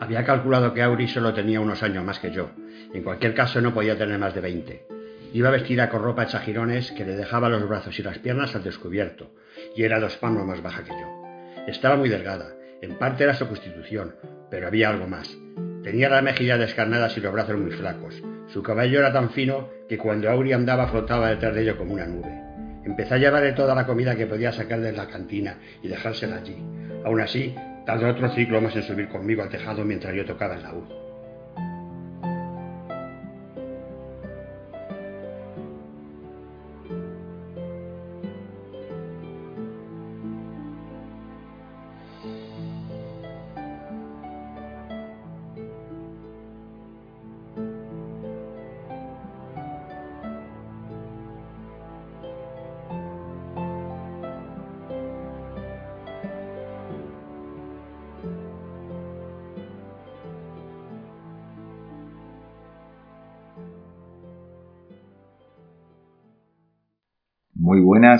Había calculado que Auri solo tenía unos años más que yo. En cualquier caso no podía tener más de 20. Iba vestida con ropa hecha jirones que le dejaba los brazos y las piernas al descubierto, y era dos palmos más baja que yo. Estaba muy delgada, en parte era su constitución, pero había algo más. Tenía las mejillas descarnadas y los brazos muy flacos. Su cabello era tan fino que cuando Auri andaba flotaba detrás de ello como una nube. Empecé a llevarle toda la comida que podía sacar de la cantina y dejársela allí. Aún así, tardó otro ciclo más en subir conmigo al tejado mientras yo tocaba el laúd.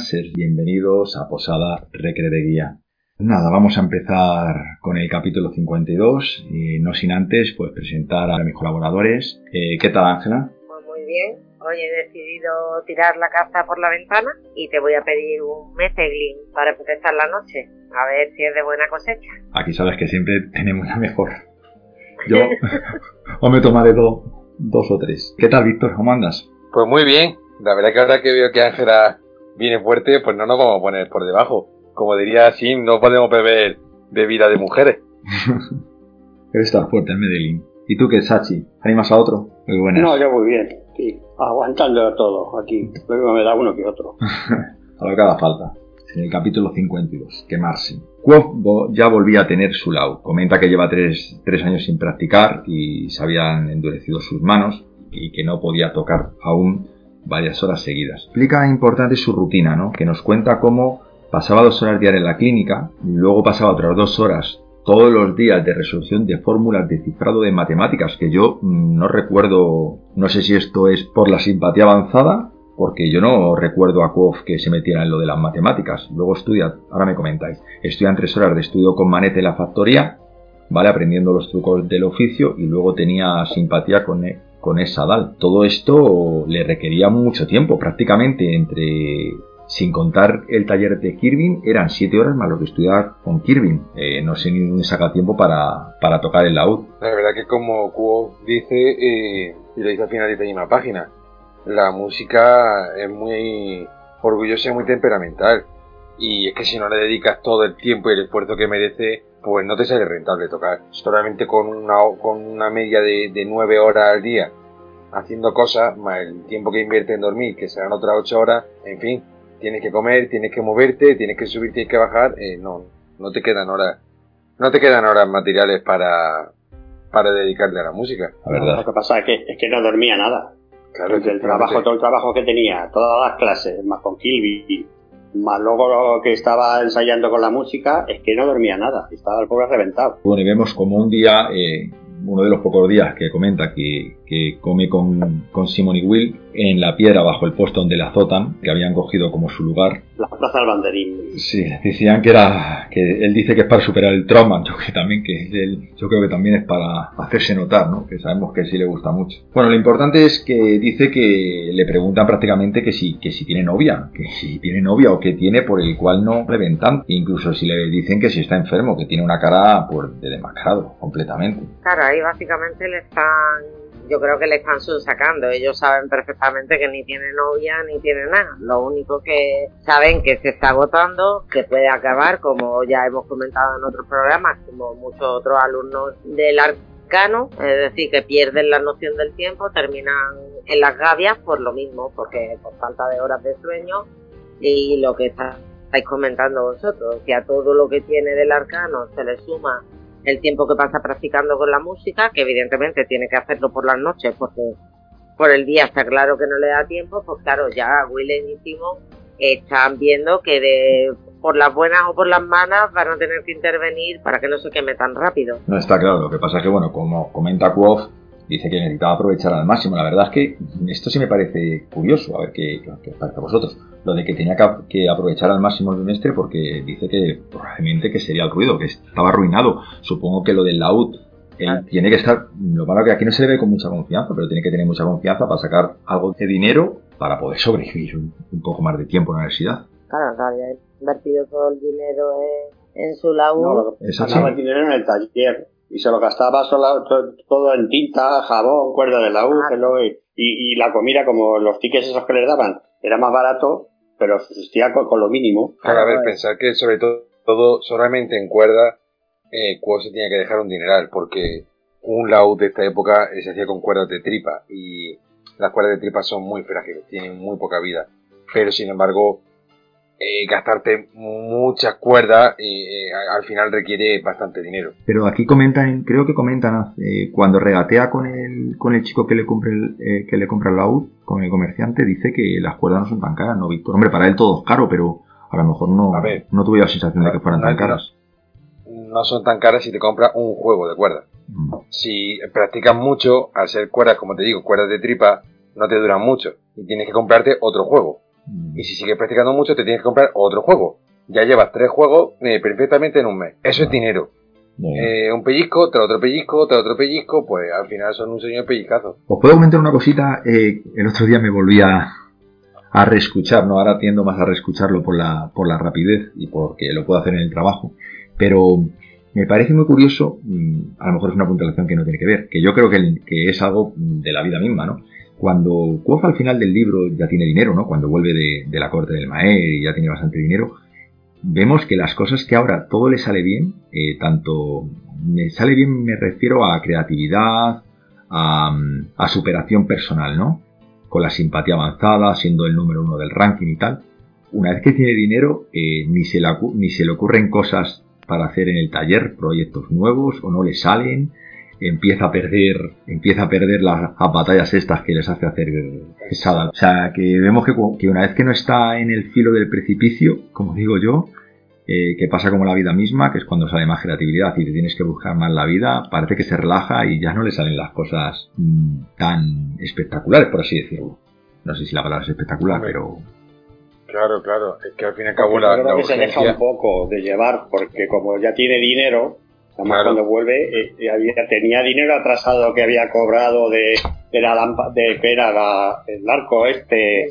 Ser bienvenidos a Posada Recre de Guía. Nada, vamos a empezar con el capítulo 52, y no sin antes pues presentar a mis colaboradores. Eh, ¿Qué tal, Ángela? Pues muy bien. Hoy he decidido tirar la casa por la ventana y te voy a pedir un meteglin para empezar la noche. A ver si es de buena cosecha. Aquí sabes que siempre tenemos la mejor. Yo o me tomaré dos, dos o tres. ¿Qué tal, Víctor? ¿Cómo andas? Pues muy bien. La verdad que ahora que veo que Ángela viene fuerte, pues no nos vamos a poner por debajo. Como diría Sim, no podemos beber bebida de mujeres. Debe estar fuerte en Medellín. ¿Y tú qué, Sachi? ¿Animas a otro? Muy buenas. No, yo muy bien. Sí, aguantando todo aquí. Luego me da uno que otro. a lo que haga falta. En el capítulo 52, quemarse. Quoth ya volvía a tener su lau. Comenta que lleva tres, tres años sin practicar y se habían endurecido sus manos y que no podía tocar aún varias horas seguidas. Explica importante su rutina, ¿no? Que nos cuenta cómo pasaba dos horas diarias en la clínica, luego pasaba otras dos horas todos los días de resolución de fórmulas de cifrado de matemáticas, que yo no recuerdo, no sé si esto es por la simpatía avanzada, porque yo no recuerdo a Kof que se metiera en lo de las matemáticas. Luego estudia, ahora me comentáis, estudian tres horas de estudio con manete en la factoría, ¿vale? Aprendiendo los trucos del oficio y luego tenía simpatía con, con esa DAL. Todo esto le requería mucho tiempo, prácticamente entre sin contar el taller de Kirby, eran 7 horas más lo que estudiar con Kirby. Eh, no sé ni dónde saca tiempo para, para tocar el laúd. La verdad que como Kuo dice, eh, y lo dice al final de la misma página, la música es muy orgullosa y muy temperamental. Y es que si no le dedicas todo el tiempo y el esfuerzo que merece, pues no te sale rentable tocar. Solamente con una, con una media de, de 9 horas al día haciendo cosas, más el tiempo que invierte en dormir, que serán otras 8 horas, en fin, tienes que comer, tienes que moverte, tienes que subir, tienes que bajar, eh, no, no te quedan horas, no te quedan horas materiales para, para dedicarle a la música. La verdad. Lo que pasa es que, es que no dormía nada. Claro, Porque el trabajo, todo el trabajo que tenía, todas las clases, más con Kilby, más luego lo que estaba ensayando con la música, es que no dormía nada, estaba el pobre reventado. Bueno, y vemos como un día, eh, uno de los pocos días que comenta que, que come con, con Simon y Will en la piedra bajo el puesto donde la azotan, que habían cogido como su lugar. La plaza del banderín. Sí, decían que era, que él dice que es para superar el trauma, yo que también que él, yo creo que también es para hacerse notar, ¿no? Que sabemos que sí le gusta mucho. Bueno, lo importante es que dice que le preguntan prácticamente que si, que si tiene novia, que si tiene novia o que tiene por el cual no reventan, incluso si le dicen que si está enfermo, que tiene una cara pues de demacrado completamente. Claro, ahí básicamente le están yo creo que le están sacando. Ellos saben perfectamente que ni tiene novia ni tiene nada. Lo único que saben que se está agotando, que puede acabar, como ya hemos comentado en otros programas, como muchos otros alumnos del arcano, es decir, que pierden la noción del tiempo, terminan en las gavias por lo mismo, porque por falta de horas de sueño y lo que estáis comentando vosotros, que a todo lo que tiene del arcano se le suma el tiempo que pasa practicando con la música, que evidentemente tiene que hacerlo por las noches porque por el día está claro que no le da tiempo, pues claro, ya Willem y Simon están viendo que de por las buenas o por las malas van a tener que intervenir para que no se queme tan rápido. No está claro, lo que pasa es que, bueno, como comenta Quoth, dice que necesitaba aprovechar al máximo. La verdad es que esto sí me parece curioso, a ver qué, qué os parece a vosotros. Lo de que tenía que, que aprovechar al máximo el bimestre porque dice que probablemente que sería el ruido, que estaba arruinado. Supongo que lo del laúd él tiene que estar, lo malo que aquí no se le ve con mucha confianza, pero tiene que tener mucha confianza para sacar algo de dinero para poder sobrevivir un, poco más de tiempo en la universidad. Claro, claro, ya invertido todo el dinero en, su laburo. No, el dinero en el taller y se lo gastaba solo, todo en tinta, jabón, cuerda de la ah. y, y, la comida, como los tickets esos que les daban, era más barato, pero subsistía con, lo mínimo. Claro, a ver, pensar que sobre todo, todo solamente en cuerda, eh, se tenía que dejar un dineral, porque un laúd de esta época se hacía con cuerdas de tripa, y las cuerdas de tripa son muy frágiles, tienen muy poca vida. Pero sin embargo, eh, gastarte muchas cuerdas y eh, al final requiere bastante dinero. Pero aquí comentan, creo que comentan, eh, cuando regatea con el, con el chico que le compra el, que le compra el laúd, con el comerciante, dice que las cuerdas no son tan caras, ¿no, Víctor? Hombre, para él todo es caro, pero a lo mejor no, no tuve la sensación de que fueran tan caras. No son tan caras si te compras un juego de cuerdas. Mm. Si practicas mucho, al ser cuerdas, como te digo, cuerdas de tripa, no te duran mucho y tienes que comprarte otro juego. Y si sigues practicando mucho, te tienes que comprar otro juego. Ya llevas tres juegos eh, perfectamente en un mes. Eso es dinero. Eh, un pellizco, tras otro pellizco, tras otro pellizco, pues al final son un señor pellizcazo. Os puedo comentar una cosita. Eh, el otro día me volví a, a reescuchar, ¿no? Ahora tiendo más a reescucharlo por la, por la rapidez y porque lo puedo hacer en el trabajo. Pero me parece muy curioso, mm, a lo mejor es una puntuación que no tiene que ver, que yo creo que, que es algo de la vida misma, ¿no? Cuando Quoth al final del libro ya tiene dinero, ¿no? Cuando vuelve de, la corte del Maer y ya tiene bastante dinero, vemos que las cosas que ahora todo le sale bien, eh, tanto me sale bien me refiero a creatividad, a, superación personal, ¿no? Con la simpatía avanzada, siendo el número uno del ranking y tal. Una vez que tiene dinero, eh, ni, se ni se le ocurren cosas para hacer en el taller, proyectos nuevos, o no le salen, empieza a perder, empieza a perder las, batallas estas que les hace hacer pesada. O sea, que vemos que, una vez que no está en el filo del precipicio, como digo yo, eh, que pasa como la vida misma, que es cuando sale más creatividad y te tienes que buscar más la vida, parece que se relaja y ya no le salen las cosas mm, tan espectaculares, por así decirlo. No sé si la palabra es espectacular, pero... Claro, claro, es que al fin y al cabo la, creo que se deja un poco de llevar, porque como ya tiene dinero, Además, cuando vuelve, eh, tenía dinero atrasado que había cobrado de, de la lámpara, de, era el arco este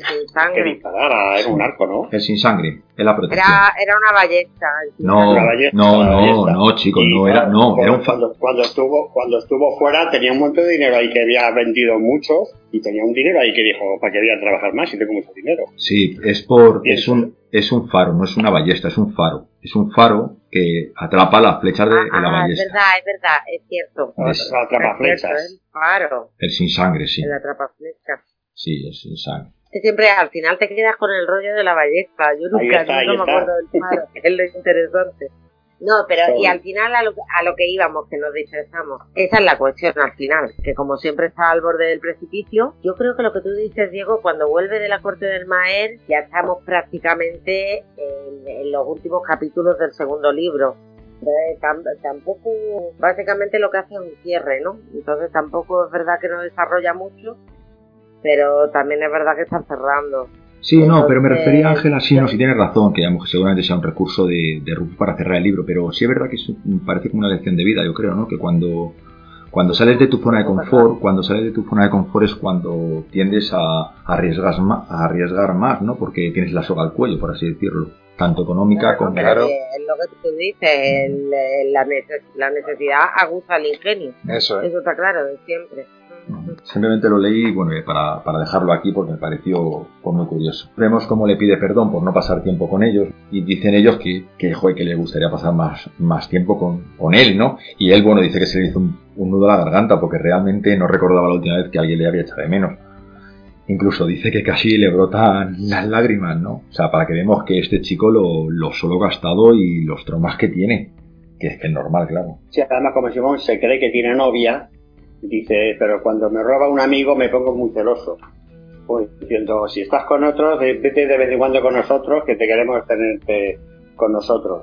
que disparara, era un arco, ¿no? El sin sangre, es la protección. Era, era una ballesta. No, no, no, no, chicos, no era, no, era un cuando, cuando estuvo, cuando estuvo fuera tenía un montón de dinero ahí que había vendido muchos y tenía un dinero ahí que dijo, ¿para qué voy a trabajar más si tengo mucho dinero? Sí, es por, es un, es un faro, no es una ballesta, es un faro. Es un faro que atrapa las flechas de, la ah, ballesta. Es verdad, es verdad, es cierto. Es, atrapa flechas. el faro. El sin sangre, sí. El atrapa flechas. Sí, es sin sangre. Que siempre al final te quedas con el rollo de la ballesta. Yo nunca, me acuerdo del faro. es lo interesante. No, pero y al final a lo, a lo que íbamos, que nos dispersamos. Esa es la cuestión al final, que como siempre está al borde del precipicio, yo creo que lo que tú dices, Diego, cuando vuelve de la corte del Maer, ya estamos prácticamente en, los últimos capítulos del segundo libro. tampoco, básicamente lo que hace es un cierre, ¿no? Entonces tampoco es verdad que no desarrolla mucho, pero también es verdad que está cerrando. Sí, no, pero me refería a Ángela, sí, no, si tienes razón, que seguramente sea un recurso de, de para cerrar el libro, pero sí es verdad que parece como una lección de vida, yo creo, ¿no? Que cuando, cuando sales de tu zona de confort, cuando sales de tu zona de confort es cuando tiendes a arriesgar más, a arriesgar más, ¿no? Porque tienes la soga al cuello, por así decirlo, tanto económica como... Claro. lo que tú dices, la, necesidad aguza el ingenio. Eso, Eso está claro, de siempre. Simplemente lo leí bueno, para, para, dejarlo aquí porque me pareció muy curioso. Vemos cómo le pide perdón por no pasar tiempo con ellos y dicen ellos que, que, que le gustaría pasar más, más tiempo con, con él, ¿no? Y él, bueno, dice que se le hizo un, nudo a la garganta porque realmente no recordaba la última vez que alguien le había echado de menos. Incluso dice que casi le brotan las lágrimas, ¿no? O sea, para que vemos que este chico lo, lo solo gastado y los traumas que tiene. Que es que es normal, claro. Sí, además como Simón se cree que tiene novia, Dice, pero cuando me roba un amigo me pongo muy celoso. Pues diciendo, si estás con otros, vete de vez en cuando con nosotros, que te queremos tenerte con nosotros.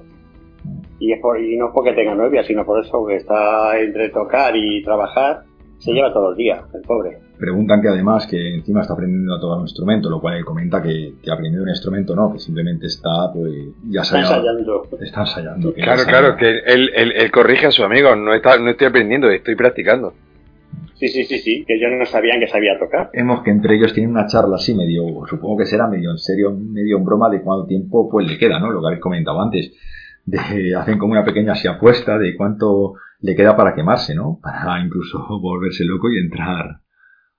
Y, es por, y no porque tenga novia, sino por eso que está entre tocar y trabajar, se lleva todo el día, el pobre. Preguntan que además que encima está aprendiendo a tocar un instrumento, lo cual él comenta que, que aprendido un instrumento no, que simplemente está, pues, ya Está ensayando. Está ensayando. que Claro, claro, que él, él- él corrige a su amigo, no, está, no estoy aprendiendo, estoy practicando. Sí, sí, sí, sí, que ellos no sabían que sabía tocar. Vemos que entre ellos tienen una charla así medio, supongo que será medio en serio, medio en broma de cuánto tiempo pues le queda, ¿no? Lo que habéis comentado antes. De, hacen como una pequeña así apuesta de cuánto le queda para quemarse, ¿no? Para incluso volverse loco y entrar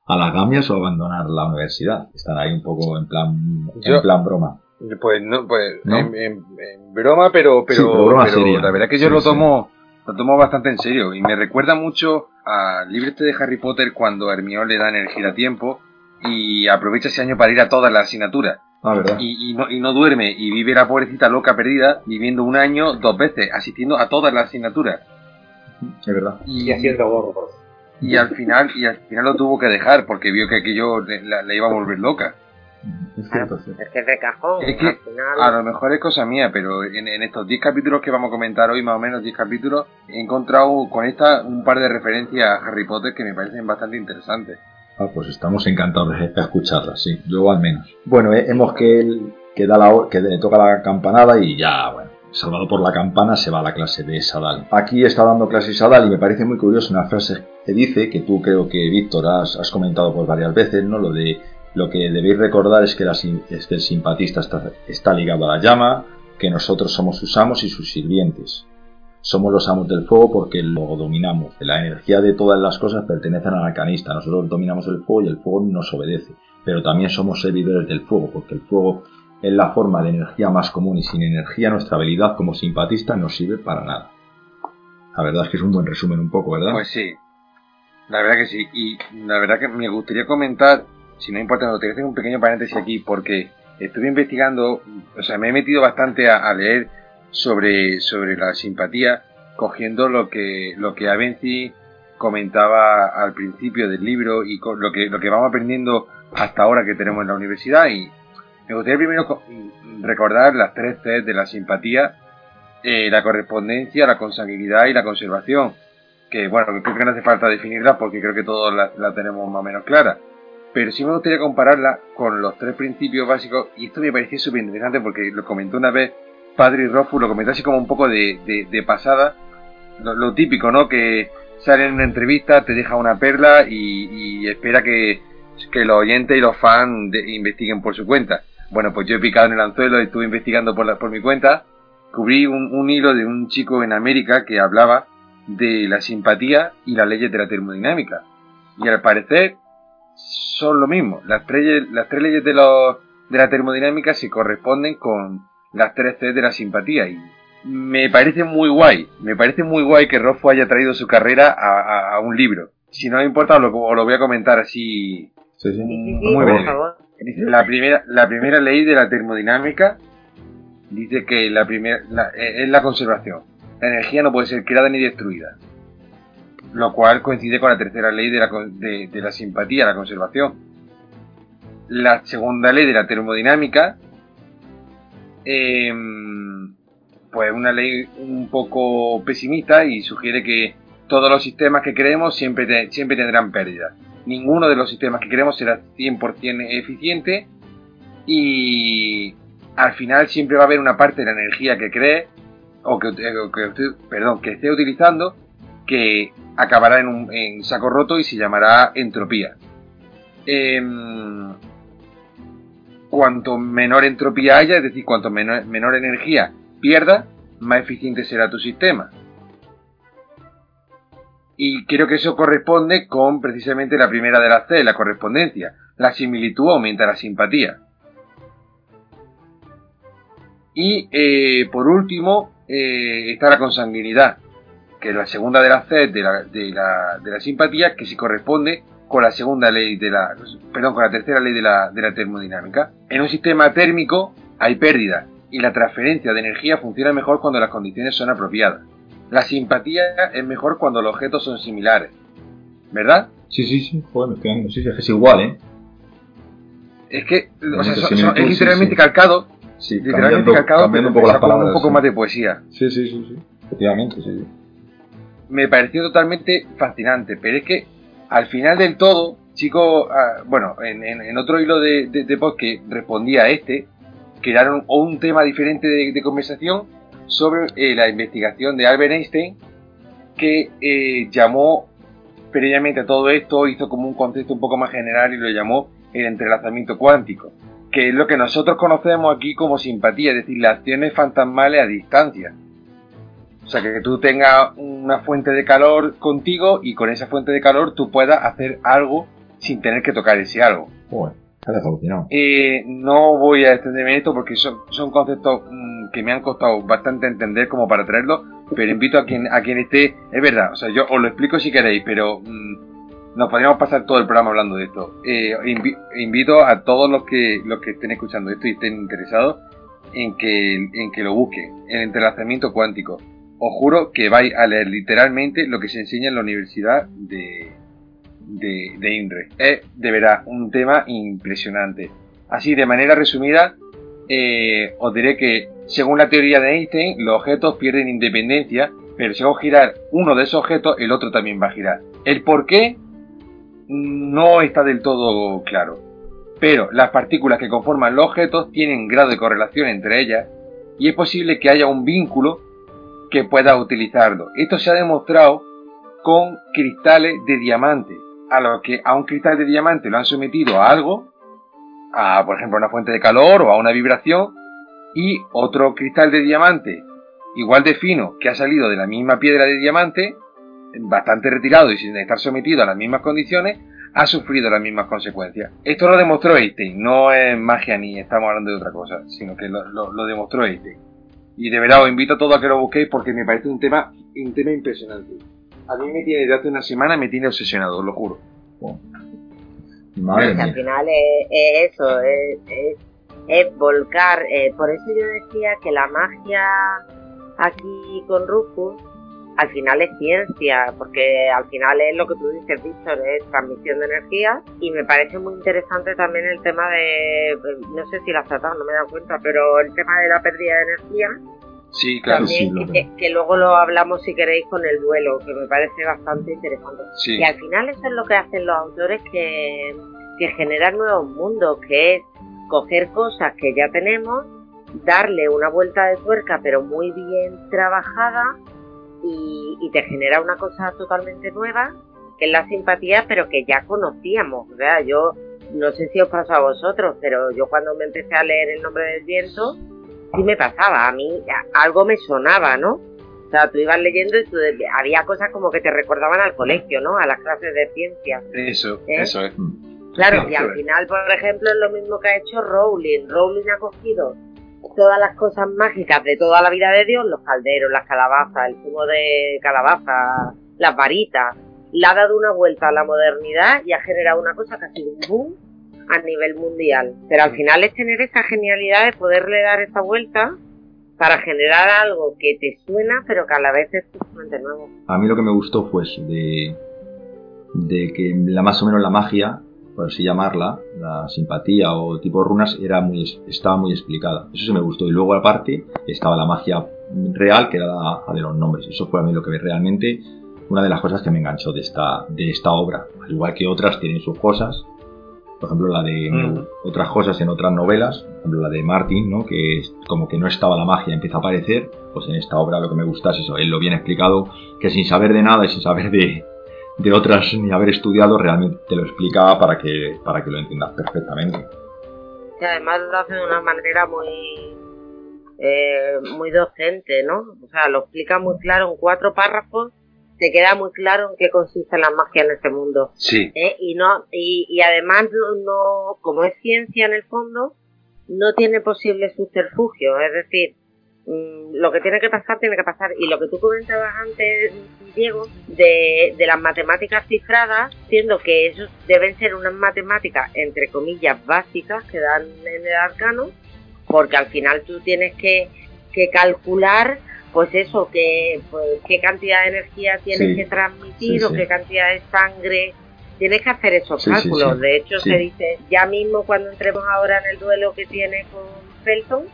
a las gamias o abandonar la universidad. Están ahí un poco en plan, en Yo- plan broma. Pues no, pues ¿No? En, en- en broma, pero, pero, Sí, pero broma pero seria. la verdad que yo Sí, lo sí. tomo, lo tomo bastante en serio y me recuerda mucho al libro este de Harry Potter cuando Hermione le da energía a tiempo y aprovecha ese año para ir a todas las asignaturas Ah, ¿verdad? y, y no, y no duerme y vive la pobrecita loca perdida viviendo un año dos veces asistiendo a todas las asignaturas Es verdad. Y haciendo gorros. y al final y al final lo tuvo que dejar porque vio que aquello le, la- le iba a volver loca Es cierto, es que es de cajón. Es que al final, A lo mejor es cosa mía, pero en, en estos 10 capítulos que vamos a comentar hoy, más o menos 10 capítulos, he encontrado con esta un par de referencias a Harry Potter que me parecen bastante interesantes. Ah, pues estamos encantados de escucharlas, sí, yo al menos. Bueno, eh, hemos que él que, da la, que le toca la campanada y ya, bueno, salvado por la campana se va a la clase de Sadal. Aquí está dando clases Sadal y me parece muy curioso una frase que dice, que tú creo que Víctor has, has comentado por varias veces, ¿no? Lo de lo que debéis recordar es que, el simpatista está, ligado a la llama, que nosotros somos sus amos y sus sirvientes. Somos los amos del fuego porque lo dominamos. La energía de todas las cosas pertenecen al arcanista. Nosotros dominamos el fuego y el fuego nos obedece. Pero también somos servidores del fuego porque el fuego es la forma de energía más común y sin energía nuestra habilidad como simpatista no sirve para nada. La verdad es que es un buen resumen un poco, ¿verdad? Pues sí, la verdad que sí. Y la verdad que me gustaría comentar, si no importa, me gustaría hacer un pequeño paréntesis aquí porque estuve investigando, o sea, me he metido bastante a, leer sobre, sobre la simpatía, cogiendo lo que, lo que Avenci comentaba al principio del libro y lo que, lo que vamos aprendiendo hasta ahora que tenemos en la universidad. Y me gustaría primero co- recordar las tres Cs de la simpatía, eh, la correspondencia, la consanguinidad y la conservación. Que bueno, creo que no hace falta definirla porque creo que todos la, la tenemos más o menos clara. Pero sí me gustaría compararla con los tres principios básicos, y esto me pareció súper interesante porque lo comentó una vez Padre Rofu, lo comentó así como un poco de, de- pasada, lo, típico, ¿no? Que sale en una entrevista, te deja una perla y, espera que, que los oyentes y los fans investiguen por su cuenta. Bueno, pues yo he picado en el anzuelo estuve investigando por, por mi cuenta, cubrí un hilo de un chico en América que hablaba de la simpatía y las leyes de la termodinámica. Y al parecer son lo mismo. Las tres, las tres leyes de, los, de la termodinámica se corresponden con las tres C de la simpatía. Y me parece muy guay. Me parece muy guay que Roffo haya traído su carrera a, a- a un libro. Si no me importa, os lo, os lo voy a comentar así. Sí, sí. Sí, sí, Muy por breve. favor. Dice, La primera, la primera ley de la termodinámica dice que la primera la- es la conservación. La energía no puede ser creada ni destruida. Lo cual coincide con la tercera ley de la, de, de la simpatía, la conservación. La segunda ley de la termodinámica, em, pues una ley un poco pesimista y sugiere que todos los sistemas que creemos siempre, siempre tendrán pérdidas. Ninguno de los sistemas que creemos será 100% eficiente y al final siempre va a haber una parte de la energía que cree o que, que usted- perdón, que esté utilizando que acabará en un en saco roto y se llamará entropía. Em, cuanto menor entropía haya, es decir, cuanto menor, energía pierda, más eficiente será tu sistema. Y creo que eso corresponde con precisamente la primera de las C, la correspondencia. La similitud aumenta la simpatía. Y eh, por último eh, está la consanguinidad, que la segunda de las C de la, de, la, de la simpatía, que se corresponde con la segunda ley de la, perdón, con la tercera ley de la, de la termodinámica. En un sistema térmico hay pérdida y la transferencia de energía funciona mejor cuando las condiciones son apropiadas. La simpatía es mejor cuando los objetos son similares. ¿Verdad? Sí, sí, sí. Joder, me dando- sí, es que es igual, ¿eh? Es que o sea, Mucha son- son- similitud, es literalmente sí. calcado, Sí, literalmente cambiando, calcado, cambiando pero un poco las palabras. un poco más de poesía. Sí, sí, sí, sí. Efectivamente, sí. Me pareció totalmente fascinante, pero es que al final del todo, chicos, ah, bueno, en, otro hilo de, de, post que respondía a este, crearon un tema diferente de, conversación sobre eh, la investigación de Albert Einstein, que eh, llamó previamente a todo esto, hizo como un concepto un poco más general y lo llamó el entrelazamiento cuántico, que es lo que nosotros conocemos aquí como simpatía, es decir, las acciones fantasmales a distancia. O sea, que tú tengas una fuente de calor contigo y con esa fuente de calor tú puedas hacer algo sin tener que tocar ese algo. Eh, no voy a extenderme en esto porque son, son conceptos mm, que me han costado bastante entender como para traerlo, pero invito a quien, a quien esté, es verdad, o sea, yo os lo explico si queréis, pero mm, nos podríamos pasar todo el programa hablando de esto. Eh, invito a todos los que, los que estén escuchando esto y estén interesados en que, en que lo busquen, el entrelazamiento cuántico. Os juro que vais a leer literalmente lo que se enseña en la Universidad de, de, de INRE. Es de verdad un tema impresionante. Así, de manera resumida, eh, os diré que según la teoría de Einstein, los objetos pierden independencia, pero si hago girar uno de esos objetos, el otro también va a girar. El por qué no está del todo claro. Pero las partículas que conforman los objetos tienen grado de correlación entre ellas y es posible que haya un vínculo que pueda utilizarlo. Esto se ha demostrado con cristales de diamante a lo que a un cristal de diamante lo han sometido a algo, a por ejemplo una fuente de calor o a una vibración, y otro cristal de diamante igual de fino que ha salido de la misma piedra de diamante, bastante retirado y sin estar sometido a las mismas condiciones, ha sufrido las mismas consecuencias. Esto lo demostró Einstein, no es magia ni estamos hablando de otra cosa, sino que lo, demostró Einstein. Y de verdad os invito a todos a que lo busquéis porque me parece un tema, un tema impresionante a mí me tiene desde hace una semana me tiene obsesionado, lo juro. Al final es, eso, es, volcar. Eh, por eso yo decía que la magia aquí con Rufus al final es ciencia, porque al final es lo que tú dices, Víctor, es transmisión de energía y me parece muy interesante también el tema de, no sé si la has tratado, no me he dado cuenta, pero el tema de la pérdida de energía Sí, claro. que, luego lo hablamos si queréis con el duelo, que me parece bastante interesante. Y al final eso es lo que hacen los autores que, que generan nuevos mundos, que es coger cosas que ya tenemos, darle una vuelta de tuerca pero muy bien trabajada y, y te genera una cosa totalmente nueva, que es la simpatía, pero que ya conocíamos. Sea, yo no sé si os pasa a vosotros, pero yo cuando me empecé a leer El nombre del viento, sí me pasaba, a mí algo me sonaba, ¿no? O sea, tú ibas leyendo y tú, había cosas como que te recordaban al colegio, ¿no? A las clases de ciencia. Eso, ¿Eh? eso es. Claro, y al final, por ejemplo, es lo mismo que ha hecho Rowling. Rowling ha cogido todas las cosas mágicas de toda la vida de Dios, los calderos, las calabazas, el zumo de calabaza, las varitas, le ha dado una vuelta a la modernidad y ha generado una cosa que ha sido un boom a nivel mundial. Pero al final es tener esa genialidad de poderle dar esa vuelta para generar algo que te suena, pero que a la vez es totalmente nuevo. A mí lo que me gustó fue de, de que la más o menos la magia, por así llamarla, la simpatía o tipo runas, era muy, estaba muy explicada. Eso sí me gustó. Y luego aparte estaba la magia real, que era la de los nombres. Eso fue a mí lo que realmente una de las cosas que me enganchó de esta, de esta obra. Al igual que otras tienen sus cosas, por ejemplo la de mm. otras cosas en otras novelas, por ejemplo la de Martin, ¿no? que es como que no estaba la magia, empieza a aparecer, pues en esta obra lo que me gusta es eso, él lo bien explicado, que sin saber de nada y sin saber de, de otras ni haber estudiado, realmente te lo explica para que, para que lo entiendas perfectamente. Y además lo hace de una manera muy, eh, muy docente, ¿no? O sea, lo explica muy claro en cuatro párrafos te queda muy claro en qué consiste la magia en este mundo. Sí. ¿Eh? Y no y, y además no, como es ciencia en el fondo, no tiene posible subterfugio, es decir, lo que tiene que pasar tiene que pasar. Y lo que tú comentabas antes Diego de, de las matemáticas cifradas siendo que eso deben ser unas matemáticas entre comillas básicas que dan en el arcano porque al final tú tienes que, que calcular pues eso, que, pues, qué cantidad de energía tienes que transmitir o qué cantidad de sangre. Tienes que hacer esos cálculos. De hecho, se dice, ya mismo cuando entremos ahora en el duelo que tiene con Felton,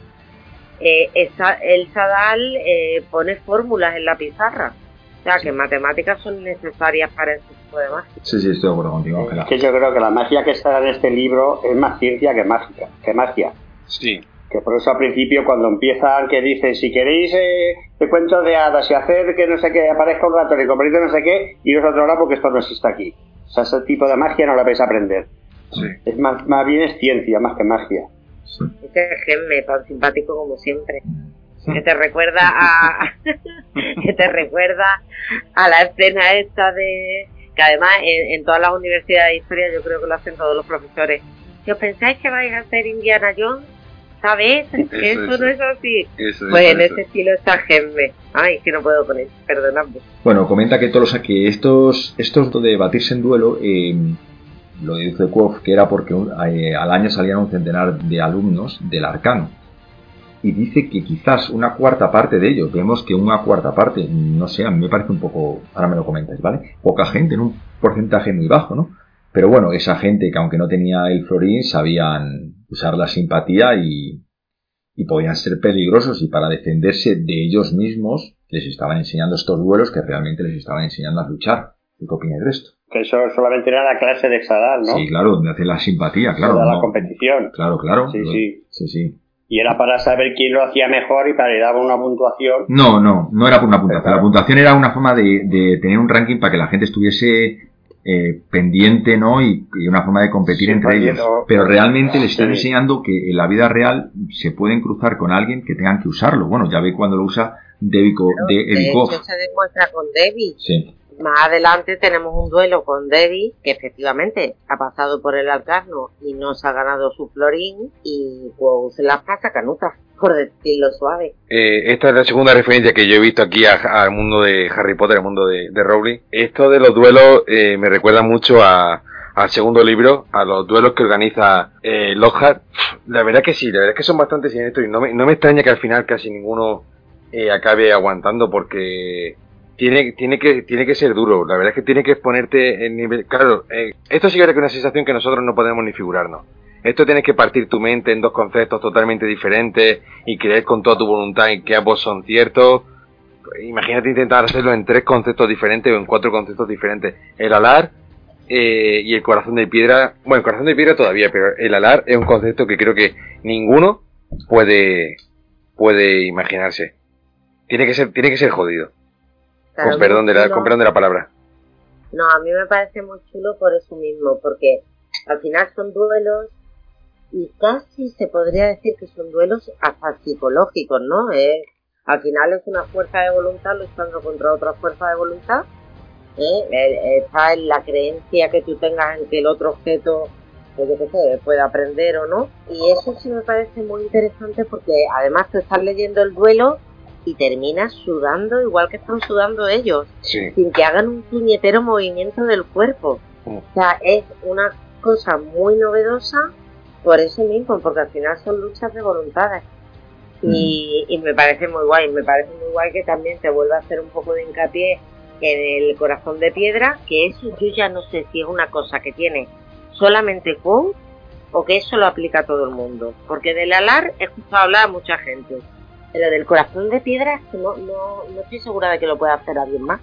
eh, el Sadal eh, pone fórmulas en la pizarra O sea, que matemáticas son necesarias para ese tipo de magia. Sí, sí, estoy de acuerdo contigo, Es que yo creo que la magia que está en este libro es más ciencia que mágica, que magia. Sí. Que por eso al principio cuando empiezan que dicen si queréis eh, de cuentos de hadas y hacer que no sé qué aparezca un ratón y convertirte no sé qué, iros a otro lado porque esto no existe aquí. O sea, ese tipo de magia no la vais a aprender. Sí. Es más, más bien es ciencia más que magia. Ese Gemme, tan simpático como siempre. Que te recuerda a. que te recuerda a la escena esta de. Que además en, en todas las universidades de historia yo creo que lo hacen todos los profesores. Si os pensáis que vais a ser Indiana Jones, ¿sabéis? Que Eso eso, es. no es así. Eso, Pues eso, en ese estilo está Gemme. Ay, que no puedo con eso, perdonadme. Bueno, comenta que todos los que estos estos de batirse en duelo eh, lo dice Quoth que era porque un- eh, al año salían un centenar de alumnos del arcano y dice que quizás una cuarta parte de ellos vemos que una cuarta parte no sé a mí me parece un poco ahora me lo comentáis vale poca gente en un porcentaje muy bajo no pero bueno esa gente que aunque no tenía el florín sabían usar la simpatía y y podían ser peligrosos y para defenderse de ellos mismos les estaban enseñando estos duelos que realmente les estaban enseñando a luchar. ¿Qué opináis de esto? Que eso solamente era la clase de Exadal, ¿no? Sí, claro, donde hace la simpatía, claro. La no- competición. Claro, claro. Sí, sí. sí, sí. Y era para saber quién lo hacía mejor y para le daba una puntuación. No, no, no era por una puntuación. La puntuación era una forma de, de tener un ranking para que la gente estuviese eh, pendiente, ¿no? Y, y una forma de competir Sí, entre ellos. no- Pero realmente les están Sí. enseñando que en la vida real se pueden cruzar con alguien que tengan que usarlo. Bueno, ya ve cuando lo usa Devico, de de hecho, se demuestra con Debbie. Sí. Más adelante tenemos un duelo con Debbie, que efectivamente ha pasado por el Alcarno y no se ha ganado su florín, y pues se la pasa canuta, por decirlo suave. Eh, esta es la segunda referencia que yo he visto aquí al mundo de Harry Potter, al mundo de, de Rowling. Esto de los duelos eh, me recuerda mucho al segundo libro, a los duelos que organiza eh, Lockhart. La verdad que sí, la verdad es que son bastante siniestros y no me, no me extraña que al final casi ninguno eh, acabe aguantando porque tiene, tiene, que, tiene que ser duro. La verdad es que tiene que exponerte en nivel... Claro, eh, esto sí que es una sensación que nosotros no podemos ni figurarnos. Esto tienes que partir tu mente en dos conceptos totalmente diferentes y creer con toda tu voluntad en que ambos son ciertos. Imagínate intentar hacerlo en tres conceptos diferentes o en cuatro conceptos diferentes. El alar eh, y el corazón de piedra. Bueno, el corazón de piedra todavía, pero el alar es un concepto que creo que ninguno puede puede imaginarse. Tiene que ser tiene que ser jodido. Claro, Con perdón de la, con perdón de la palabra. No, a mí me parece muy chulo por eso mismo, porque al final son duelos y casi se podría decir que son duelos hasta psicológicos, ¿no? Eh, al final es una fuerza de voluntad luchando contra otra fuerza de voluntad. ¿eh? Está en la creencia que tú tengas en que el otro objeto, pues yo qué sé, puede aprender o no. Y eso sí me parece muy interesante porque además tú estás leyendo el duelo y terminas sudando igual que están sudando ellos Sí. sin que hagan un puñetero movimiento del cuerpo. Mm. O sea, es una cosa muy novedosa por eso mismo, porque al final son luchas de voluntades. Y, y me parece muy guay, me parece muy guay que también te vuelva a hacer un poco de hincapié en el corazón de piedra, que eso yo ya no sé si es una cosa que tiene solamente Quo o que eso lo aplica a todo el mundo. Porque del alar he escuchado hablar a mucha gente. Pero del corazón de piedra es que no, no, no estoy segura de que lo pueda hacer alguien más.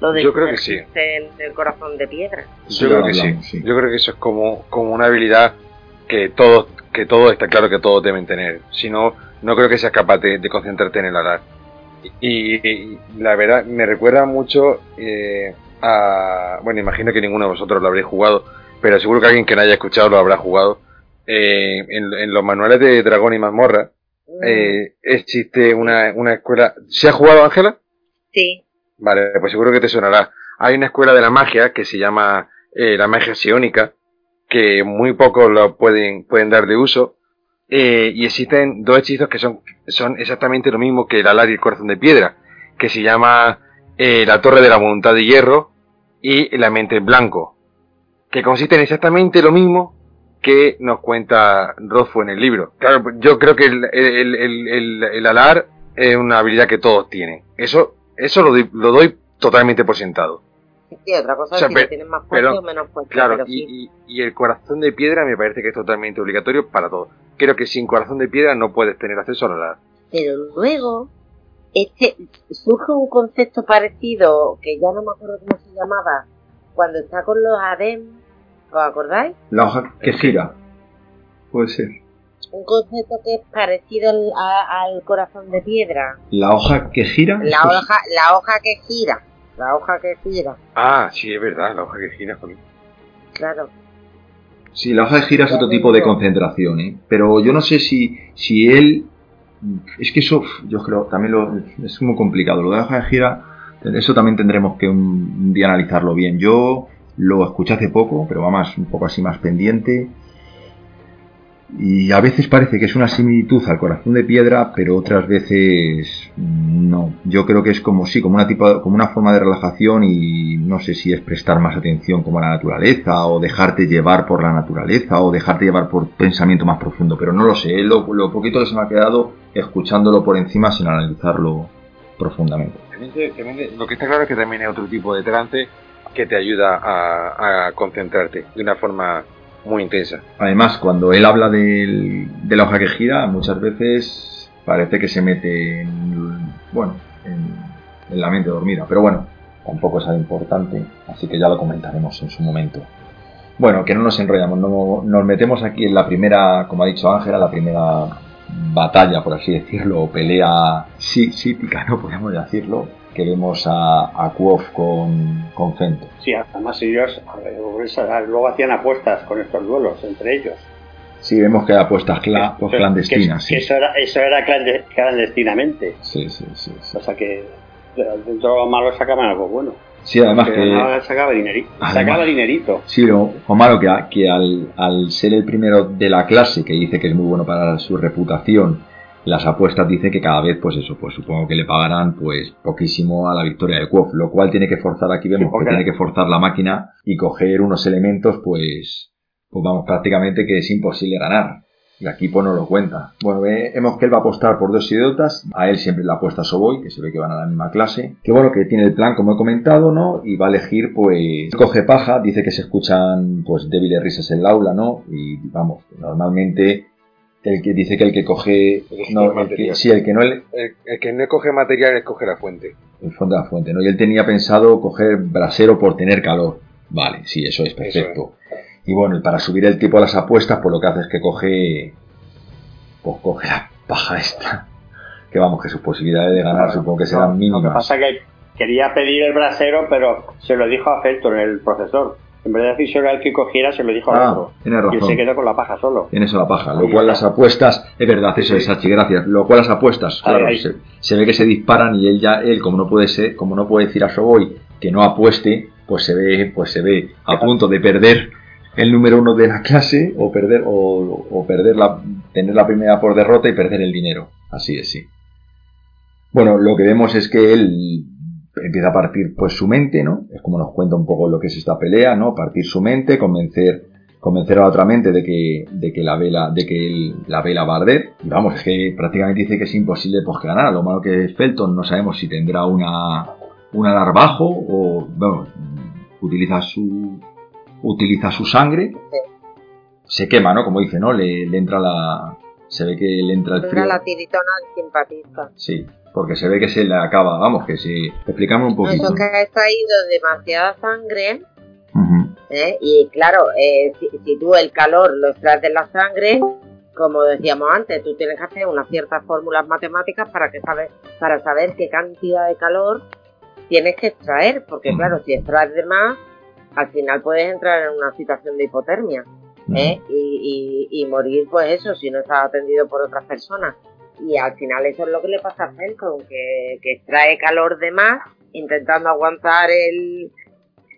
Lo de Yo creo que sí. sumergirse en el corazón de piedra. Yo creo que sí. Yo creo que eso es como, como una habilidad que todos, que todos está claro que todos deben tener. Si no, no creo que seas capaz de, de concentrarte en el alar. Y, y la verdad, me recuerda mucho eh, a. Bueno, imagino que ninguno de vosotros lo habréis jugado, pero seguro que alguien que no haya escuchado lo habrá jugado. Eh, en, en los manuales de Dragón y Mazmorra eh, existe una, una escuela. ¿Se ha jugado, Ángela? sí, Vale, pues seguro que te sonará. Hay una escuela de la magia que se llama eh, la magia psiónica, que muy pocos lo pueden, pueden dar de uso. eh, y existen dos hechizos que son, son exactamente lo mismo que el alar y el corazón de piedra, que se llama eh, la torre de la voluntad de hierro y la mente en blanco, que consisten exactamente lo mismo que nos cuenta Rothfu en el libro. Claro, yo creo que el, el, el, el, el alar es una habilidad que todos tienen. Eso, eso lo, doy- lo doy totalmente por sentado. sí, otra cosa O sea, es si tienes más fuerte pero- o menos fuerte. Claro, pero sí. y, y, y el corazón de piedra me parece que es totalmente obligatorio para todos. Creo que sin corazón de piedra no puedes tener acceso al alar. Pero luego este surge un concepto parecido que ya no me acuerdo cómo se llamaba cuando está con los adem ¿os acordáis? La hoja que gira. Puede ser. Un concepto que es parecido al, corazón de piedra. La hoja que gira la hoja la hoja que gira. La hoja que gira. Ah sí es verdad la hoja que gira claro. Sí, la hoja de gira es otro tipo de concentración, ¿eh? pero yo no sé si, si él es que eso, yo creo, también lo, es muy complicado. Lo de la gira, eso también tendremos que un, día analizarlo bien. Yo lo escuché hace poco, pero va más, un poco así más pendiente. Y a veces parece que es una similitud al corazón de piedra, pero otras veces no. Yo creo que es como sí, como una tipo, como una forma de relajación y no sé si es prestar más atención como a la naturaleza o dejarte llevar por la naturaleza o dejarte llevar por pensamiento más profundo, pero no lo sé. Lo, lo poquito que se me ha quedado escuchándolo por encima sin analizarlo profundamente. Lo que está claro es que también hay otro tipo de trance que te ayuda a, concentrarte de una forma muy intensa. Además, cuando él habla de la hoja que gira, muchas veces parece que se mete en, bueno, en, la mente dormida. Pero bueno, tampoco es algo importante, así que ya lo comentaremos en su momento. Bueno, que no nos enrollamos, no, nos metemos aquí en la primera, como ha dicho Ángela, la primera batalla, por así decirlo, o pelea sí, sítica, ¿no? Podríamos decirlo, que vemos a, a con, con Fento. Sí, además ellos luego hacían apuestas con estos duelos entre ellos. Sí, vemos que hay apuestas pues clandestinas. Que, eso era, eso era clandestinamente. Sí, sí, sí, O sea que dentro de lo malo sacaban algo bueno. Sí, además que... Sacaba dinerito. sacaba dinerito. Sí, lo, malo que, que al, al ser el primero de la clase, que dice que es muy bueno para su reputación, las apuestas dice que cada vez, pues eso, pues supongo que le pagarán pues poquísimo a la victoria de Quof, lo cual tiene que forzar, aquí vemos que tiene que forzar la máquina y coger unos elementos, pues, pues vamos, prácticamente que es imposible ganar. Y aquí pues no lo cuenta. Bueno, vemos que él va a apostar por dos idiotas. A él siempre le apuesta Soboy, que se ve que van a la misma clase. Que bueno, que tiene el plan, como he comentado, ¿no? Y va a elegir, pues, coge paja. Dice que se escuchan, pues, débiles risas en el aula, ¿no? Y vamos, normalmente el que dice que el que coge. no, el que, sí, el que no. El, que no coge material es coge la fuente. El fondo de la fuente, ¿no? Y él tenía pensado coger brasero por tener calor. Vale, sí, eso es perfecto. Y bueno, para subir el tipo a las apuestas, pues lo que hace es que coge. Pues coge la paja esta. Que vamos, que sus posibilidades de ganar supongo que serán mínimas. Lo que pasa es que quería pedir el brasero, pero se lo dijo a Felton, el profesor. En vez de decir el que cogiera, se lo dijo a otro. Y se quedó con la paja solo. Tiene eso la paja. Lo cual las apuestas, es verdad, eso es Sachi, gracias. Lo cual las apuestas, claro, Se, ve que se disparan y él ya, él, como no puede ser, como no puede decir a Soboy que no apueste, pues se ve, pues se ve a punto de perder el número uno de la clase o perder, o, o perder la, tener la primera por derrota y perder el dinero. Así es, sí. Bueno, lo que vemos es que él empieza a partir pues su mente, ¿no? Es como nos cuenta un poco lo que es esta pelea, ¿no? Partir su mente, convencer convencer a la otra mente de que, de que la vela, de que la vela va a arder. Y vamos, es que prácticamente dice que es imposible pues que ganara. Lo malo que es Felton, no sabemos si tendrá una, un alarbajo o, bueno, utiliza su, utiliza su sangre. Se quema, ¿no? Como dice, ¿no? Le, le entra la, se ve que le entra el frío. la tiritona al simpatista. Sí, porque se ve que se le acaba, vamos, que si explicamos un poquito. Eso que ha extraído demasiada sangre, ¿eh? y claro, eh, si, tú el calor lo extraes de la sangre, como decíamos antes, tú tienes que hacer unas ciertas fórmulas matemáticas para que saber, para saber qué cantidad de calor tienes que extraer, porque claro, si extraes de más, al final puedes entrar en una situación de hipotermia. ¿eh? Y, y, morir, pues eso, si no estás atendido por otras personas y al final eso es lo que le pasa a Felton, que, que extrae calor de más, intentando aguantar el,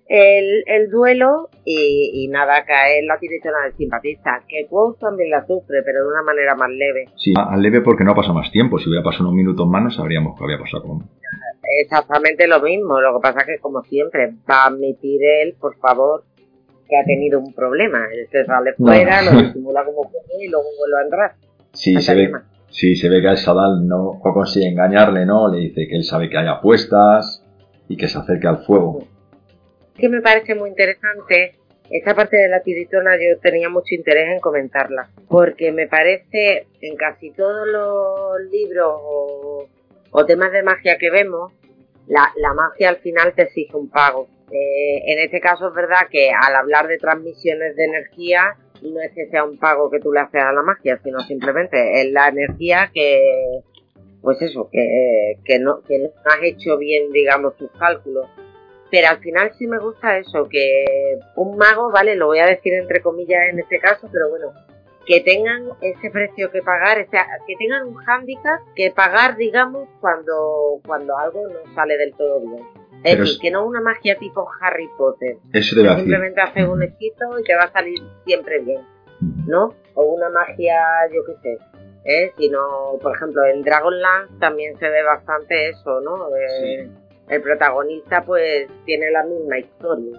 el, duelo y, nada, cae en la directora del simpatista, que Quote también la sufre, pero de una manera más leve. Sí, más leve porque no pasa más tiempo, si hubiera pasado unos minutos más no sabríamos qué había pasado con... Exactamente lo mismo, lo que pasa es que como siempre va a admitir él, por favor, que ha tenido un problema, él se sale fuera, lo disimula como puede y luego vuelve a entrar. Sí, se ve, si se ve que a Sadal no, consigue engañarle, ¿no? Le dice que él sabe que hay apuestas y que se acerque al fuego. Que me parece muy interesante. Esta parte de la tiritona yo tenía mucho interés en comentarla, porque me parece en casi todos los libros o, o temas de magia que vemos, la, la magia al final te exige un pago. Eh, en este caso es verdad que al hablar de transmisiones de energía, no es que sea un pago que tú le haces a la magia, sino simplemente es la energía que, pues eso, que, que, no, que no has hecho bien, digamos, tus cálculos. Pero al final sí me gusta eso, que un mago, vale, lo voy a decir entre comillas en este caso, pero bueno, que tengan ese precio que pagar, o sea, que tengan un hándicap que pagar, digamos, cuando, cuando algo no sale del todo bien. Es decir, que no una magia tipo Harry Potter. Eso debe Simplemente haces un hechizo y te va a salir siempre bien, ¿no? O una magia, yo qué sé. ¿eh? Sino, por ejemplo, en Dragonlance también se ve bastante eso, ¿no? Eh, el protagonista, pues, tiene la misma historia.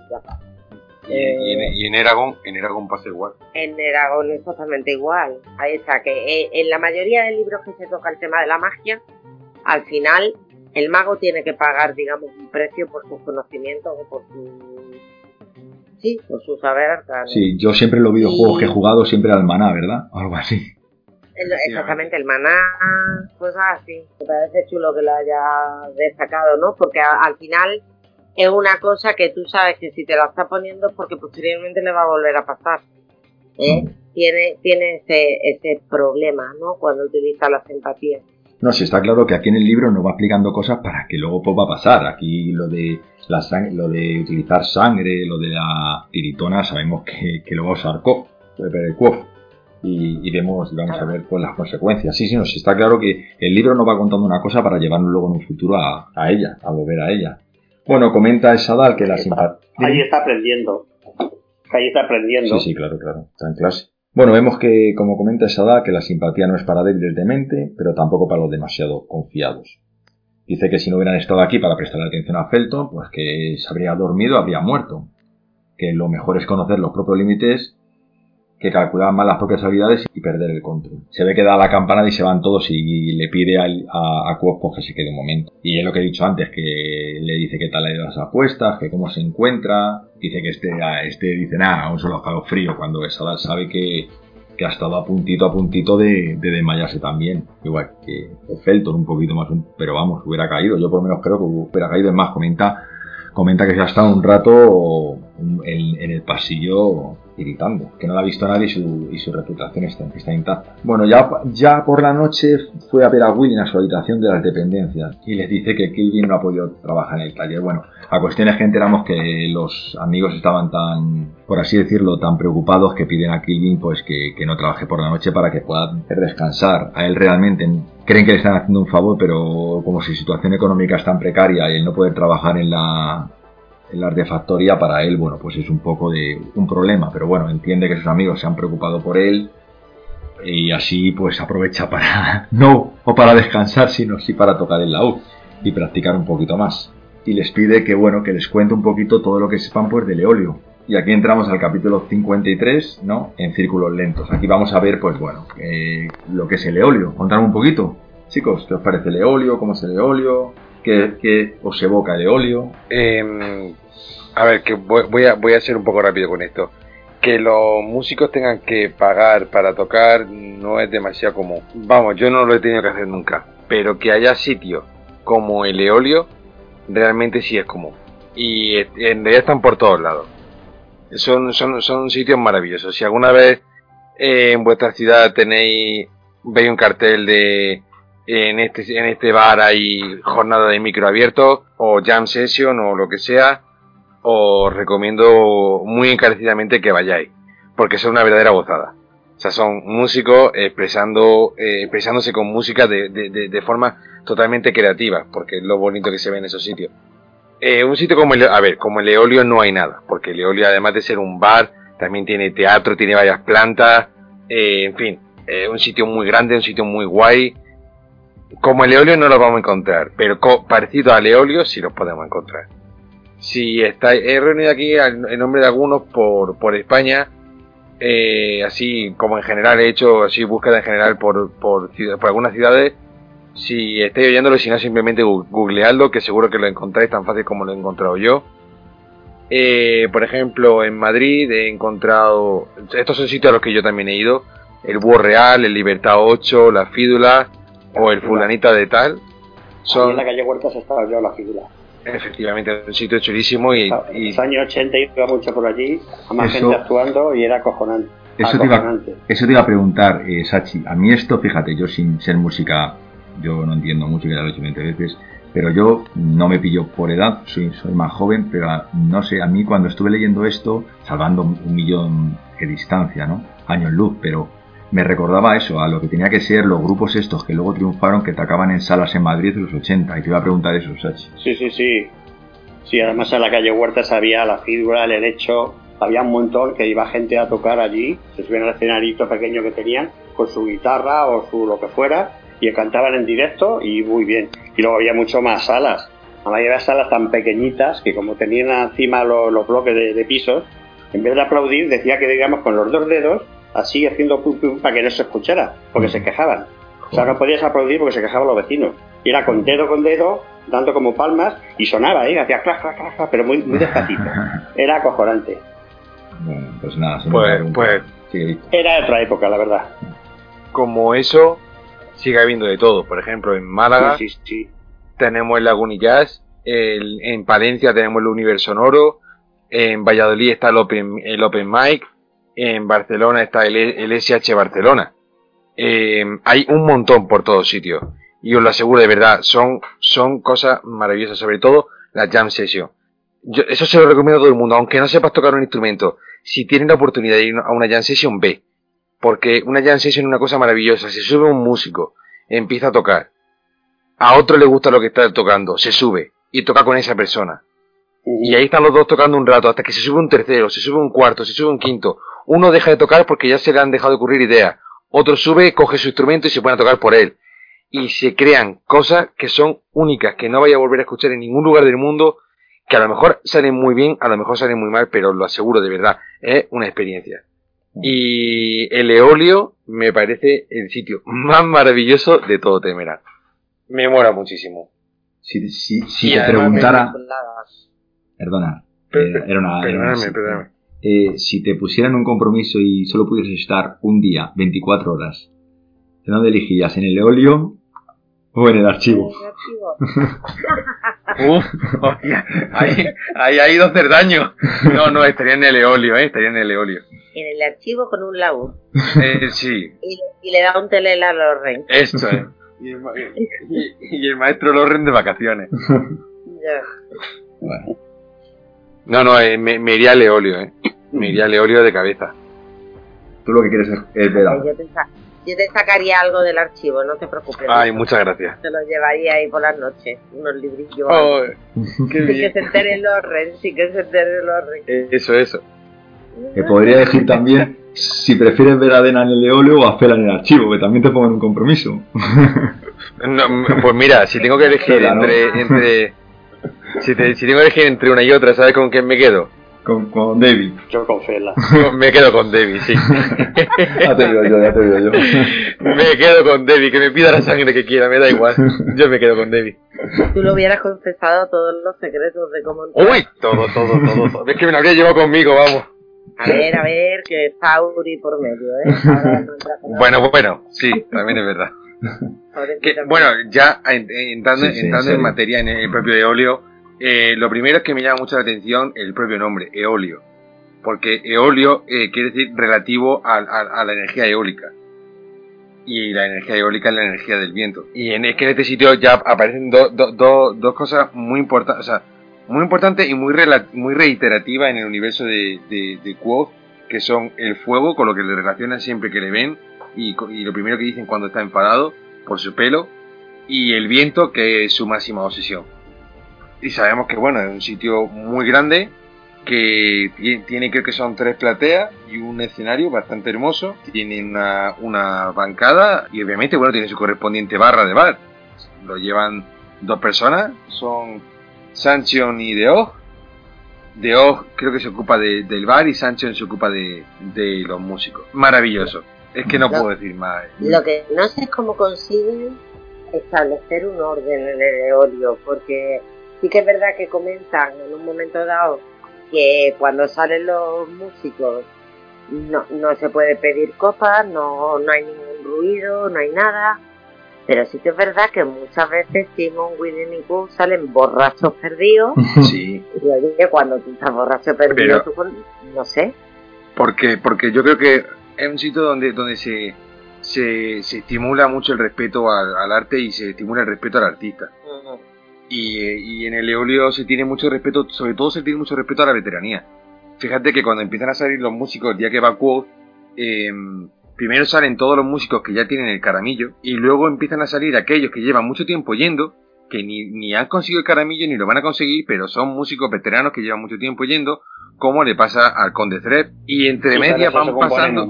Y, en, y en Eragon, en Eragon pasa igual. En Eragon es totalmente igual. Ahí está, que eh, en la mayoría de libros que se toca el tema de la magia, al final el mago tiene que pagar, digamos, un precio por sus conocimientos o por su... Sí, por su saber arcano. Sí, yo siempre los videojuegos que he jugado siempre al maná, ¿verdad? Algo así. exactamente, el maná, pues así. Me parece chulo que lo haya destacado, ¿no? Porque al final es una cosa que tú sabes que si te la está poniendo es porque posteriormente le va a volver a pasar. ¿eh? Mm. Tiene, tiene ese, ese problema, ¿no? Cuando utiliza la simpatía. No, sí está claro que aquí en el libro nos va explicando cosas para que luego pues, va a pasar. Aquí lo de la lo de utilizar sangre, lo de la tiritona, sabemos que, que lo va a usar Kof, y, y vemos, vamos a ver pues, las consecuencias. Sí, sí, no, sí está claro que el libro nos va contando una cosa para llevarnos luego en un futuro a, a ella, a volver a ella. Bueno, comenta Sadal que la simpatía... Ahí está aprendiendo. Ahí está aprendiendo. Sí, sí, claro, claro. Está en clase. Bueno, vemos que, como comenta Sada, que la simpatía no es para débiles de mente, pero tampoco para los demasiado confiados. Dice que si no hubieran estado aquí para prestar atención a Felton, pues que se habría dormido, habría muerto. Que lo mejor es conocer los propios límites que calculaban mal las propias habilidades y perder el control. Se ve que da la campanada y se van todos y le pide a, a, a que se quede un momento. Y es lo que he dicho antes, que le dice que tal le las apuestas, que cómo se encuentra. Dice que este, este dice nada, un solo frío cuando Sadal sabe que, que ha estado a puntito a puntito de, de desmayarse también. Igual que Felton un poquito más, pero vamos, hubiera caído. Yo por lo menos creo que hubiera caído. Es más, comenta, comenta que se ha estado un rato en el pasillo irritando, que no la ha visto nadie y su, y su reputación está, está, intacta. Bueno, ya, ya por la noche fue a ver a Willy a su habitación de las dependencias y les dice que Kelvin no ha podido trabajar en el taller. Bueno, la cuestión es que enteramos que los amigos estaban tan, por así decirlo, tan preocupados que piden a Kelvin pues que, no trabaje por la noche para que pueda descansar. A él realmente creen que le están haciendo un favor, pero como su situación económica es tan precaria y él no poder trabajar en la la artefactoría para él, bueno, pues es un poco de un problema, pero bueno, entiende que sus amigos se han preocupado por él y así pues aprovecha para no o para descansar, sino sí para tocar el laúd y practicar un poquito más. Y les pide que bueno, que les cuente un poquito todo lo que sepan pues del eolio. Y aquí entramos al capítulo 53, ¿no? En círculos lentos. Aquí vamos a ver, pues bueno, eh, lo que es el eolio. Contadme un poquito. Chicos, ¿qué os parece el eolio? ¿Cómo es el eolio? ¿Qué, qué os evoca el eolio? Eh, a ver, que voy, a, voy a ser un poco rápido con esto. Que los músicos tengan que pagar para tocar no es demasiado común. Vamos, yo no lo he tenido que hacer nunca. Pero que haya sitios como el Eolio, realmente sí es común. Y en realidad están por todos lados. Son, son, son sitios maravillosos. Si alguna vez eh, en vuestra ciudad tenéis, veis un cartel de en este, en este bar hay jornada de micro abierto o jam session o lo que sea, os recomiendo muy encarecidamente que vayáis, porque es una verdadera gozada. O sea, son músicos expresando, eh, expresándose con música de, de, forma totalmente creativa, porque es lo bonito que se ve en esos sitios. Eh, un sitio como el, a ver, como el Eolio no hay nada, porque el Eolio además de ser un bar, también tiene teatro, tiene varias plantas, eh, en fin, un sitio muy grande, un sitio muy guay. Como el Eolio no lo vamos a encontrar, pero parecido al Eolio sí los podemos encontrar si está, he reunido aquí en nombre de algunos por, por España, eh, así como en general he hecho así búsqueda en general por, por, por algunas ciudades. Si estáis oyéndolo, si no, simplemente googleadlo, que seguro que lo encontráis tan fácil como lo he encontrado yo. Eh, por ejemplo, en Madrid he encontrado. Estos son sitios a los que yo también he ido: el Búho Real, el Libertad 8, la Fídula o el Fulanita de Tal. Son... en la calle Huertas estaba yo la figura. Efectivamente, un sitio chulísimo y... En los años 80 iba mucho por allí, a más gente actuando y era acojonante. Eso te, iba, eso te iba a preguntar, eh, Sachi. A mí esto, fíjate, yo sin ser música, yo no entiendo música, ya lo he hecho 20 veces, pero yo no me pillo por edad, soy, soy más joven, pero no sé, a mí cuando estuve leyendo esto, salvando un millón de distancia, ¿no? Años luz, pero me recordaba eso, a lo que tenía que ser los grupos estos que luego triunfaron, que tocaban en salas en Madrid en los 80, y te iba a preguntar eso, Sachi. Sí, sí, sí. Sí, además en la calle Huertas había la figura, el hecho, había un montón que iba gente a tocar allí, se subían al escenarito pequeño que tenían, con su guitarra o su lo que fuera, y cantaban en directo y muy bien. Y luego había mucho más salas. Había salas tan pequeñitas que como tenían encima los, bloques de, pisos, en vez de aplaudir decía que digamos con los dos dedos, así haciendo pum pum para que no se escuchara, porque se quejaban. O sea, no podías aplaudir porque se quejaban los vecinos. Y era con dedo con dedo, dando como palmas, y sonaba, ¿eh? Hacía clac, clac, clac, pero muy, muy despacito. Era acojonante. Bueno, pues nada, pues, pues era otra época, la verdad. Como eso, sigue habiendo de todo. Por ejemplo, en Málaga tenemos el Lagunillas, el, en Palencia tenemos el Universo Sonoro, en Valladolid está el Open, el Open Mic, en Barcelona está el, el SH Barcelona. Eh, hay un montón por todos sitios. Y os lo aseguro de verdad, son, son cosas maravillosas, sobre todo la jam session. Yo, eso se lo recomiendo a todo el mundo, aunque no sepas tocar un instrumento. Si tienes la oportunidad de ir a una jam session, ve. Porque una jam session es una cosa maravillosa. Se sube un músico, empieza a tocar. A otro le gusta lo que está tocando, se sube y toca con esa persona. Y ahí están los dos tocando un rato, hasta que se sube un tercero, se sube un cuarto, se sube un quinto. Uno deja de tocar porque ya se le han dejado de ocurrir ideas. Otro sube, coge su instrumento y se pone a tocar por él. Y se crean cosas que son únicas, que no vaya a volver a escuchar en ningún lugar del mundo, que a lo mejor salen muy bien, a lo mejor salen muy mal, pero lo aseguro de verdad, es una experiencia. Y el Eolio me parece el sitio más maravilloso de todo Temeral. Me mola muchísimo. Si, si, si te preguntara... Perdona. Eh, era una, perdóname, eh, si te pusieran un compromiso y solo pudieras estar un día, 24 horas, ¿de dónde elegirías? ¿En el Eolio o en el archivo? Uf, ahí, ahí ha ido a hacer daño. No, no, estaría en el Eolio, ¿eh? Estaría en el Eolio en el archivo con un laúd. Eh, sí. Y, le da un telela a Loren. Esto es. Y el, maestro Loren de vacaciones. Ya. No, no, eh, me, iría a Leolio, ¿eh? Me iría a Leolio de cabeza. Tú lo que quieres es, ver algo. Yo te, sacaría algo del archivo, no te preocupes. Ay, muchas gracias. Te lo llevaría ahí por las noches, unos librillos. Oh, qué bien. que se entere Loren, sí que se entere Loren. Eso, eso. Que podría decir también si prefieres ver a Dena en el eolio o a Fela en el archivo, que también te pongan un compromiso. pues mira, si tengo que elegir entre, entre si, si, tengo que elegir entre una y otra, ¿sabes con quién me quedo? Con, con David. Yo con Fela. me quedo con David, sí. ya te digo yo, ya te digo yo. me quedo con David, que me pida la sangre que quiera, me da igual. Yo me quedo con David. Tú lo hubieras confesado todos los secretos de cómo... Uy, todo, todo, todo, todo. Es que me lo habría llevado conmigo, vamos. A ver, a ver, que está Uri por medio, ¿eh? bueno, bueno, sí, también es verdad. bueno, ya entrando, entrando en materia en el propio Eolio, eh, lo primero es que me llama mucho la atención el propio nombre, Eolio. Porque Eolio eh, quiere decir relativo a, la energía eólica. Y la energía eólica es la energía del viento. Y en, es que en este sitio ya aparecen dos cosas muy importantes. O sea, muy importante y muy, muy reiterativa en el universo de, de, de que son el fuego, con lo que le relacionan siempre que le ven, y, y, lo primero que dicen cuando está enfadado por su pelo, y el viento, que es su máxima obsesión. Y sabemos que, bueno, es un sitio muy grande, que tiene creo que son tres plateas y un escenario bastante hermoso, tiene una, una bancada y obviamente, bueno, tiene su correspondiente barra de bar. Lo llevan dos personas, son Sanchion y Deog. Deog creo que se ocupa del bar y Sanchion se ocupa de, los músicos. Maravilloso. Es que no puedo decir más. Lo que no sé es cómo consiguen establecer un orden en el eolio, porque sí que es verdad que comentan en un momento dado que cuando salen los músicos no, no se puede pedir copas, no, no hay ningún ruido, no hay nada, Pero sí que es verdad que muchas veces Simon, William y Cook salen borrachos perdidos. Sí. Y oye, cuando tú estás borracho perdido, tú no sé. Porque, porque yo creo que es un sitio donde, donde se, se, se estimula mucho el respeto al, arte y se estimula el respeto al artista. Y, y, en el Eolio se tiene mucho respeto, sobre todo se tiene mucho respeto a la veteranía. Fíjate que cuando empiezan a salir los músicos el día que va eh, primero salen todos los músicos que ya tienen el caramillo y luego empiezan a salir aquellos que llevan mucho tiempo yendo, que ni, ni han conseguido el caramillo ni lo van a conseguir, pero son músicos veteranos que llevan mucho tiempo yendo, como le pasa al Conde Zrep. Y entre medias van pasando...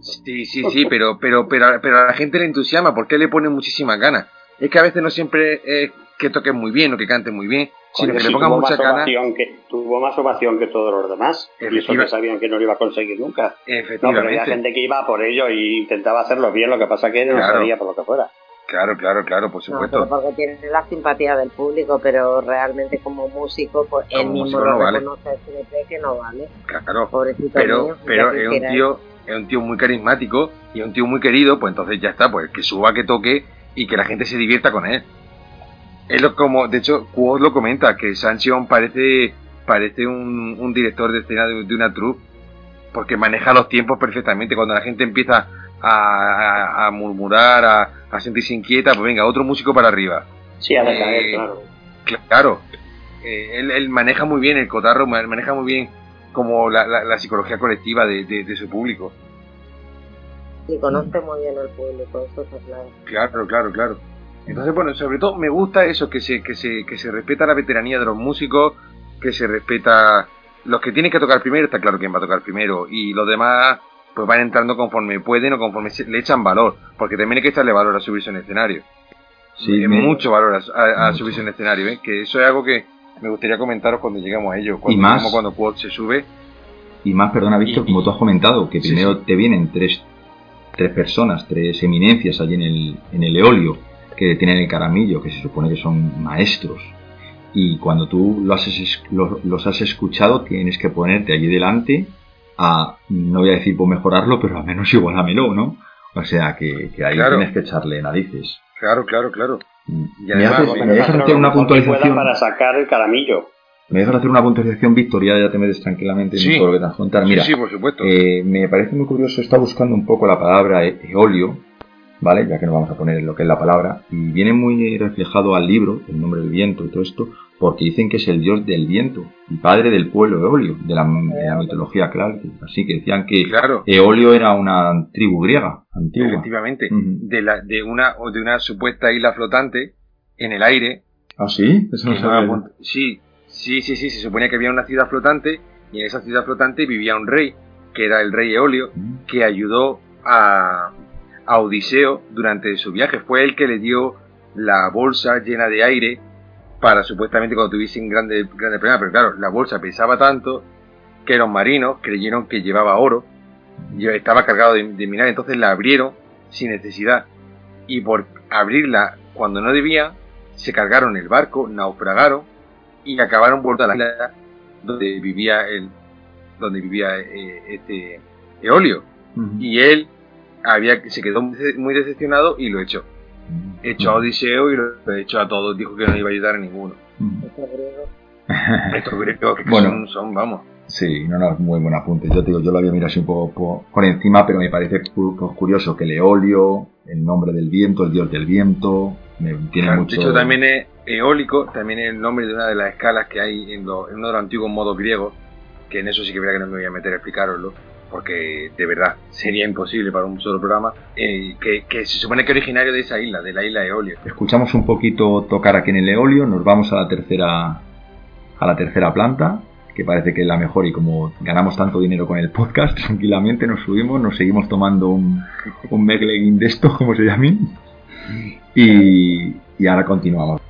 sí, sí, sí, pero, pero, pero, pero a la gente le entusiasma porque le pone muchísimas ganas. Es que a veces no siempre es que toquen muy bien o que canten muy bien, sino que le pongan mucha ganas. Que, tuvo más ovación que todos los demás. Y eso que sabían que no lo iba a conseguir nunca. Efectivamente. No, pero había gente que iba por ello y intentaba hacerlo bien, lo que pasa que no sabía por lo que fuera. Claro, claro, claro, por supuesto. No, porque tiene la simpatía del público, pero realmente como músico, pues él mismo lo no reconoce vale. que no vale. Claro, Pobrecito pero, pero es un tío, es un tío muy carismático y un tío muy querido, pues entonces ya está, pues que suba, que toque y que la gente se divierta con él. Es lo como, de hecho, Quod lo comenta, que Sanchion parece, parece un, un director de escena de, una troupe, porque maneja los tiempos perfectamente. Cuando la gente empieza a, a, murmurar, a, a, sentirse inquieta, pues venga, otro músico para arriba. Sí, a eh, claro. Claro. Eh, él, maneja muy bien el cotarro, maneja muy bien como la, la, psicología colectiva de, de, su público. Y conoce muy bien al público, eso está claro. Claro, claro, claro. Entonces, bueno, sobre todo me gusta eso, que se, que se, que se respeta la veteranía de los músicos, que se respeta los que tienen que tocar primero, está claro quién va a tocar primero, y los demás pues van entrando conforme pueden o conforme le echan valor, porque también hay que echarle valor a subirse en escenario. Sí, mucho valor a, subirse en escenario, ¿eh? que eso es algo que me gustaría comentaros cuando llegamos a ello, cuando, y más, cuando Quad se sube. Y más, perdona, Víctor, como tú has comentado, que primero te vienen tres, tres personas, tres eminencias allí en el, en el eolio, que tienen el caramillo, que se supone que son maestros. Y cuando tú los has, los, has escuchado, tienes que ponerte allí delante a, no voy a decir por mejorarlo, pero al menos igualámelo, ¿no? O sea, que, ahí tienes que echarle narices. Claro, claro, claro. Mm. Y además, me, dejas hacer una puntualización. Para sacar el caramillo. Me dejas hacer una puntualización, Victoria, ya te metes tranquilamente en todo lo que te vas a contar. Mira, sí, por supuesto. Eh, me parece muy curioso, está buscando un poco la palabra e-, eolio, ¿vale? Ya que nos vamos a poner en lo que es la palabra. Y viene muy reflejado al libro, el nombre del viento y todo esto, porque dicen que es el dios del viento y padre del pueblo Eolio, de la, mitología claro Así que decían que Eolio era una tribu griega antigua. Efectivamente, de, la, de, una, de una supuesta isla flotante en el aire. ¿Ah, sí? Eso no Sí, sí, sí, sí, se suponía que había una ciudad flotante y en esa ciudad flotante vivía un rey, que era el rey Eolio, que ayudó a, a Odiseo durante su viaje. Fue el que le dio la bolsa llena de aire para supuestamente cuando tuviesen grandes grande problemas. Pero claro, la bolsa pesaba tanto que los marinos creyeron que llevaba oro. Y estaba cargado de, minar, entonces la abrieron sin necesidad. Y por abrirla cuando no debía, se cargaron el barco, naufragaron y acabaron vuelto a la isla donde vivía el donde vivía eh, este Eolio. Y él había, se quedó muy decepcionado y lo echó. Echó a Odiseo y lo echó a todos, dijo que no iba a ayudar a ninguno. Estos griegos que bueno, son, vamos. Sí, no, no, es muy buen apunte. Yo digo, yo lo había mirado así un poco por, encima, pero me parece curioso que el eolio, el nombre del viento, el dios del viento, me tiene mucho... De hecho, también es eólico, también es el nombre de una de las escalas que hay en, uno de los antiguos modos griegos, que en eso sí que verá que no me voy a meter a explicaroslo porque de verdad sería imposible para un solo programa, eh, que, se supone que es originario de esa isla, de la isla Eolio. Escuchamos un poquito tocar aquí en el Eolio, nos vamos a la tercera a la tercera planta, que parece que es la mejor y como ganamos tanto dinero con el podcast, tranquilamente nos subimos, nos seguimos tomando un, un de esto, como se llamen, y, ahora continuamos.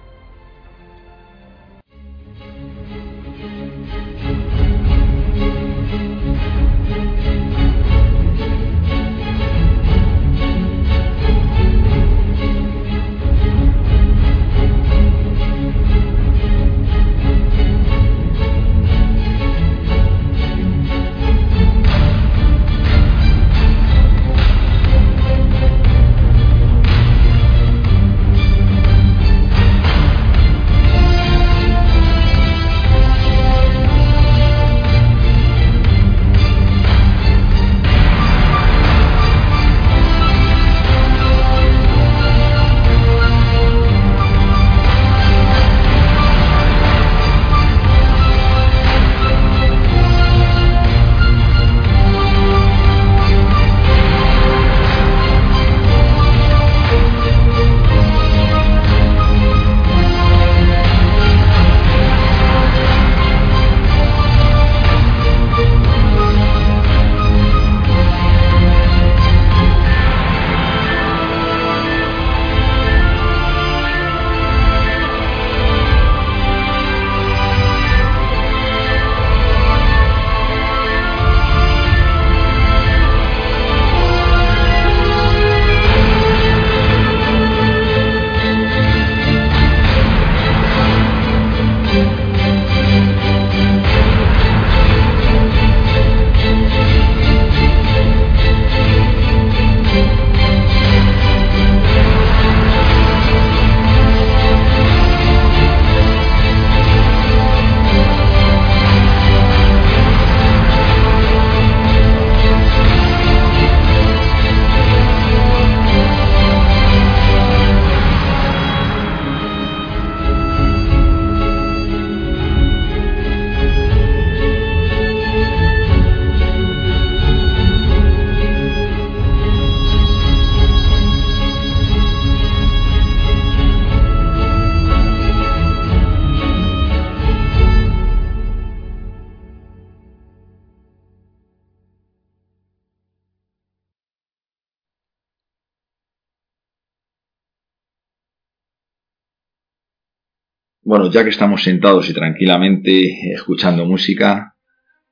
Bueno, ya que estamos sentados y tranquilamente escuchando música,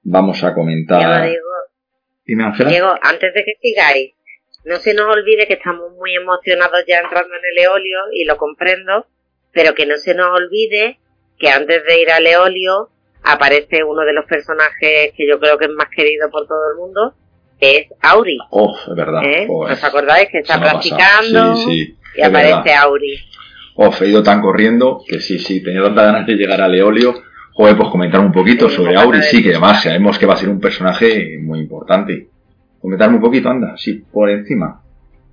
vamos a comentar. Diego, Diego, antes de que sigáis, no se nos olvide que estamos muy emocionados ya entrando en el Eolio y lo comprendo, pero que no se nos olvide que antes de ir al Eolio aparece uno de los personajes que yo creo que es más querido por todo el mundo, que es Auri. Oh, es verdad. ¿Eh? ¿Os acordáis que está practicando? y aparece Auri. Oh, he ido tan corriendo que sí, sí, tenía tantas ganas de llegar al Eolio. Joder, pues comentar un poquito sobre Auri, sí, que además sabemos que va a ser un personaje muy importante. Comentarme un poquito, anda, sí, por encima.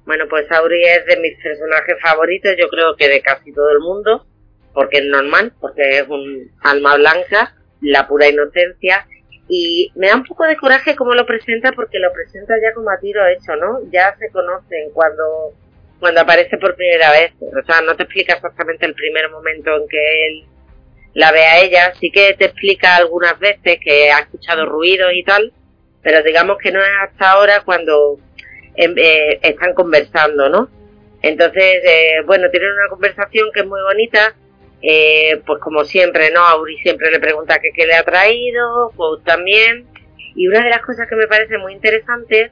Bueno, pues Auri es de mis personajes favoritos, yo creo que de casi todo el mundo, porque es normal, porque es un alma blanca, la pura inocencia, y me da un poco de coraje cómo lo presenta, porque lo presenta ya como a tiro hecho, ¿no? Ya se conocen cuando, cuando aparece por primera vez, o sea, no te explica exactamente el primer momento en que él la ve a ella, sí que te explica algunas veces que ha escuchado ruidos y tal, pero digamos que no es hasta ahora cuando em, eh, están conversando, ¿no? Entonces, eh, bueno, tienen una conversación que es muy bonita, eh, pues como siempre, ¿no? Auri siempre le pregunta qué, le ha traído, pues también, y una de las cosas que me parece muy interesante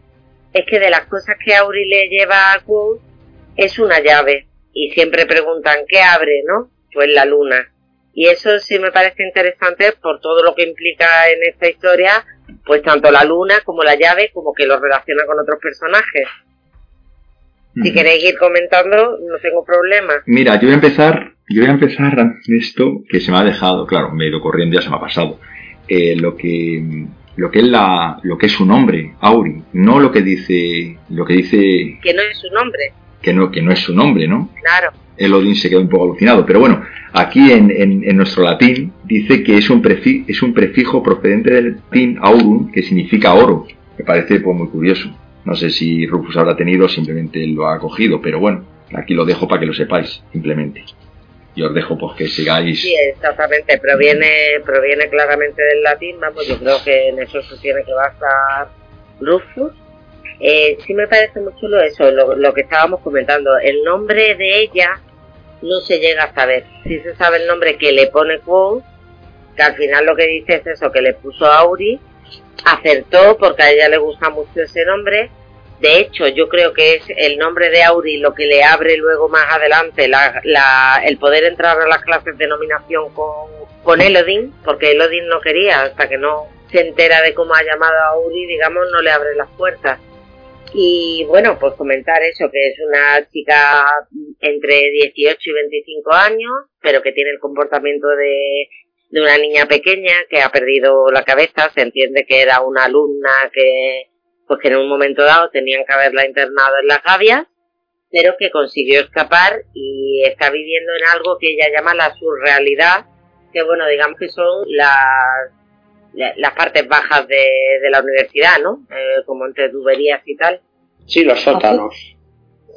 es que de las cosas que Auri le lleva a Quote es una llave, y siempre preguntan qué abre, ¿no? Pues la luna. Y eso sí me parece interesante por todo lo que implica en esta historia, pues tanto la luna como la llave, como que lo relaciona con otros personajes. Si queréis ir comentando, no tengo problema. Mira, yo voy a empezar, yo voy a empezar esto que se me ha dejado, claro, me he ido corriendo, ya se me ha pasado. Eh, lo que lo que es la lo que es su nombre, Auri, no lo que dice lo que dice que no es su nombre. Que no que no es su nombre, ¿no? Claro. Elodin se quedó un poco alucinado, pero bueno, aquí en, en, nuestro latín dice que es un, prefijo, es un prefijo procedente del latín aurum, que significa oro. Me parece pues, muy curioso. No sé si Rufus habrá tenido o simplemente lo ha cogido, pero bueno, aquí lo dejo para que lo sepáis, simplemente. Y os dejo pues que sigáis. Sí, exactamente, proviene, proviene claramente del latín, vamos, yo creo que en eso se tiene que basar Rufus. Eh, sí me parece muy chulo eso, lo, que estábamos comentando. El nombre de ella no se llega a saber. Si se sabe el nombre que le pone Quo, que al final lo que dice es eso, que le puso Auri, acertó porque a ella le gusta mucho ese nombre. De hecho, yo creo que es el nombre de Auri lo que le abre luego más adelante la, el poder entrar a las clases de nominación con, con Elodin, porque Elodin no quería, hasta que no se entera de cómo ha llamado a Auri, digamos, no le abre las puertas. Y bueno, pues comentar eso, que es una chica entre 18 y 25 años, pero que tiene el comportamiento de, de una niña pequeña que ha perdido la cabeza, se entiende que era una alumna que, pues que en un momento dado tenían que haberla internado en las gavias, pero que consiguió escapar y está viviendo en algo que ella llama la surrealidad, que bueno, digamos que son las las partes bajas de, de la universidad, ¿no? Eh, como entre tuberías y tal. Sí, los sótanos.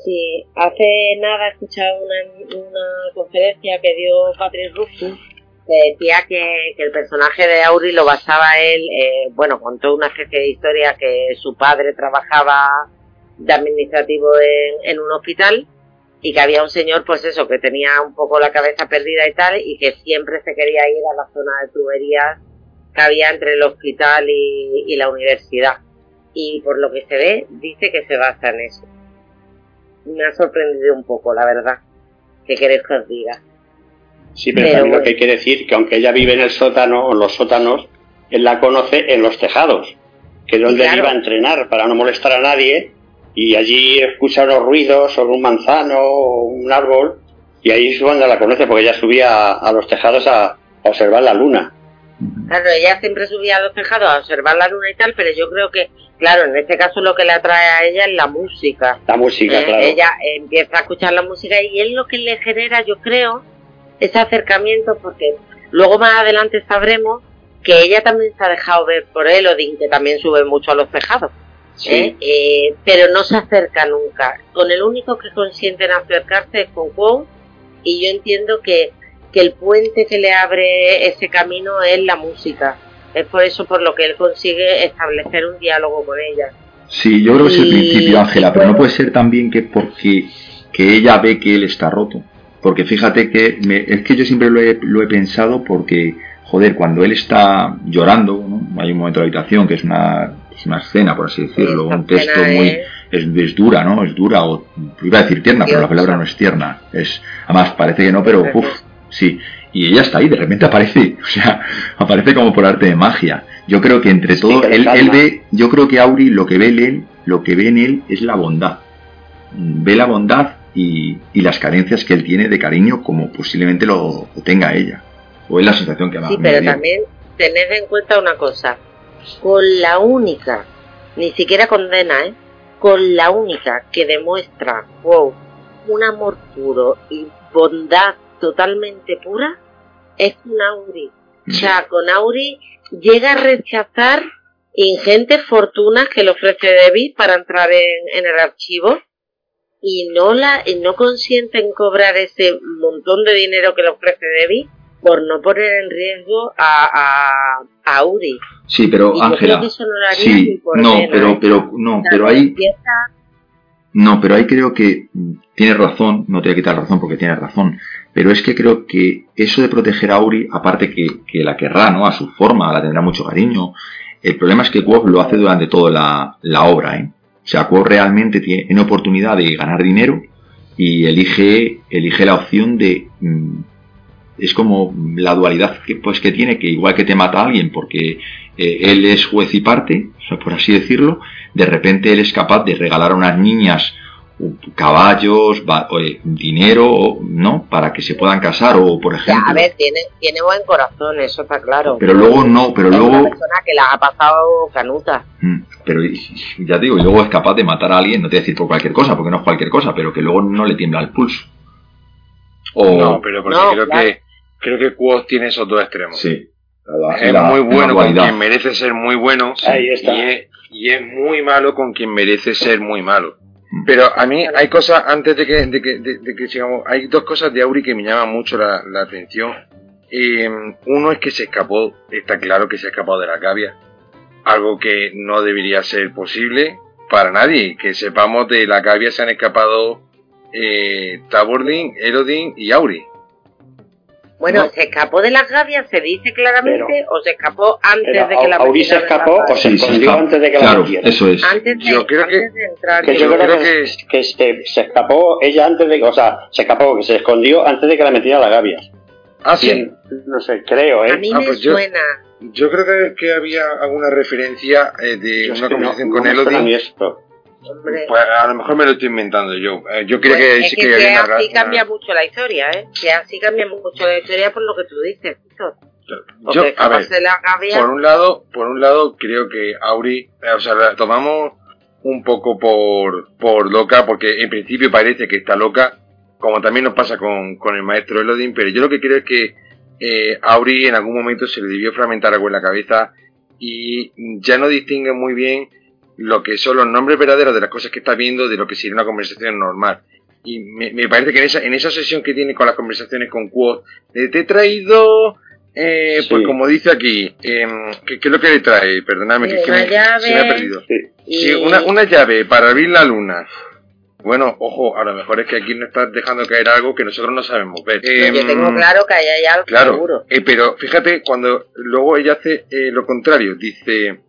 sí, hace nada he escuchado una, una conferencia que dio Patrick Rufus que decía que, que, el personaje de Auri lo basaba él, eh, bueno, contó una especie de historia que su padre trabajaba de administrativo en, en un hospital y que había un señor, pues eso, que tenía un poco la cabeza perdida y tal, y que siempre se quería ir a la zona de tuberías que había entre el hospital y, la universidad. Y por lo que se ve, dice que se basa en eso. Me ha sorprendido un poco, la verdad. ¿Qué queréis que os diga? Sí, pero, también lo que hay que decir que aunque ella vive en el sótano o en los sótanos, él la conoce en los tejados, que es donde iba a entrenar para no molestar a nadie y allí escucha los ruidos sobre un manzano o un árbol y ahí es donde la conoce porque ella subía a, los tejados a observar la luna. Claro, ella siempre subía a los tejados a observar la luna y tal, pero yo creo que, claro, en este caso lo que le atrae a ella es la música. La música, eh, claro. Ella empieza a escuchar la música y es lo que le genera, yo creo, ese acercamiento, porque luego más adelante sabremos que ella también se ha dejado ver por Elodin, que también sube mucho a los tejados. ¿eh? Eh, pero no se acerca nunca. Con el único que consienten acercarse es con Quo, y yo entiendo que que el puente que le abre ese camino es la música. Es por eso por lo que él consigue establecer un diálogo con ella. Sí, yo creo que es el principio, Ángela, pero no puede ser también que porque que ella ve que él está roto. Porque fíjate que es que yo siempre lo he, lo he pensado porque, joder, cuando él está llorando, ¿no? hay un momento de la habitación que es una, es una escena, por así decirlo, un texto muy... Es, dura, ¿no? Es dura, o iba a decir tierna, pero la palabra no es tierna. Es, además, parece que no, pero uff, sí. Y ella está ahí, de repente aparece, o sea, aparece como por arte de magia. Yo creo que entre todo, él, él, ve, yo creo que Auri lo que ve en él, lo que ve en él es la bondad. Ve la bondad y, las carencias que él tiene de cariño como posiblemente lo, tenga ella. O es la sensación que más Sí, pero también tened en cuenta una cosa. Con la única, ni siquiera condena, ¿eh? Con la única que demuestra, wow, un amor puro y bondad totalmente pura, es con Auri. O sea, con Auri llega a rechazar ingentes fortunas que le ofrece David para entrar en, en el archivo y no la no consiente en cobrar ese montón de dinero que le ofrece Debbie por no poner en riesgo a, a, Uri. Sí, pero Ángela, sí, no, pero ¿eh? pero no, pero ahí no, pero ahí creo que tiene razón, no te voy a quitar razón porque tiene razón, pero es que creo que eso de proteger a Uri, aparte que, que la querrá, ¿no? A su forma, la tendrá mucho cariño. El problema es que Quoth lo hace durante toda la, la obra, ¿eh? O sea, Quo realmente tiene oportunidad de ganar dinero y elige, elige la opción de... Mm, es como la dualidad que, pues, que tiene, que igual que te mata alguien porque eh, él es juez y parte, por así decirlo, de repente él es capaz de regalar a unas niñas caballos, dinero, ¿no? Para que se puedan casar o, por ejemplo... a ver, tiene, tiene buen corazón, eso está claro. Pero luego no, pero luego... Una persona que la ha pasado canuta. Mm, pero ya digo, y luego es capaz de matar a alguien, no te voy a decir por cualquier cosa, porque no es cualquier cosa, pero que luego no le tiembla el pulso. No, pero porque creo que creo que Quoth tiene esos dos extremos. Sí. es muy bueno con quien merece ser muy bueno Ahí está. y es muy malo con quien merece ser muy malo. Pero a mí hay cosas, antes de que, de que, de, que sigamos, hay dos cosas de Auri que me llaman mucho la, atención. Eh, uno es que se escapó, está claro que se ha escapado de la cavia, algo que no debería ser posible para nadie. Que sepamos de la cavia se han escapado eh, Tabordin, Erodin y Auri. Bueno, ¿se escapó de las gavias? ¿Se dice claramente? ¿O se escapó antes de que la se escapó o se escondió antes de que la metieran? Eso es. Antes de, yo creo que, entrar, que, yo, creo, que, que, se, escapó ella antes de que, o sea, se escapó, que se escondió antes de que la metiera a las gavias. Ah, sí. No sé, creo, ¿eh? A mí ah, me pues suena. Yo, creo que, que, había alguna referencia eh, de una conversación con Elodie. Pues a lo mejor me lo estoy inventando yo. Eh, yo creo pues que sí que, que, que así cambia mucho la historia, ¿eh? Que así cambia mucho la historia por lo que tú dices, Yo, a ver, por un lado, por un lado creo que Auri, eh, o sea, la tomamos un poco por, por loca, porque en principio parece que está loca, como también nos pasa con, con el maestro Elodin, pero yo lo que creo es que eh, Auri en algún momento se le debió fragmentar algo en la cabeza y ya no distingue muy bien lo que son los nombres verdaderos de las cosas que está viendo de lo que sería una conversación normal. Y me, parece que en esa, en esa sesión que tiene con las conversaciones con Quoth, te he traído, eh, pues como dice aquí, eh, ¿qué, es lo que le trae? Perdóname, que, me, se me ha perdido. Sí, una, una llave para abrir la luna. Bueno, ojo, a lo mejor es que aquí no estás dejando caer algo que nosotros no sabemos ver. yo tengo em, claro que hay algo claro, seguro. Eh, pero fíjate, cuando luego ella hace eh, lo contrario, dice,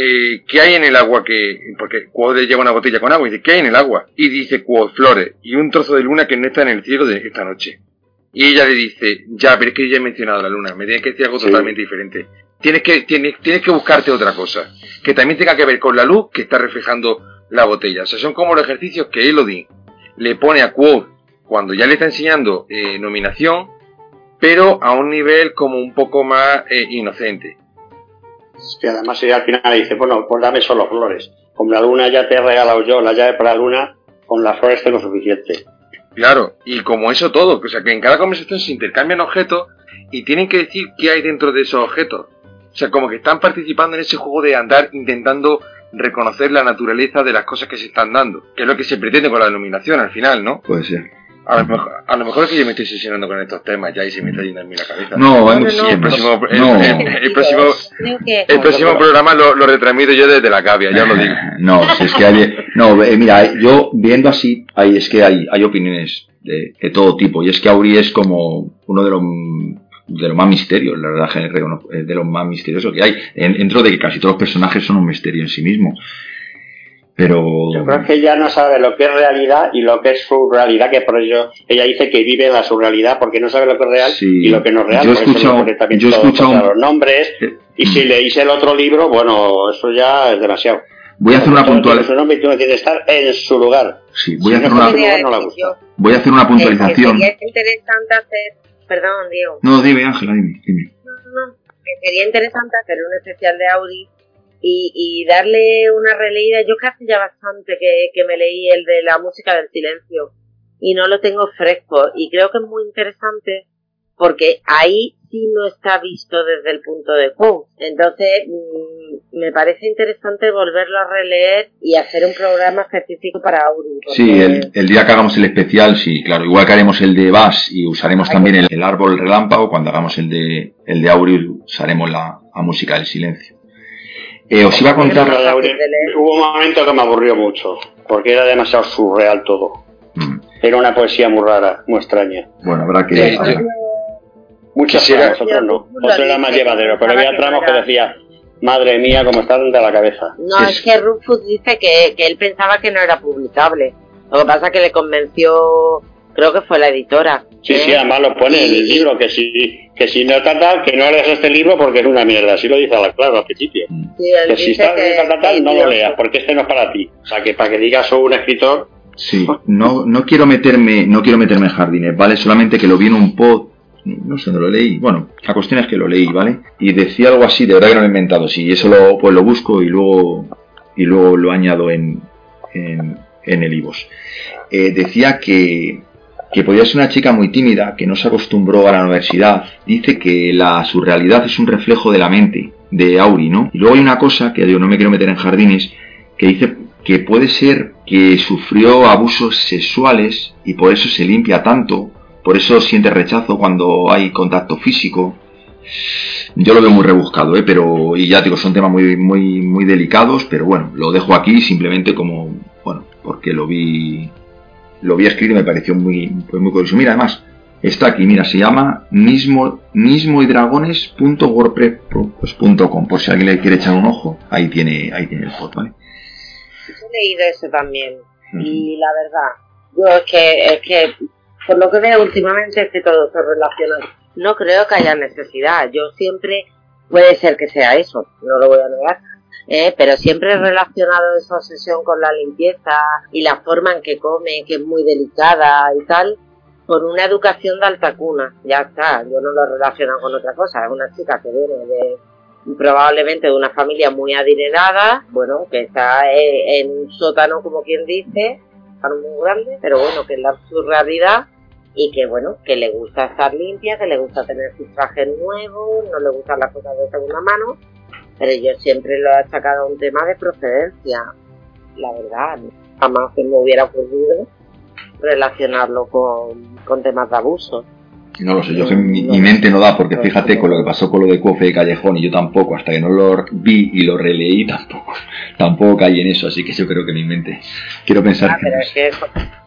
eh, ¿qué hay en el agua que...? Porque Quod lleva una botella con agua y dice, ¿qué hay en el agua? Y dice Quod, flores y un trozo de luna que no está en el cielo de esta noche. Y ella le dice, ya, pero es que ya he mencionado la luna, me tienes que decir algo totalmente diferente. Tienes que, tienes, tienes que buscarte otra cosa, que también tenga que ver con la luz que está reflejando la botella. O sea, son como los ejercicios que Elodie le pone a Quod cuando ya le está enseñando eh, nominación, pero a un nivel como un poco más eh, inocente que además ella al final dice, bueno, pues dame solo flores. Con la luna ya te he regalado yo la llave para la luna, con las flores tengo suficiente. Claro, y como eso todo, o sea que en cada conversación se intercambian objetos y tienen que decir qué hay dentro de esos objetos. O sea, como que están participando en ese juego de andar intentando reconocer la naturaleza de las cosas que se están dando, que es lo que se pretende con la iluminación al final, ¿no? Puede ser. A lo, mejor, a lo mejor es que yo me estoy sesionando con estos temas ya y se me está yendo en mí la cabeza. No, el próximo, el, próximo, el próximo programa lo, lo, retransmito yo desde la cavia, ya lo digo. No, si es que hay, no, eh, mira, yo viendo así, hay, es que hay, hay opiniones de, de todo tipo. Y es que Auri es como uno de los de lo más misterio, la verdad, de lo más misterioso que hay. Dentro de que casi todos los personajes son un misterio en sí mismo. Pero. Yo creo que ella no sabe lo que es realidad y lo que es su realidad, que por ello ella dice que vive la surrealidad porque no sabe lo que es real y lo que no es real. Yo he escuchado, yo he escuchado los nombres y si leís el otro libro, bueno, eso ya es demasiado. Voy a hacer una puntualización. tiene que estar en su lugar. Sí, voy a hacer una, voy a hacer una puntualización. Sería interesante hacer, perdón, Diego. No, dime, Ángela, dime, dime. No, no, que sería interesante hacer un especial de Audi y, y darle una releída. Yo casi ya bastante que, que me leí el de la música del silencio y no lo tengo fresco y creo que es muy interesante porque ahí sí no está visto desde el punto de Poe. Entonces, mm, me parece interesante volverlo a releer y hacer un programa específico para Auri. Sí, el, día que hagamos el especial, sí, claro. Igual que haremos el de Bass y usaremos también el, árbol relámpago, cuando hagamos el de, el de Auri usaremos la música del silencio. Eh, os iba a contar. Hubo un momento que me aburrió mucho, porque era demasiado surreal todo. Mm. Era una poesía muy rara, muy extraña. Bueno, habrá que. Muchas tramos, otros no. Otro era más llevadero, pero había tramos que decía, madre mía, cómo está de la cabeza. No, es, que Rufus dice que, que él pensaba que no era publicable. Lo que pasa es que le convenció creo que fue la editora. Sí, sí, ¿eh? además lo pone en el libro, que si, que si no está tal, que no leas este libro porque es una mierda. Así lo dice a la claro al principio. que si está tal, tal, no lo leas, porque este no es para ti. O sea, que para que digas soy un escritor... Sí, no, no quiero meterme, no quiero meterme en jardines, ¿vale? Solamente que lo vi en un pod no sé, no lo leí. Bueno, la cuestión es que lo leí, ¿vale? Y decía algo así, de verdad que no lo he inventado. Sí, eso lo, pues lo busco y luego, y luego lo añado en, en, en el IVOS. Eh, decía que, que podía ser una chica muy tímida, que no se acostumbró a la universidad, dice que la surrealidad es un reflejo de la mente, de Auri, ¿no? Y luego hay una cosa, que yo no me quiero meter en jardines, que dice que puede ser que sufrió abusos sexuales y por eso se limpia tanto, por eso siente rechazo cuando hay contacto físico. Yo lo veo muy rebuscado, ¿eh? pero y ya digo, son temas muy muy muy delicados, pero bueno, lo dejo aquí simplemente como bueno, porque lo vi lo vi escrito y me pareció muy, pues muy curioso. Mira, además, está aquí, mira, se llama mismo, mismoydragones.wordpress.com, por si alguien le quiere echar un ojo, ahí tiene, ahí tiene el foto, ¿vale? he leído eso también, y la verdad, yo es que, es que, por lo que veo últimamente es que todo se relaciona. No creo que haya necesidad, yo siempre, puede ser que sea eso, no lo voy a negar, ¿eh? pero siempre he relacionado esa obsesión con la limpieza y la forma en que come, que es muy delicada y tal, por una educación de alta cuna. Ya está, yo no lo relaciono con otra cosa. Es una chica que viene de probablemente de una familia muy adinerada, bueno, que está en un sótano, como quien dice, muy grande, pero bueno, que es la, su realidad y que bueno, que le gusta estar limpia, que le gusta tener sus trajes nuevos, no le gustan las cosas de segunda mano pero yo siempre lo he sacado a un tema de procedencia, la verdad. Jamás se me hubiera ocurrido relacionarlo con, temas de abuso. No lo sé, yo mi, mente no da, porque fíjate con lo que pasó con lo de Cofe de Callejón y yo tampoco, hasta que no lo vi y lo releí, tampoco, tampoco caí en eso, así que yo creo que mi mente, quiero pensar ah, que,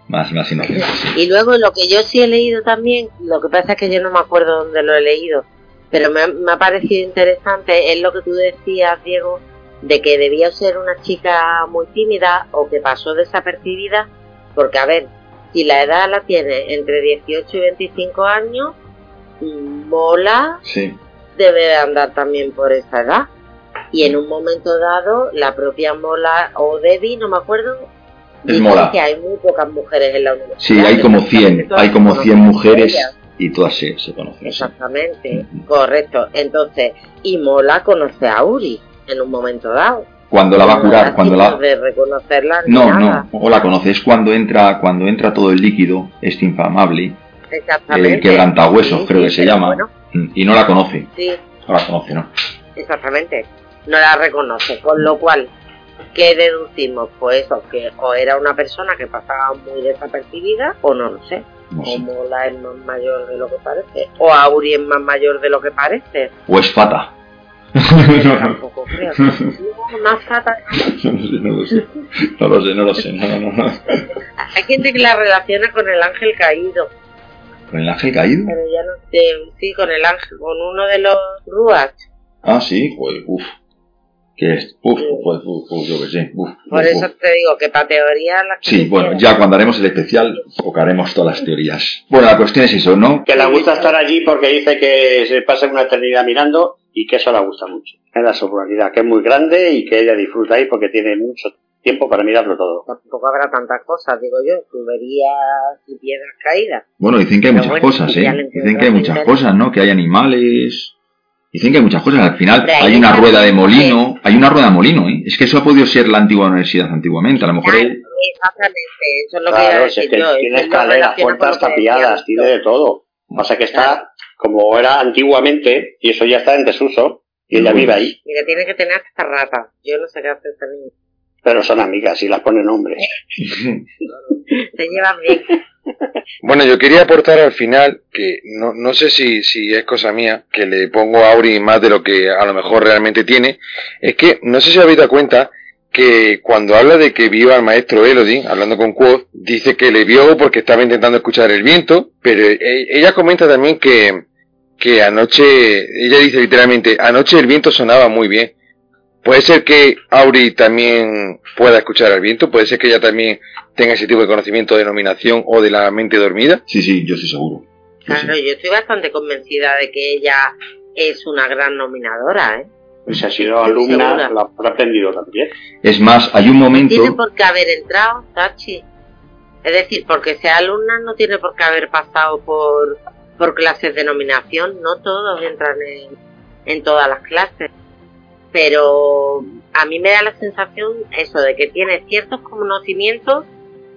más, más inocente. Y luego lo que yo sí he leído también, lo que pasa es que yo no me acuerdo dónde lo he leído, pero me, ha parecido interesante, es lo que tú decías, Diego, de que debía ser una chica muy tímida o que pasó desapercibida, porque a ver, si la edad la tiene entre 18 y 25 años, Mola sí. debe andar también por esa edad. Y en un momento dado, la propia Mola o Debbie, no me acuerdo, es Mola. que hay muy pocas mujeres en la universidad. Sí, hay como 100, hay como 100 mujeres y todas se, se conocen. Exactamente, correcto. Entonces, y Mola conoce a Uri en un momento dado. Cuando la va a curar, cuando la de reconocerla No, no, o la conoces cuando entra cuando entra todo el líquido, este inflamable. Exactamente. El quebrantahuesos, creo que se llama. Mm, y no la conoce. Sí. No la conoce, ¿no? Exactamente. No la reconoce, con lo cual ¿Qué deducimos? Pues eso, que o era una persona que pasaba muy desapercibida o no lo sé. O Mola es más mayor de lo que parece. O Auri es más mayor de lo que parece. O es Fata. tampoco creo. Una fata. No lo sé, no lo sé. No lo sé, no lo sé. No, no, no. Hay gente que la relaciona con el ángel caído. ¿Con el ángel caído? Pero ya no sé. Sí, con el ángel, con uno de los Ruach. Ah, sí, pues, uff. ¿Qué es? Uf, pues, uf, uf, yo qué sé. Uf, Por eso uf. te digo que para teoría que Sí, bueno, ya cuando haremos el especial tocaremos todas las teorías. Bueno, la cuestión es eso, ¿no? Que le gusta estar allí porque dice que se pasa una eternidad mirando y que eso le gusta mucho. Es la sobriedad, que es muy grande y que ella disfruta ahí porque tiene mucho tiempo para mirarlo todo. Tampoco habrá tantas cosas, digo yo, tuberías y piedras caídas. Bueno, dicen que hay Pero muchas bueno, cosas, ¿eh? Dicen que hay muchas cosas, ¿no? Que hay animales. Dicen que hay muchas cosas. Al final Hombre, hay una rueda de molino. Hay una rueda de molino, ¿eh? Es que eso ha podido ser la antigua universidad antiguamente. A lo mejor... Claro, Exactamente, eso es lo que iba a Claro, si decir es que yo. tiene escaleras, puertas tapiadas, tiene de todo. Pasa que está como era antiguamente y eso ya está en desuso y ella vive ahí. Mira, tiene que tener hasta ratas. Yo no sé qué hace esta niña. Pero son amigas y las pone nombre. Se llevan bien. Bueno, yo quería aportar al final, que no, no sé si, si es cosa mía, que le pongo a Auri más de lo que a lo mejor realmente tiene, es que no sé si habéis dado cuenta que cuando habla de que vio al maestro Elodie, hablando con Quoth, dice que le vio porque estaba intentando escuchar el viento, pero e- ella comenta también que, que anoche, ella dice literalmente, anoche el viento sonaba muy bien. Puede ser que Auri también pueda escuchar el viento, puede ser que ella también tenga ese tipo de conocimiento de nominación o de la mente dormida. Sí, sí, yo estoy seguro. Yo sí. Claro, yo estoy bastante convencida de que ella es una gran nominadora, ¿eh? Si ha sido Estoy alumna, segura. la habrá aprendido también. Es más, hay un No momento... tiene por qué haber entrado, Tachi. Es decir, porque sea alumna no tiene por qué haber pasado por, por clases de nominación. No todos entran en, en todas las clases. Pero a mí me da la sensación eso de que tiene ciertos conocimientos,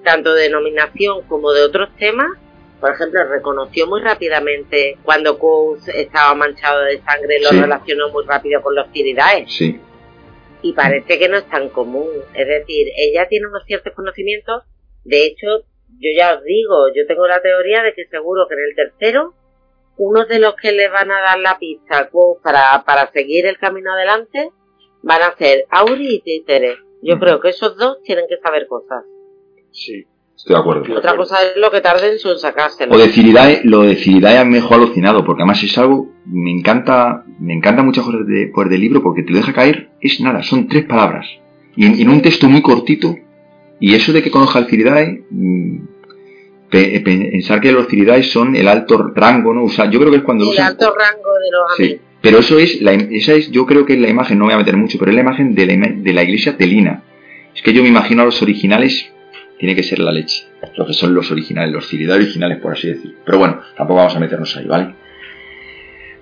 tanto de nominación como de otros temas. Por ejemplo, reconoció muy rápidamente cuando Coase estaba manchado de sangre, lo Sí. relacionó muy rápido con los tiridaes Sí. y parece que no es tan común. Es decir, ella tiene unos ciertos conocimientos. De hecho, yo ya os digo, yo tengo la teoría de que seguro que en el tercero, uno de los que le van a dar la pista para, para seguir el camino adelante van a ser Auri y Títere. Yo creo que esos dos tienen que saber cosas. Sí. Estoy de acuerdo. Otra cosa es lo que tarden en sacárselo. O de Ciridae, lo de Ciridae me dejó alucinado, porque además es algo, me encanta, me encanta muchas cosas de, pues, del libro, porque te lo deja caer, es nada, son tres palabras. Y en, en un texto muy cortito, y eso de que conozca el Ciridae, mm, pe- pensar que los Ciridae son el alto rango, ¿no? O sea, yo creo que es cuando el usan- alto rango de los Sí, amigos. pero eso es, la, esa es, yo creo que es la imagen, no voy a meter mucho, pero es la imagen de la, de la iglesia telina. Es que yo me imagino a los originales, tiene que ser la leche. Lo que son los originales, los Ciridae originales, por así decir. Pero bueno, tampoco vamos a meternos ahí, ¿vale?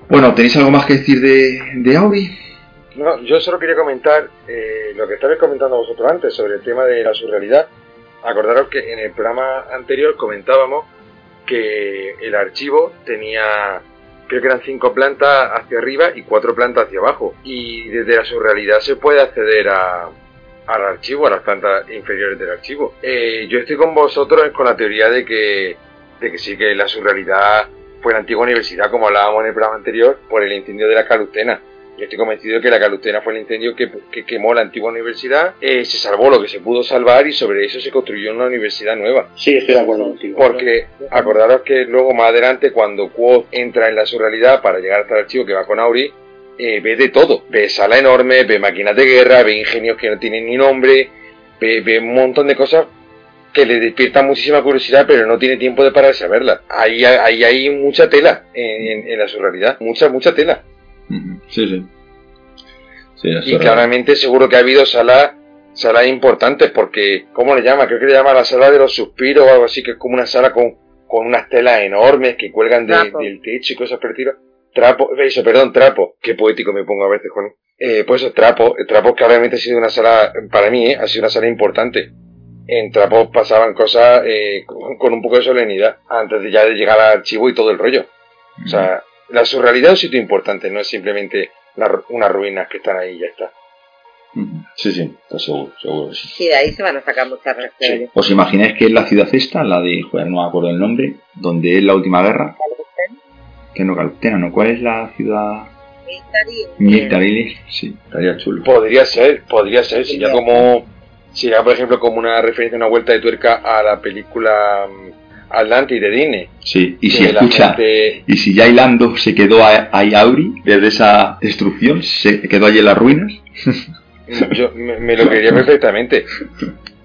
Bueno, ¿tenéis algo más que decir de, de Auri? No, yo solo quería comentar eh, lo que estabais comentando vosotros antes sobre el tema de la surrealidad. Acordaros que en el programa anterior comentábamos que el archivo tenía, creo que eran cinco plantas hacia arriba y cuatro plantas hacia abajo. Y desde la surrealidad se puede acceder a, al archivo, a las plantas inferiores del archivo. Eh, yo estoy con vosotros con la teoría de que, de que sí que la surrealidad fue la antigua universidad, como hablábamos en el programa anterior, por el incendio de la Calustena. Yo estoy convencido de que la Calustena fue el incendio que, que quemó la antigua universidad, eh, se salvó lo que se pudo salvar y sobre eso se construyó una universidad nueva. Sí, estoy de acuerdo contigo. Porque acordaros que luego más adelante cuando Quoth entra en la surrealidad para llegar hasta el archivo que va con Auri, eh, ve de todo. Ve sala enorme, ve máquinas de guerra, ve ingenios que no tienen ni nombre, ve, ve un montón de cosas que le despiertan muchísima curiosidad, pero no tiene tiempo de pararse a verlas. Ahí, ahí hay mucha tela en, en- en la surrealidad, mucha, mucha tela. Sí, sí. Y es claramente seguro que ha habido salas salas importantes porque, ¿cómo le llama? Creo que le llama la sala de los suspiros o algo así, que es como una sala con, con unas telas enormes que cuelgan de- del techo y cosas por el estilo. Trapo, eso, perdón, trapo. Qué poético me pongo a veces, Juan. Eh, pues eso, trapo. eh, Trapo que obviamente ha sido una sala, para mí, eh, ha sido una sala importante. En Trapos pasaban cosas eh, con, con un poco de solemnidad antes de ya de llegar al archivo y todo el rollo. O sea, la surrealidad es un sitio importante, no es simplemente la unas ruinas que están ahí y ya está. Sí, sí, estoy seguro, seguro que sí. Sí, de ahí se van a sacar muchas reacciones. ¿Os imagináis que es la ciudad esta, la de, joder, no me acuerdo el nombre, donde es la última guerra? Que no, Calutena, ¿no? ¿Cuál es la ciudad? Miltarini, sí, estaría chulo. Podría ser, podría ser, si ya como, si ya por ejemplo como una referencia, una vuelta de tuerca a la película mm, Atlante de Disney. Sí, y si escucha, y si ya Hilando se quedó a, a Auri desde esa destrucción, se quedó allí en las ruinas. Yo me, lo quería perfectamente.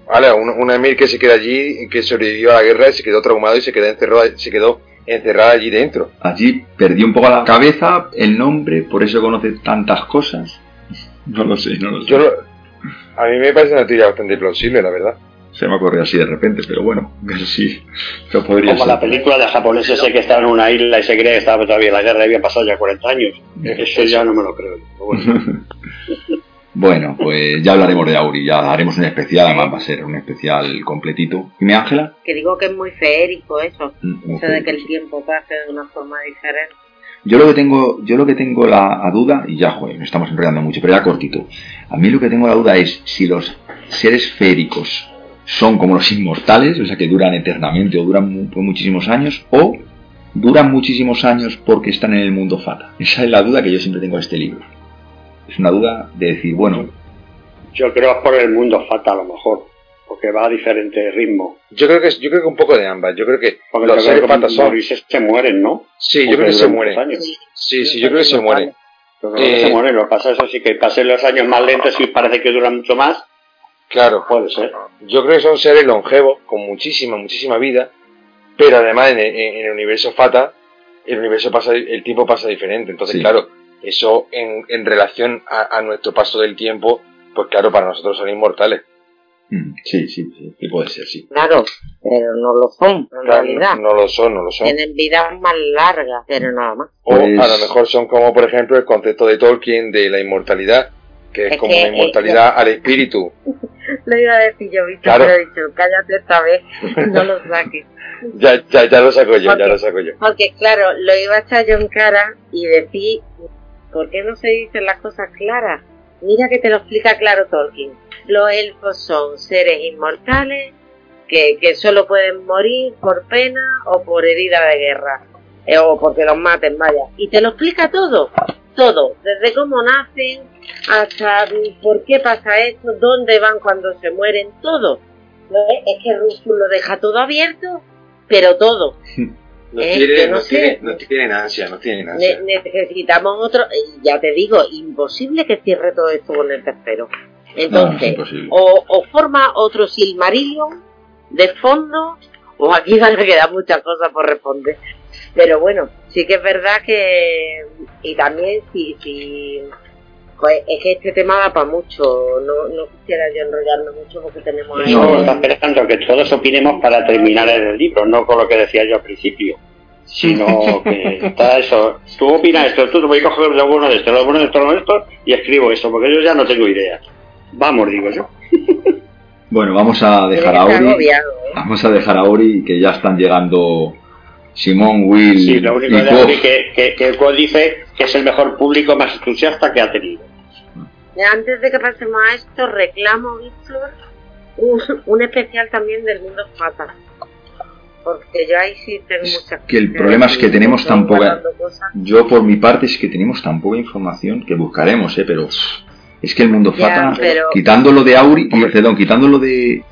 Vale, un, un, Emir que se queda allí, que sobrevivió a la guerra, se quedó traumado y se quedó encerrado, se quedó encerrada allí dentro. Allí perdió un poco la cabeza, el nombre, por eso conoce tantas cosas. No lo sé, no lo sé. a mí me parece una teoría bastante plausible, la verdad. Se me ocurrido así de repente, pero bueno, sí, lo podría Como la película de japoneses ese que estaba en una isla y se cree que estaba todavía la guerra y había pasado ya 40 años. Eso, ya no me lo creo. Bueno, pues ya hablaremos de Auri, ya haremos un especial, además va a ser un especial completito. ¿Y me Ángela? Que digo que es muy feérico eso, mm, eso de que el tiempo pase de una forma diferente. Yo lo que tengo, yo lo que tengo la duda, y ya joder, estamos enrollando mucho, pero ya cortito. A mí lo que tengo la duda es si los seres feéricos son como los inmortales, o sea que duran eternamente o duran por muchísimos años, o duran muchísimos años porque están en el mundo fata. Esa es la duda que yo siempre tengo de este libro es una duda de decir, bueno. Yo creo que es por el mundo falta a lo mejor, porque va a diferente ritmo. Yo creo que yo creo que un poco de ambas. Yo creo que porque los seres fatas son. se mueren, ¿no? Sí, yo creo que se mueren. Sí, sí, yo creo que se mueren. Eh, se mueren, lo que pasa eso sí que pasen los años más lentos y parece que duran mucho más. Claro. Puede ser. Yo creo que son seres longevos, con muchísima, muchísima vida, pero además en el, universo Fata, el universo pasa, el tiempo pasa diferente. Entonces, claro, eso en, en relación a, nuestro paso del tiempo, pues claro, para nosotros son inmortales. Mm, sí, sí, sí, puede ser, sí. Claro, pero no lo son, en realidad. No, lo son, no lo son. Tienen vidas más largas, pero nada más. O a lo pues- mejor son como, por ejemplo, el concepto de Tolkien de la inmortalidad, que es, como una inmortalidad al espíritu. lo iba a decir yo, Víctor, claro. pero he dicho, cállate esta vez, no lo saques. ya, ya, ya lo saco yo, ya lo saco yo. Porque, claro, lo iba a echar yo en cara y decir ¿Por qué no se dicen las cosas claras? Mira que te lo explica claro Tolkien. Los elfos son seres inmortales que, que solo pueden morir por pena o por herida de guerra. Eh, o porque los maten, vaya. Y te lo explica todo. Todo. Desde cómo nacen hasta por qué pasa esto, dónde van cuando se mueren, todo. Es que Rusul lo deja todo abierto, pero todo. No, tienen, no, tienen, ansia, no tienen ansia. necesitamos otro, ya te digo, imposible que cierre todo esto con el tercero. Entonces, o, forma otro Silmarillion de fondo, o aquí van a quedar muchas cosas por responder. Pero bueno, sí que es verdad que, y también si, si pues es que este tema da para mucho, no, no quisiera yo enrollarme mucho porque tenemos ahí... No, está esperando que todos opinemos para terminar el libro, no con lo que decía yo al principio, sino que está eso, tú opinas esto, tú te voy a coger lo bueno de esto, lo bueno de esto, lo de esto, y escribo esto, porque yo ya no tengo idea. Vamos, digo yo. Bueno, vamos a dejar a Ori, ¿eh? vamos a dejar a Ori que ya están llegando Simón, Will sí, lo único de que, que, que el dice que es el mejor público más entusiasta que ha tenido. Antes de que pasemos a esto, reclamo, Víctor, un, especial también del mundo fatal. Porque yo ahí sí tengo muchas Que el problema es que tenemos tan poca. Yo, por mi parte, es que tenemos tan poca información que buscaremos, ¿eh? Pero. Es que el mundo fatal, quitando lo de Auri, perdón, quitando lo de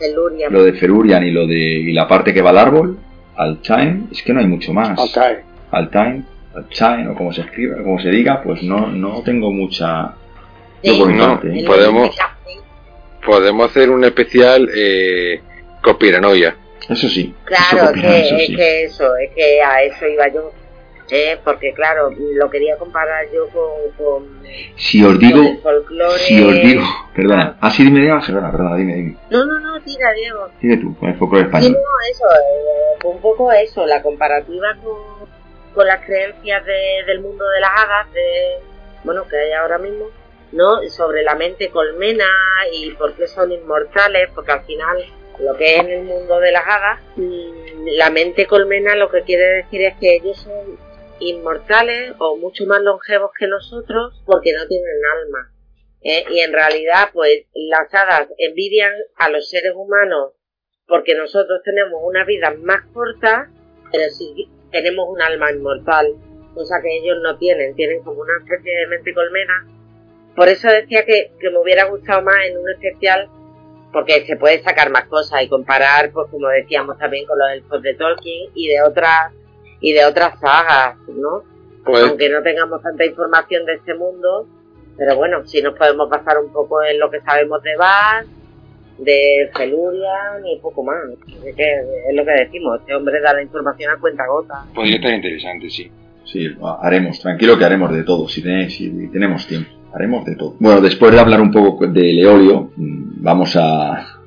lo de Ferurian y lo de y la parte que va al árbol, al time, es que no hay mucho más. Al time. Al time, al time, o como se escriba, como se diga, pues no, no tengo mucha. No, podemos, podemos hacer un especial eh, copiranoia. Eso sí. Claro, que, es que eso, es que a eso iba yo. Eh, porque claro, lo quería comparar yo con, si os digo, si os digo, perdona, así dime, Diego, perdona, perdona, dime, dime. No, no, no, tira, Diego. Dime tú, con el folclore español. Sí, no, eso, eh, un poco eso, la comparativa con, con las creencias de, del mundo de las hadas, de, bueno, que hay ahora mismo, ¿no? Sobre la mente colmena y por qué son inmortales, porque al final lo que es en el mundo de las hadas, mm, la mente colmena lo que quiere decir es que ellos son inmortales o mucho más longevos que nosotros porque no tienen alma. ¿eh? Y en realidad, pues las hadas envidian a los seres humanos porque nosotros tenemos una vida más corta, pero sí tenemos un alma inmortal. cosa que ellos no tienen, tienen como una especie de mente colmena. Por eso decía que, que me hubiera gustado más en un especial, porque se puede sacar más cosas y comparar, pues como decíamos también con los elfos de Tolkien y de otras y de otras sagas, ¿no? Pues, Aunque no tengamos tanta información de este mundo, pero bueno, sí nos podemos basar un poco en lo que sabemos de Bas, de Felurian y poco más. Es, que es lo que decimos, este hombre da la información a cuenta gota. podría estar interesante, sí. Sí, haremos, tranquilo que haremos de todo, si, tenéis- si tenemos tiempo. Haremos de todo. Bueno, después de hablar un poco de Leolio, mm, vamos a,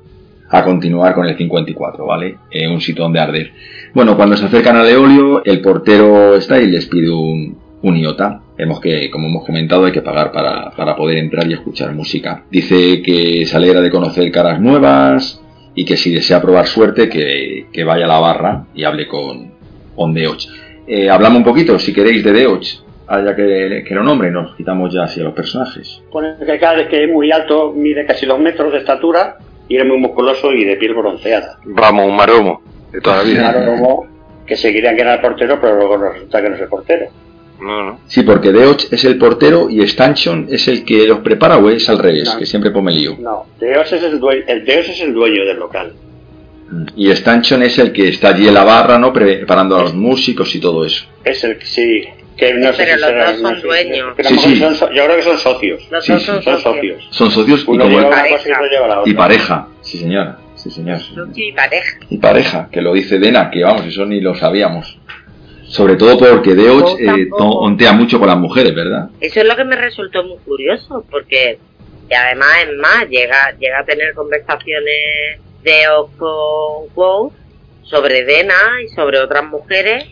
a continuar con el 54, ¿vale? Un sitio donde arder. Bueno, cuando se acercan a Leolio, el portero está y les pide un, un iota. Hemos que, como hemos comentado, hay que pagar para, para poder entrar y escuchar música. Dice que se alegra de conocer caras nuevas y que si desea probar suerte, que, que vaya a la barra y hable con, con Deoch. Eh, hablamos un poquito, si queréis, de Deoch, ah, ya que, que lo nombre, nos quitamos ya hacia los personajes. Pone que cada vez que es muy alto, mide casi dos metros de estatura y es muy musculoso y de piel bronceada. Vamos, un maromo de toda la vida. Claro, como que se querían que era el portero, pero luego resulta que no es el portero. No, no. Sí, porque Deoch es el portero y Stanchon es el que los prepara o es al revés, No. que siempre pone lío. No, Deos es el dueño, el Deos es el dueño del local. Y Stanchon es el que está allí en la barra, ¿no? Preparando a los músicos y todo eso. Es el que sí, que no sé Pero si los será- dos no son dueños. Sí, sí. son yo creo que son socios. Los Sí, dos son Son socios. socios. Son socios y, Uno como- lleva una Pareja. cosa y otro lleva la otra. y pareja. Sí, señora. Sí, señor. Y pareja. Y pareja, que lo dice Dena, que vamos, eso ni lo sabíamos. Sobre todo porque Deoch eh, ontea mucho con las mujeres, ¿verdad? Eso es lo que me resultó muy curioso, porque y además es más, llega, llega a tener conversaciones de Oz con Quo sobre Dena y sobre otras mujeres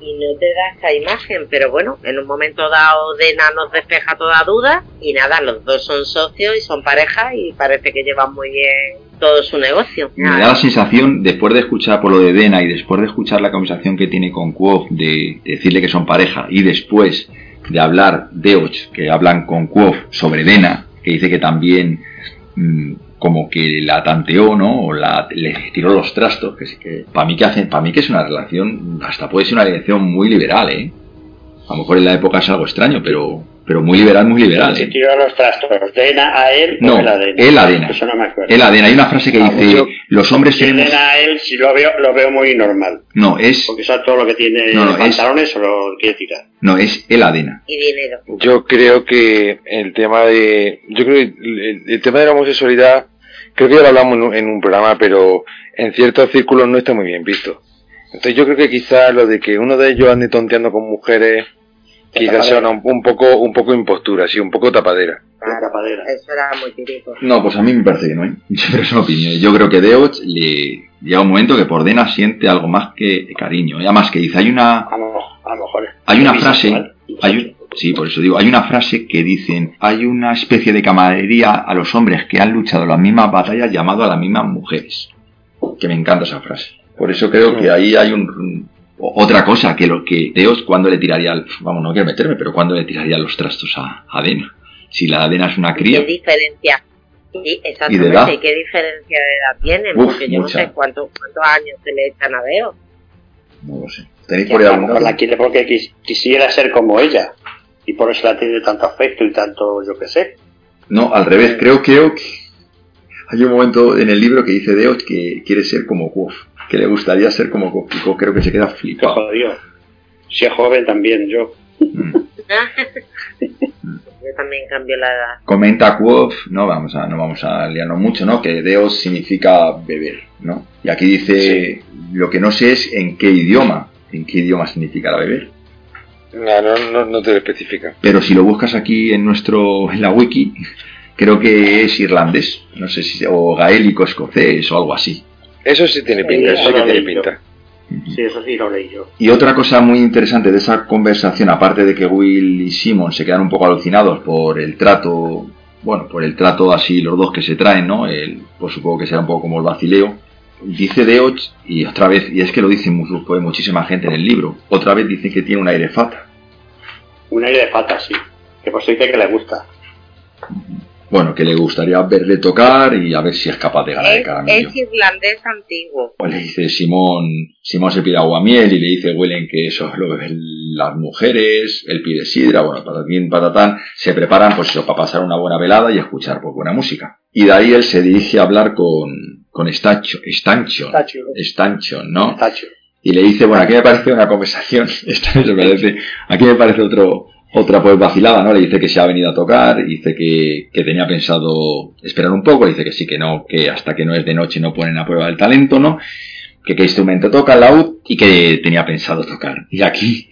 y no te da esa imagen, pero bueno, en un momento dado Dena nos despeja toda duda y nada, los dos son socios y son pareja y parece que llevan muy bien todo su negocio. Me da la sensación, después de escuchar por lo de Dena y después de escuchar la conversación que tiene con Quoth de decirle que son pareja y después de hablar Deoch, que hablan con Quoth sobre Dena, que dice que también mm, como que la tanteó, ¿no? O la, le tiró los trastos, que, que para mí que hacen, para mí que es una relación, hasta puede ser una relación muy liberal, ¿eh? A lo mejor en la época es algo extraño, pero, pero muy liberal, muy liberal, Se ¿eh? tiró los trastos. ¿Dena a él No, o él a Dena? él a Dena. Eso no me acuerdo. El ADN, hay una frase que Ah, dice, yo- los hombres tenemos... Dena a él, si lo veo, lo veo muy normal. No, es, Porque sabe todo lo que tiene No, no, es- pantalones o lo quiere tirar. no, es el ADN. Y dinero. Yo creo que el tema de. Yo creo que el, el tema de la homosexualidad, creo que ya lo hablamos en un, en un programa, pero en ciertos círculos no está muy bien visto. Entonces yo creo que quizás lo de que uno de ellos ande tonteando con mujeres, quizás sea una- un poco un poco impostura, sí, un poco tapadera. Una tapadera. Eso era muy típico. No, pues a mí me parece que no, ¿eh? Pero es una opinión. Yo creo que Deoch le llega un momento que por Dena siente algo más que cariño. Y además que dice, hay una, A lo, a lo mejor. hay una frase, hay un- sí, por eso digo, hay una frase que dicen, hay una especie de camaradería a los hombres que han luchado las mismas batallas llamado a las mismas mujeres. Que me encanta esa frase. Por eso creo que ahí hay un, otra cosa que lo que Deoch cuando le tiraría, el- vamos, no quiero meterme, pero cuando le tiraría los trastos a, a Dena. Si la Dena es una ¿Qué cría, diferencia? Sí, ¿Y de exactamente. edad? ¿Y qué diferencia de edad tienen? Uf, Porque yo mucha. no sé cuántos, cuántos años se le echan a Deo. no lo sé. ¿Tenéis por ahí dato? la quiere porque quis- quisiera ser como ella. Y por eso la tiene tanto afecto y tanto, yo qué sé. No, al revés, creo, creo que hay un momento en el libro que dice Deoch que quiere ser como Quoth, que le gustaría ser como Quoth creo que se queda flipado. jodido. Si es joven también, yo. Mm. yo también cambio la edad. Comenta Quoth, no vamos a, no vamos a liarnos mucho, ¿no? Que Deoch significa beber, ¿no? Y aquí dice, lo que no sé es en qué idioma, en qué idioma significa la beber. No, no, no, no te lo especifica. Pero si lo buscas aquí en nuestro, en la wiki, creo que es irlandés, no sé si, o gaélico escocés o algo así. Eso sí tiene pinta, eso sí que tiene leí yo. pinta. Sí, eso sí lo leí yo. Y otra cosa muy interesante de esa conversación, aparte de que Will y Simon se quedan un poco alucinados por el trato, bueno, por el trato así los dos que se traen, ¿no? El, pues supongo que será un poco como el vacileo. Dice Deoch, y otra vez, y es que lo dice pues, muchísima gente en el libro, otra vez dice que tiene un aire fata. Un aire de pata, sí. Que por eso dice que le gusta. Bueno, que le gustaría verle tocar y a ver si es capaz de ganar el caramillo. Es irlandés antiguo. Pues le dice Simón, Simón se pide aguamiel y le dice Huelen que eso lo beben las mujeres, él pide sidra, bueno, patatín, patatán, se preparan pues eso, para pasar una buena velada y escuchar pues, buena música. Y de ahí él se dirige a hablar con, con Estacho, Estancho, Estancho, ¿no? Y le dice, bueno, aquí me parece una conversación, me parece, aquí me parece otro, otra pues vacilada, ¿no? Le dice que se ha venido a tocar, dice que, que, tenía pensado esperar un poco, dice que sí, que no, que hasta que no es de noche no ponen a prueba el talento, ¿no? Que qué instrumento toca, el laúd, y que tenía pensado tocar. Y aquí,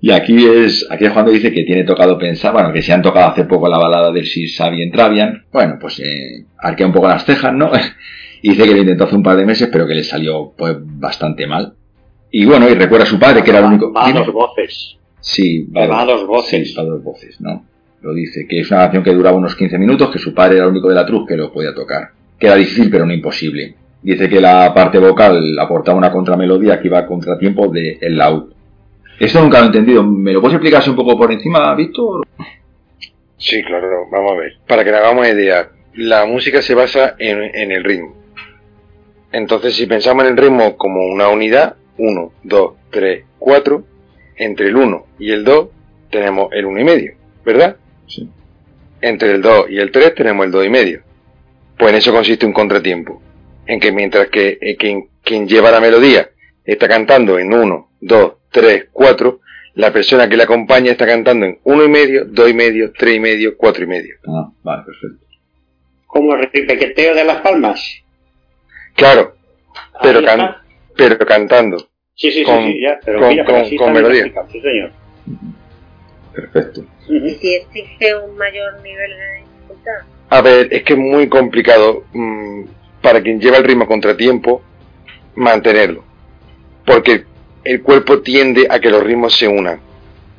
y aquí es, aquí es cuando dice que tiene tocado pensar, bueno, que se han tocado hace poco la balada de Si Sabien Travian, bueno, pues eh, arquea un poco las cejas, ¿no? y dice que lo intentó hace un par de meses, pero que le salió pues bastante mal. Y bueno, y recuerda a su padre que era el único... Va dos voces. Sí, va, dos voces. va dos voces, ¿no? Lo dice, que es una canción que duraba unos 15 minutos, que su padre era el único de la truz que lo podía tocar. Que era difícil, pero no imposible. Dice que la parte vocal aportaba una contramelodía que iba a contratiempo del el laúd. Esto nunca lo he entendido. ¿Me lo puedes explicar un poco por encima, Víctor? Sí, claro, vamos a ver. Para que le hagamos idea, la música se basa en, en el ritmo. Entonces, si pensamos en el ritmo como una unidad, 1, 2, 3, 4, entre el 1 y el 2 tenemos el 1 y medio, ¿verdad? Sí. Entre el 2 y el 3 tenemos el 2 y medio. Pues en eso consiste un contratiempo. En que mientras que eh, quien, quien lleva la melodía está cantando en 1, 2, 3, 4, la persona que le acompaña está cantando en 1 y medio, 2 y medio, 3 y medio, 4 y medio. Ah, vale, perfecto. ¿Como el repequeteo de las palmas? Claro, pero, can, pero cantando. Sí, sí, con, sí, ya, pero con, mira, con, así con melodía. Sí, señor. Perfecto. ¿Y si existe un mayor nivel de dificultad? A ver, es que es muy complicado mmm, para quien lleva el ritmo a contratiempo mantenerlo. Porque el cuerpo tiende a que los ritmos se unan.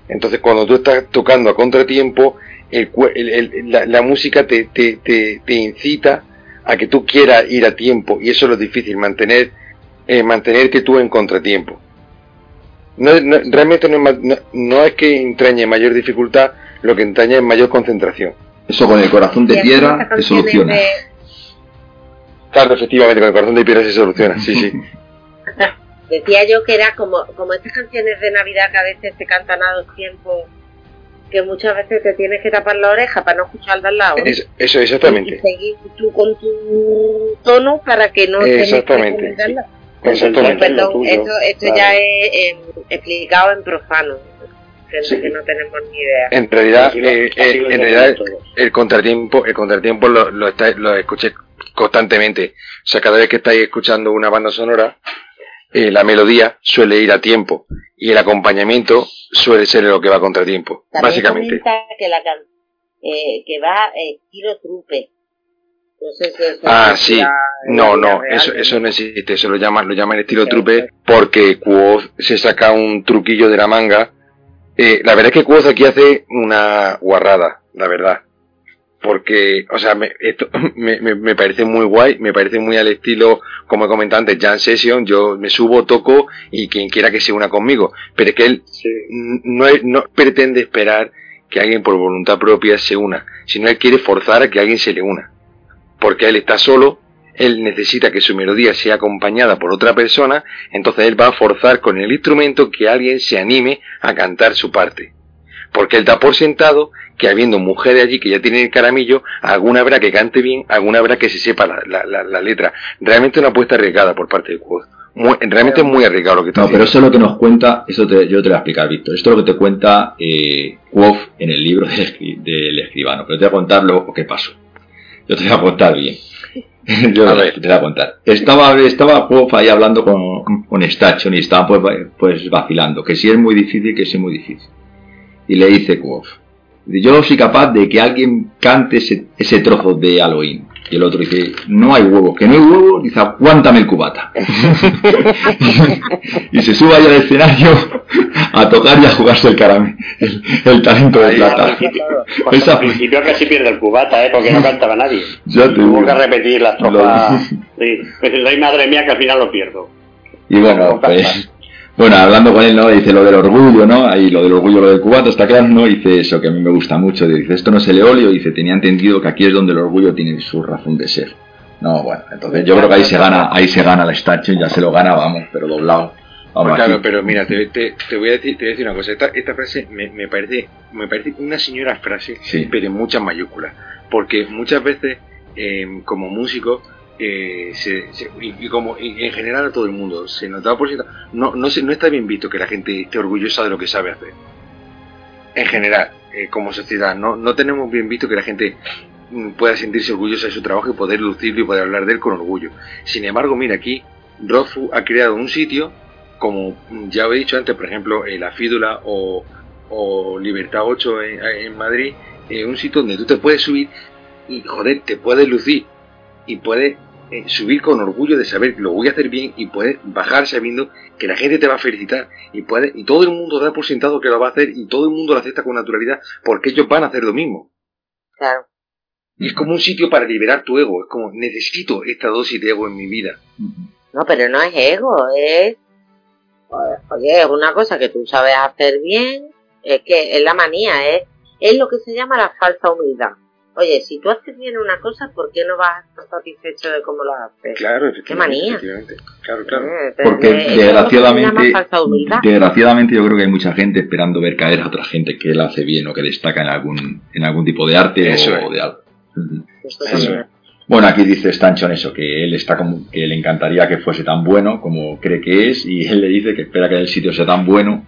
Entonces, cuando tú estás tocando a contratiempo, el, el- el- la, la música te, te, te, te incita a que tú quieras ir a tiempo. Y eso es lo difícil, mantener, eh, mantenerte tú en contratiempo. No, no- realmente no no- no es que entrañe mayor dificultad, lo que entraña es mayor concentración. Eso con el corazón de piedra se soluciona. de- Claro, efectivamente, con el corazón de piedra se soluciona, sí, sí. Decía yo que era como, como estas canciones de Navidad que a veces se cantan a dos tiempos, que muchas veces te tienes que tapar la oreja para no escuchar al de al lado. Es- eso, Y exactamente. seguir tú con tu tono para que no te Exactamente, mezcles Exactamente. Perdón, tuyo, esto, esto claro. ya es em, explicado en profano, que, Sí. que no tenemos ni idea. En realidad, Así lo- eh, así eh, en realidad el contratiempo, el contratiempo lo, lo, está- lo escuché constantemente. O sea, cada vez que estáis escuchando una banda sonora, eh, la melodía suele ir a tiempo y el acompañamiento suele ser lo que va a contratiempo, También básicamente. que la eh, que va eh, estilo trupe. No eso Ah, sí. la- No, la no, real, eso, eso no existe, eso lo llaman, lo llaman estilo trupe porque Quoth se saca un truquillo de la manga. Eh, la verdad es que Quoth aquí hace una guarrada, la verdad. Porque, o sea, me, esto me, me, me parece muy guay, me parece muy al estilo, como he comentado antes, Jam Session, yo me subo, toco y quien quiera que se una conmigo. Pero es que él Sí. no, no pretende esperar que alguien por voluntad propia se una, sino él quiere forzar a que alguien se le una. Porque él está solo, él necesita que su melodía sea acompañada por otra persona, entonces él va a forzar con el instrumento que alguien se anime a cantar su parte. Porque él da por sentado que habiendo mujeres allí que ya tienen el caramillo, alguna habrá que cante bien, alguna habrá que se sepa la, la, la, la letra. Realmente una apuesta arriesgada por parte de. Muy- realmente es muy arriesgado lo que está No, pero eso es lo que nos cuenta, eso te- yo te lo voy a explicar, Víctor. Esto es lo que te cuenta eh, Wolf en el libro del, del escribano. Pero te voy a contar lo que pasó. Yo te voy a contar bien. Yo A te, ver. te voy a contar. Estaba, estaba ahí hablando con, con Stachon y estaban pues, pues vacilando. Que si es muy difícil, que si es muy difícil. Y le dice Wolf, yo soy capaz de que alguien cante ese, ese trozo de Halloween. Y el otro dice, no hay huevos, que no hay huevos, dice, aguántame el cubata. y se sube ahí al escenario a tocar y a jugarse el caramelo, el, el talento de plata. Al principio, pues Esa al principio casi pierde el cubata, ¿eh? porque no cantaba nadie. Ya te Tuvo que repetir la estrofa. Sí. Pues, madre mía, que al final lo pierdo. Y bueno, pues, Bueno, hablando con él, ¿no? Dice lo del orgullo, ¿no? Ahí lo del orgullo, lo del cubato, está claro, ¿no? Dice eso que a mí me gusta mucho. Dice, esto no es el eolio. Dice, tenía entendido que aquí es donde el orgullo tiene su razón de ser. No, bueno, entonces yo creo que ahí se gana, ahí se gana la estacho, ya se lo gana, vamos, pero doblado. Vamos, claro, pero mira, te, voy a decir, te voy a decir una cosa. Esta, esta frase me, me, parece, me parece una señora frase, pero en muchas mayúsculas. Porque muchas veces, eh, como músico, eh, se, y, como en general a todo el mundo se notaba por cierto no no no está bien visto que la gente esté orgullosa de lo que sabe hacer. En general eh, como sociedad no no tenemos bien visto que la gente mm, pueda sentirse orgullosa de su trabajo y poder lucirlo y poder hablar de él con orgullo. Sin embargo mira aquí Rothfu ha creado un sitio como ya he dicho antes por ejemplo eh, la Fídula o, o Libertad 8 en, en Madrid un sitio donde tú te puedes subir y joder te puedes lucir y puede eh, subir con orgullo de saber que lo voy a hacer bien y puede bajar sabiendo que la gente te va a felicitar y puede y todo el mundo da por sentado que lo va a hacer y todo el mundo lo acepta con naturalidad porque ellos van a hacer lo mismo. Claro. Y es como un sitio para liberar tu ego, es como necesito esta dosis de ego en mi vida. No, pero no es ego, es oye, es una cosa que tú sabes hacer bien, es que es la manía, es, es lo que se llama la falsa humildad. Oye, si tú haces bien una cosa, ¿por qué no vas a estar satisfecho de cómo lo haces? Claro, Qué manía. Claro, claro. Eh, Porque desgraciadamente, desgraciadamente yo creo que hay mucha gente esperando ver caer a otra gente que él hace bien o que destaca en algún, en algún tipo de arte o, de algo. Bueno, aquí dice Stanchon eso, que él está como que le encantaría que fuese tan bueno como cree que es, y él le dice que espera que el sitio sea tan bueno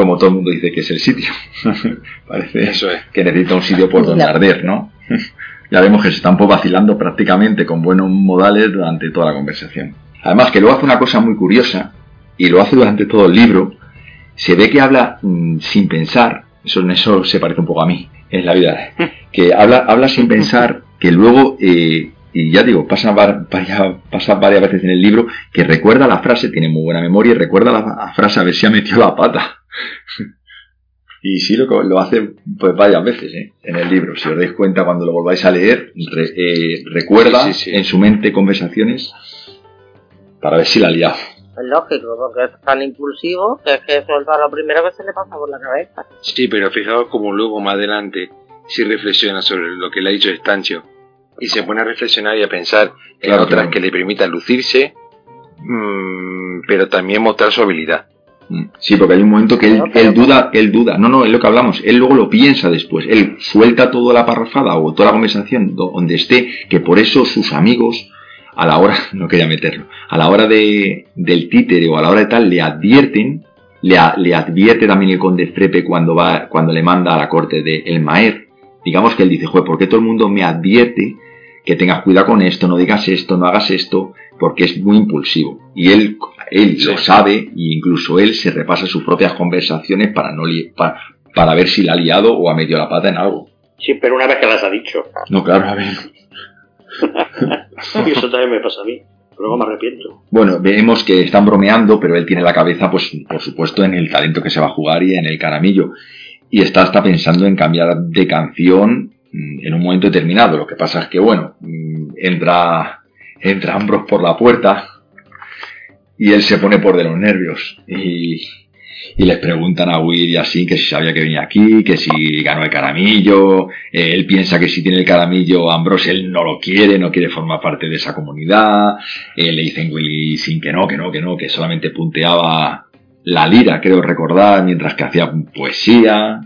como todo el mundo dice que es el sitio. Parece Eso es. que necesita un sitio por donde arder, ¿no? ya vemos que se está un poco vacilando prácticamente con buenos modales durante toda la conversación. Además que luego hace una cosa muy curiosa, y lo hace durante todo el libro, se ve que habla mm, sin pensar, eso, eso se parece un poco a mí en la vida, que habla, habla sin pensar, que luego, eh, y ya digo, pasa, pasa varias veces en el libro, que recuerda la frase, tiene muy buena memoria, y recuerda la frase a ver si ha metido la pata. Y sí lo, lo hace pues varias veces ¿eh? en el libro. Si os dais cuenta cuando lo volváis a leer, eh, recuerda en su mente conversaciones para ver si la ha liado. Es lógico, porque es tan impulsivo que es que suelta lo primero que se le pasa por la cabeza. Sí, pero fijaos como luego más adelante si reflexiona sobre lo que le ha dicho Estancio y se pone a reflexionar y a pensar en otras que le permitan lucirse, mmm, pero también mostrar su habilidad. Sí, porque hay un momento que él, duda, él duda. No, no, es lo que hablamos. Él luego lo piensa después. Él suelta toda la parrafada o toda la conversación donde esté, que por eso sus amigos, a la hora, no quería meterlo, a la hora de, del títere o a la hora de tal, le advierten, le, le advierte también el conde Frepe cuando va, cuando le manda a la corte de El Maer. Digamos que él dice, joder, ¿por qué todo el mundo me advierte que tengas cuidado con esto, no digas esto, no hagas esto? Porque es muy impulsivo. Y él él lo sabe e incluso él se repasa sus propias conversaciones para no para, para ver si la ha liado o ha metido la pata en algo. Sí, pero una vez que las ha dicho. No, claro, a ver. y eso también me pasa a mí. Luego me arrepiento. Bueno, vemos que están bromeando, pero él tiene la cabeza, pues, por supuesto, en el talento que se va a jugar y en el caramillo. Y está hasta pensando en cambiar de canción mm, en un momento determinado. Lo que pasa es que, bueno, mm, entra, entra Ambros por la puerta, y él se pone por de los nervios y, y les preguntan a Will y así que si sabía que venía aquí, que si ganó el caramillo, él piensa que si tiene el caramillo Ambrose él no lo quiere, no quiere formar parte de esa comunidad, eh, le dicen Willy sin que no, que no, que no, que solamente punteaba la lira, creo recordar, mientras que hacía poesía.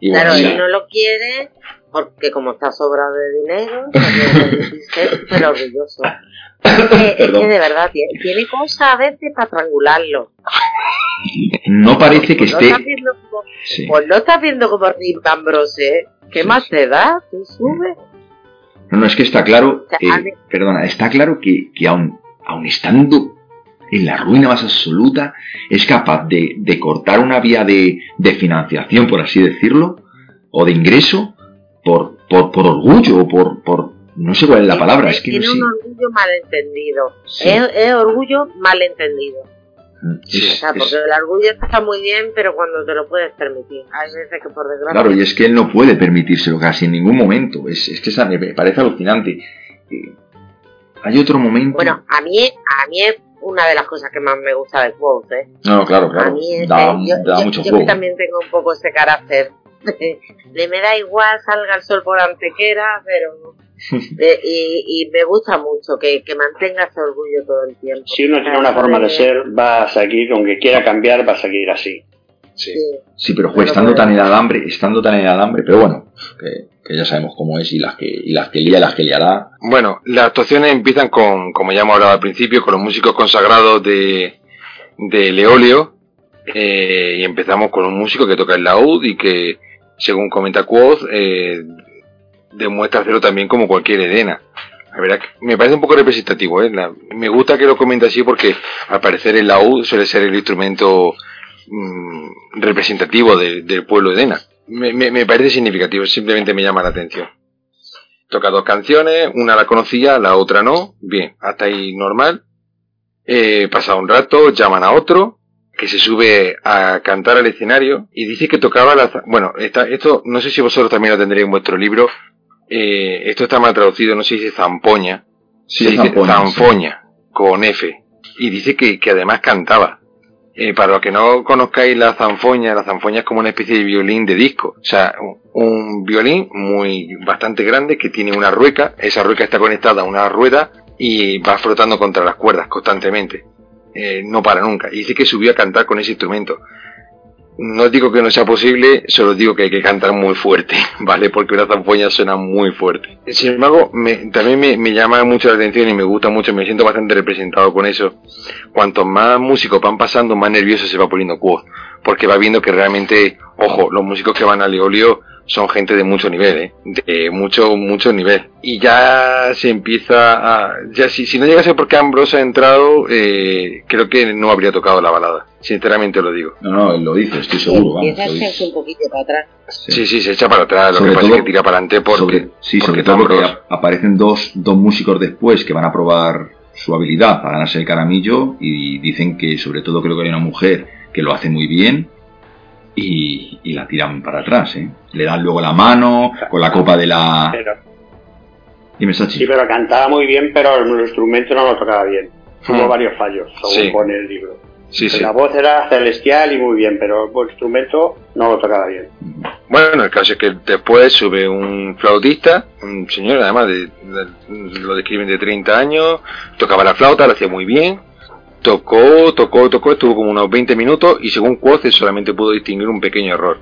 Y claro, él no lo quiere porque como está sobrado de dinero, pero orgulloso. Es que, de verdad tiene, cosas a veces para triangularlo. No parece que esté. Pues no estás viendo como Rip Ambrose. ¿Qué más te da? Tú subes. No, no, es que está claro. perdona, está claro que, que aun, aun estando en la ruina más absoluta, es capaz de, de cortar una vía de, de, financiación, por así decirlo, o de ingreso, por, por, por orgullo o por, por, no sé cuál es la palabra, es que tiene un orgullo malentendido. Es, orgullo malentendido. Mm, o sea, porque el orgullo está muy bien, pero cuando te lo puedes permitir. Hay veces que por desgracia. Claro, y es que él no puede permitírselo casi en ningún momento. Es, es que me parece alucinante. Eh, hay otro momento. Bueno, a mí, a mí es una de las cosas que más me gusta de Quote. ¿eh? No, claro, claro. A mí es, da, yo, da yo- mucho yo juego. que también tengo un poco ese carácter. de me da igual, salga el sol por antequera, pero... de- y, y me gusta mucho que, que mantenga ese orgullo todo el tiempo. Si uno tiene una forma de ser, va a seguir, aunque quiera cambiar, va a seguir así. Sí. Sí. Sí, pero Pero estando tan en alambre, estando tan en alambre, pero bueno, que, que ya sabemos cómo es y las que, y las que lía, las que liará. Bueno, las actuaciones empiezan con, como ya hemos hablado al principio, con los músicos consagrados de, de Leolio. eh, y empezamos con un músico que toca el laúd y que, según comenta Quoth, eh, demuestra hacerlo también como cualquier Edena. La verdad me parece un poco representativo. ¿eh? Me gusta que lo comente así porque al parecer el laúd suele ser el instrumento mm, representativo de- del pueblo Edena. Me parece significativo, simplemente me llama la atención. Toca dos canciones, una la conocía, la otra no. Bien, hasta ahí normal. Eh, pasa un rato, llaman a otro que se sube a cantar al escenario y dice que tocaba la... Bueno, esta- esto no sé si vosotros también lo tendréis en vuestro libro. Eh, esto está mal traducido, no se dice zampoña, Sí, se dice zampoña, sí. con F. Y dice que, que además cantaba. Eh, para los que no conozcáis la zanfoña, la zanfoña es como una especie de violín de disco. O sea, un, un violín muy bastante grande que tiene una rueca. Esa rueca está conectada a una rueda y va flotando contra las cuerdas constantemente. Eh, no para nunca. Y dice que subió a cantar con ese instrumento. No digo que no sea posible, solo digo que hay que cantar muy fuerte, ¿vale? Porque una zanfoña suena muy fuerte. Sin embargo, me- también me, llama mucho la atención y me gusta mucho, me siento bastante representado con eso. Cuantos más músicos van pasando, más nervioso se va poniendo Quoth. Porque va viendo que realmente, ojo, los músicos que van a Leolio son gente de mucho nivel, ¿eh? De mucho, mucho nivel. Y ya se empieza a... Ya si, si no llegase porque Ambrose ha entrado, eh, creo que no habría tocado la balada. Sinceramente lo digo. No, no, él lo dice, estoy seguro, vamos. Echarse un poquito para atrás. Sí, sí, se echa para atrás. Lo Sobre que pasa todo- es que tira para adelante porque... sobre, sí, porque sobre todo porque aparecen dos, dos músicos después que van a probar su habilidad para ganarse el caramillo y dicen que sobre todo creo que hay una mujer que lo hace muy bien y, y la tiran para atrás, ¿eh? Le dan luego la mano con la copa de la... Pero, Dime, Sachi. sí, pero cantaba muy bien, pero el instrumento no lo tocaba bien. Hubo Hmm. varios fallos, según Sí. pone el libro. Sí, sí. La voz era celestial y muy bien, pero el instrumento no lo tocaba bien. Bueno, el caso es que después sube un flautista, un señor además, de, de- lo describen de 30 años, tocaba la flauta, lo hacía muy bien, tocó, tocó, tocó, estuvo como unos 20 minutos y según Quoth solamente pudo distinguir un pequeño error.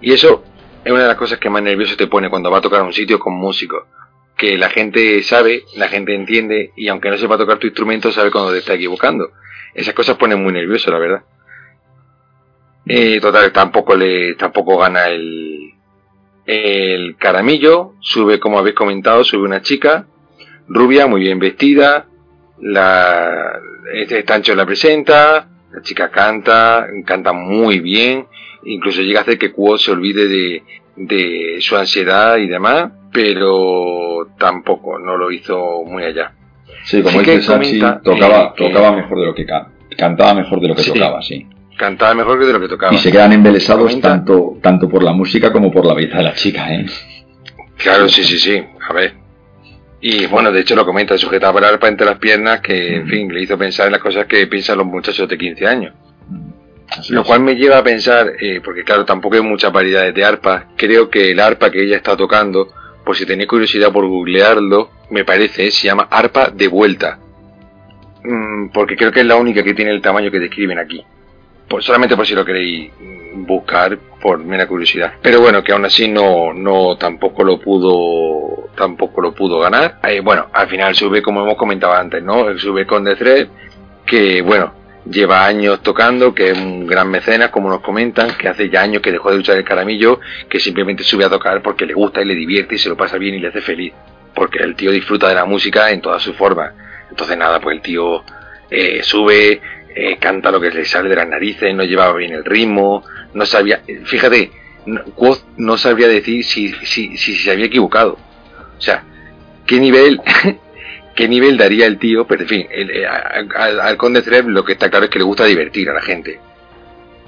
Y eso es una de las cosas que más nervioso te pone cuando va a tocar un sitio con músicos. Que la gente sabe, la gente entiende y aunque no sepa tocar tu instrumento sabe cuando te está equivocando. Esas cosas ponen muy nervioso, la verdad. Eh, total, tampoco le, tampoco gana el, el caramillo, sube, como habéis comentado, sube una chica, rubia, muy bien vestida, la, este Tancho la presenta, la chica canta, canta muy bien, incluso llega a hacer que Quo se olvide de, de su ansiedad y demás, pero tampoco, no lo hizo muy allá. Sí, como dice Sachi, tocaba, eh, tocaba mejor de lo que ca- cantaba mejor de lo que Sí. tocaba, sí. Cantaba mejor que de lo que tocaba. Y se quedan embelesados Comenta- tanto, tanto por la música como por la belleza de la chica, ¿eh? Claro, sí, sí, sí. A ver. Y bueno, de hecho lo comenta, sujetaba el arpa entre las piernas, que en fin, le hizo pensar en las cosas que piensan los muchachos de 15 años. Así Lo es. cual me lleva a pensar, eh, porque claro, tampoco hay muchas variedades de arpas, creo que el arpa que ella está tocando, por si tenéis curiosidad por googlearlo, me parece, se llama arpa de vuelta. Mm, porque creo que es la única que tiene el tamaño que describen aquí. Por, solamente por si lo queréis mm, buscar por mera curiosidad. Pero bueno, que aún así no, no tampoco lo pudo, tampoco lo pudo ganar. Eh, bueno, al final sube como hemos comentado antes, ¿no? Él sube con The Thread, que bueno, lleva años tocando, que es un gran mecenas, como nos comentan, que hace ya años que dejó de luchar el caramillo, que simplemente sube a tocar porque le gusta y le divierte y se lo pasa bien y le hace feliz. Porque el tío disfruta de la música en todas sus formas. Entonces nada, pues el tío eh, sube, eh, canta lo que le sale de las narices, no llevaba bien el ritmo, no sabía, fíjate, Quoth no sabría decir si, si, si se había equivocado. O sea, qué nivel, qué nivel daría el tío, pero en fin, el- eh, al, al Conde Treb lo que está claro es que le gusta divertir a la gente.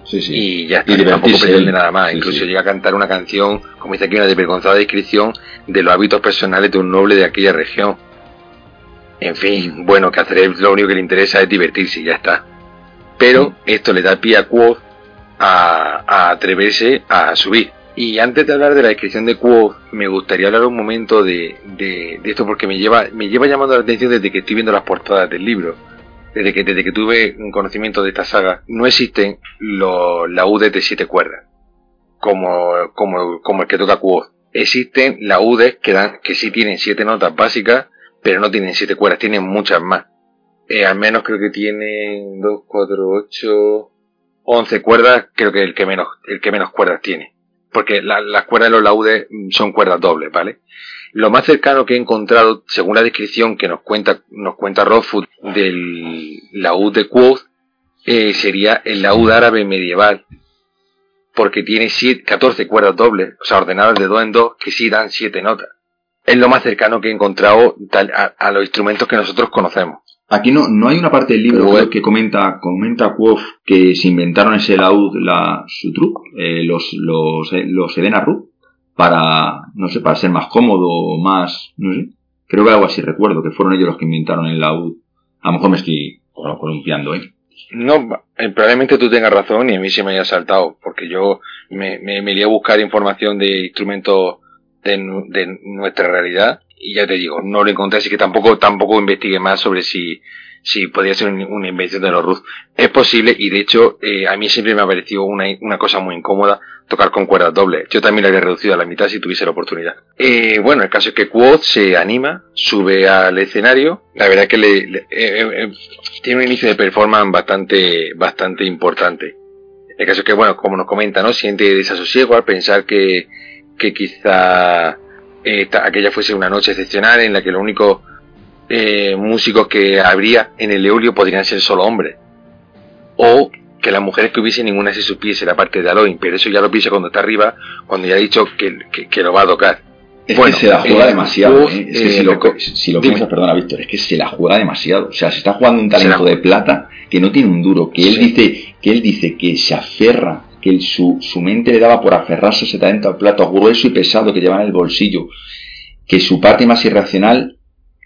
Sí, sí. Y ya está, Y tampoco pretende nada más. Sí, Incluso llega a cantar una canción, como dice aquí, una desvergonzada descripción de los hábitos personales de un noble de aquella región. En fin, bueno, que hacer lo único que le interesa es divertirse y ya está. Pero esto le da pie a Quoth a, atreverse a subir. Y antes de hablar de la descripción de Quoth, me gustaría hablar un momento de, de, esto porque me lleva, me lleva llamando la atención desde que estoy viendo las portadas del libro. Desde que, desde que tuve un conocimiento de esta saga, no existen los laudes de siete cuerdas, como, como, como el que toca Quoth. Existen laudes que, dan, que sí tienen siete notas básicas, pero no tienen siete cuerdas, tienen muchas más. Eh, al menos creo que tienen 2, 4, 8, 11 cuerdas, creo que el que menos, el que menos cuerdas tiene. Porque las cuerdas de los laudes son cuerdas dobles, ¿vale? Lo más cercano que he encontrado, según la descripción que nos cuenta, nos cuenta Rothfuss del laúd de Quoth, eh, sería el laúd árabe medieval. Porque tiene 14 cuerdas dobles, o sea, ordenadas de dos en dos, que sí dan siete notas. Es lo más cercano que he encontrado a, a los instrumentos que nosotros conocemos. Aquí no, no hay una parte del libro que comenta, comenta Quoth que se inventaron ese laúd, la Sutru, eh, los, los, eh, los Ru, para, no sé, para ser más cómodo, más, no sé. Creo que algo así recuerdo, que fueron ellos los que inventaron el laúd. A lo mejor me estoy columpiando, ¿eh? No, eh, probablemente tú tengas razón y a mí se me haya saltado, porque yo me, me, me a buscar información de instrumentos de, de nuestra realidad y ya te digo, no lo encontré, así que tampoco, tampoco investigué más sobre si, si podía ser una invención de los Ruth. Es posible y de hecho eh, a mí siempre me ha parecido una, una, cosa muy incómoda tocar con cuerdas dobles. Yo también la habría reducido a la mitad si tuviese la oportunidad. Eh, bueno, el caso es que Quoth se anima, sube al escenario. La verdad que le, eh, eh, tiene un inicio de performance bastante, bastante importante. El caso es que, bueno, como nos comenta, ¿no? Siente desasosiego al pensar que, que quizá eh, aquella fuese una noche excepcional en la que los únicos eh, músicos que habría en el Eulio podrían ser solo hombres. O que las mujeres que hubiesen ninguna se supiese la parte de Aloin, pero eso ya lo piensa cuando está arriba, cuando ya ha dicho que, que, lo va a tocar. Es que se la juega eh, demasiado. ¿eh? Es que si lo, si lo piensas, perdona, Víctor, es que se la juega demasiado. O sea, se está jugando un talento de plata que no tiene un duro, que él dice, que él dice que se aferra que su, su, mente le daba por aferrarse ese talento al plato grueso y pesado que llevaba en el bolsillo, que su parte más irracional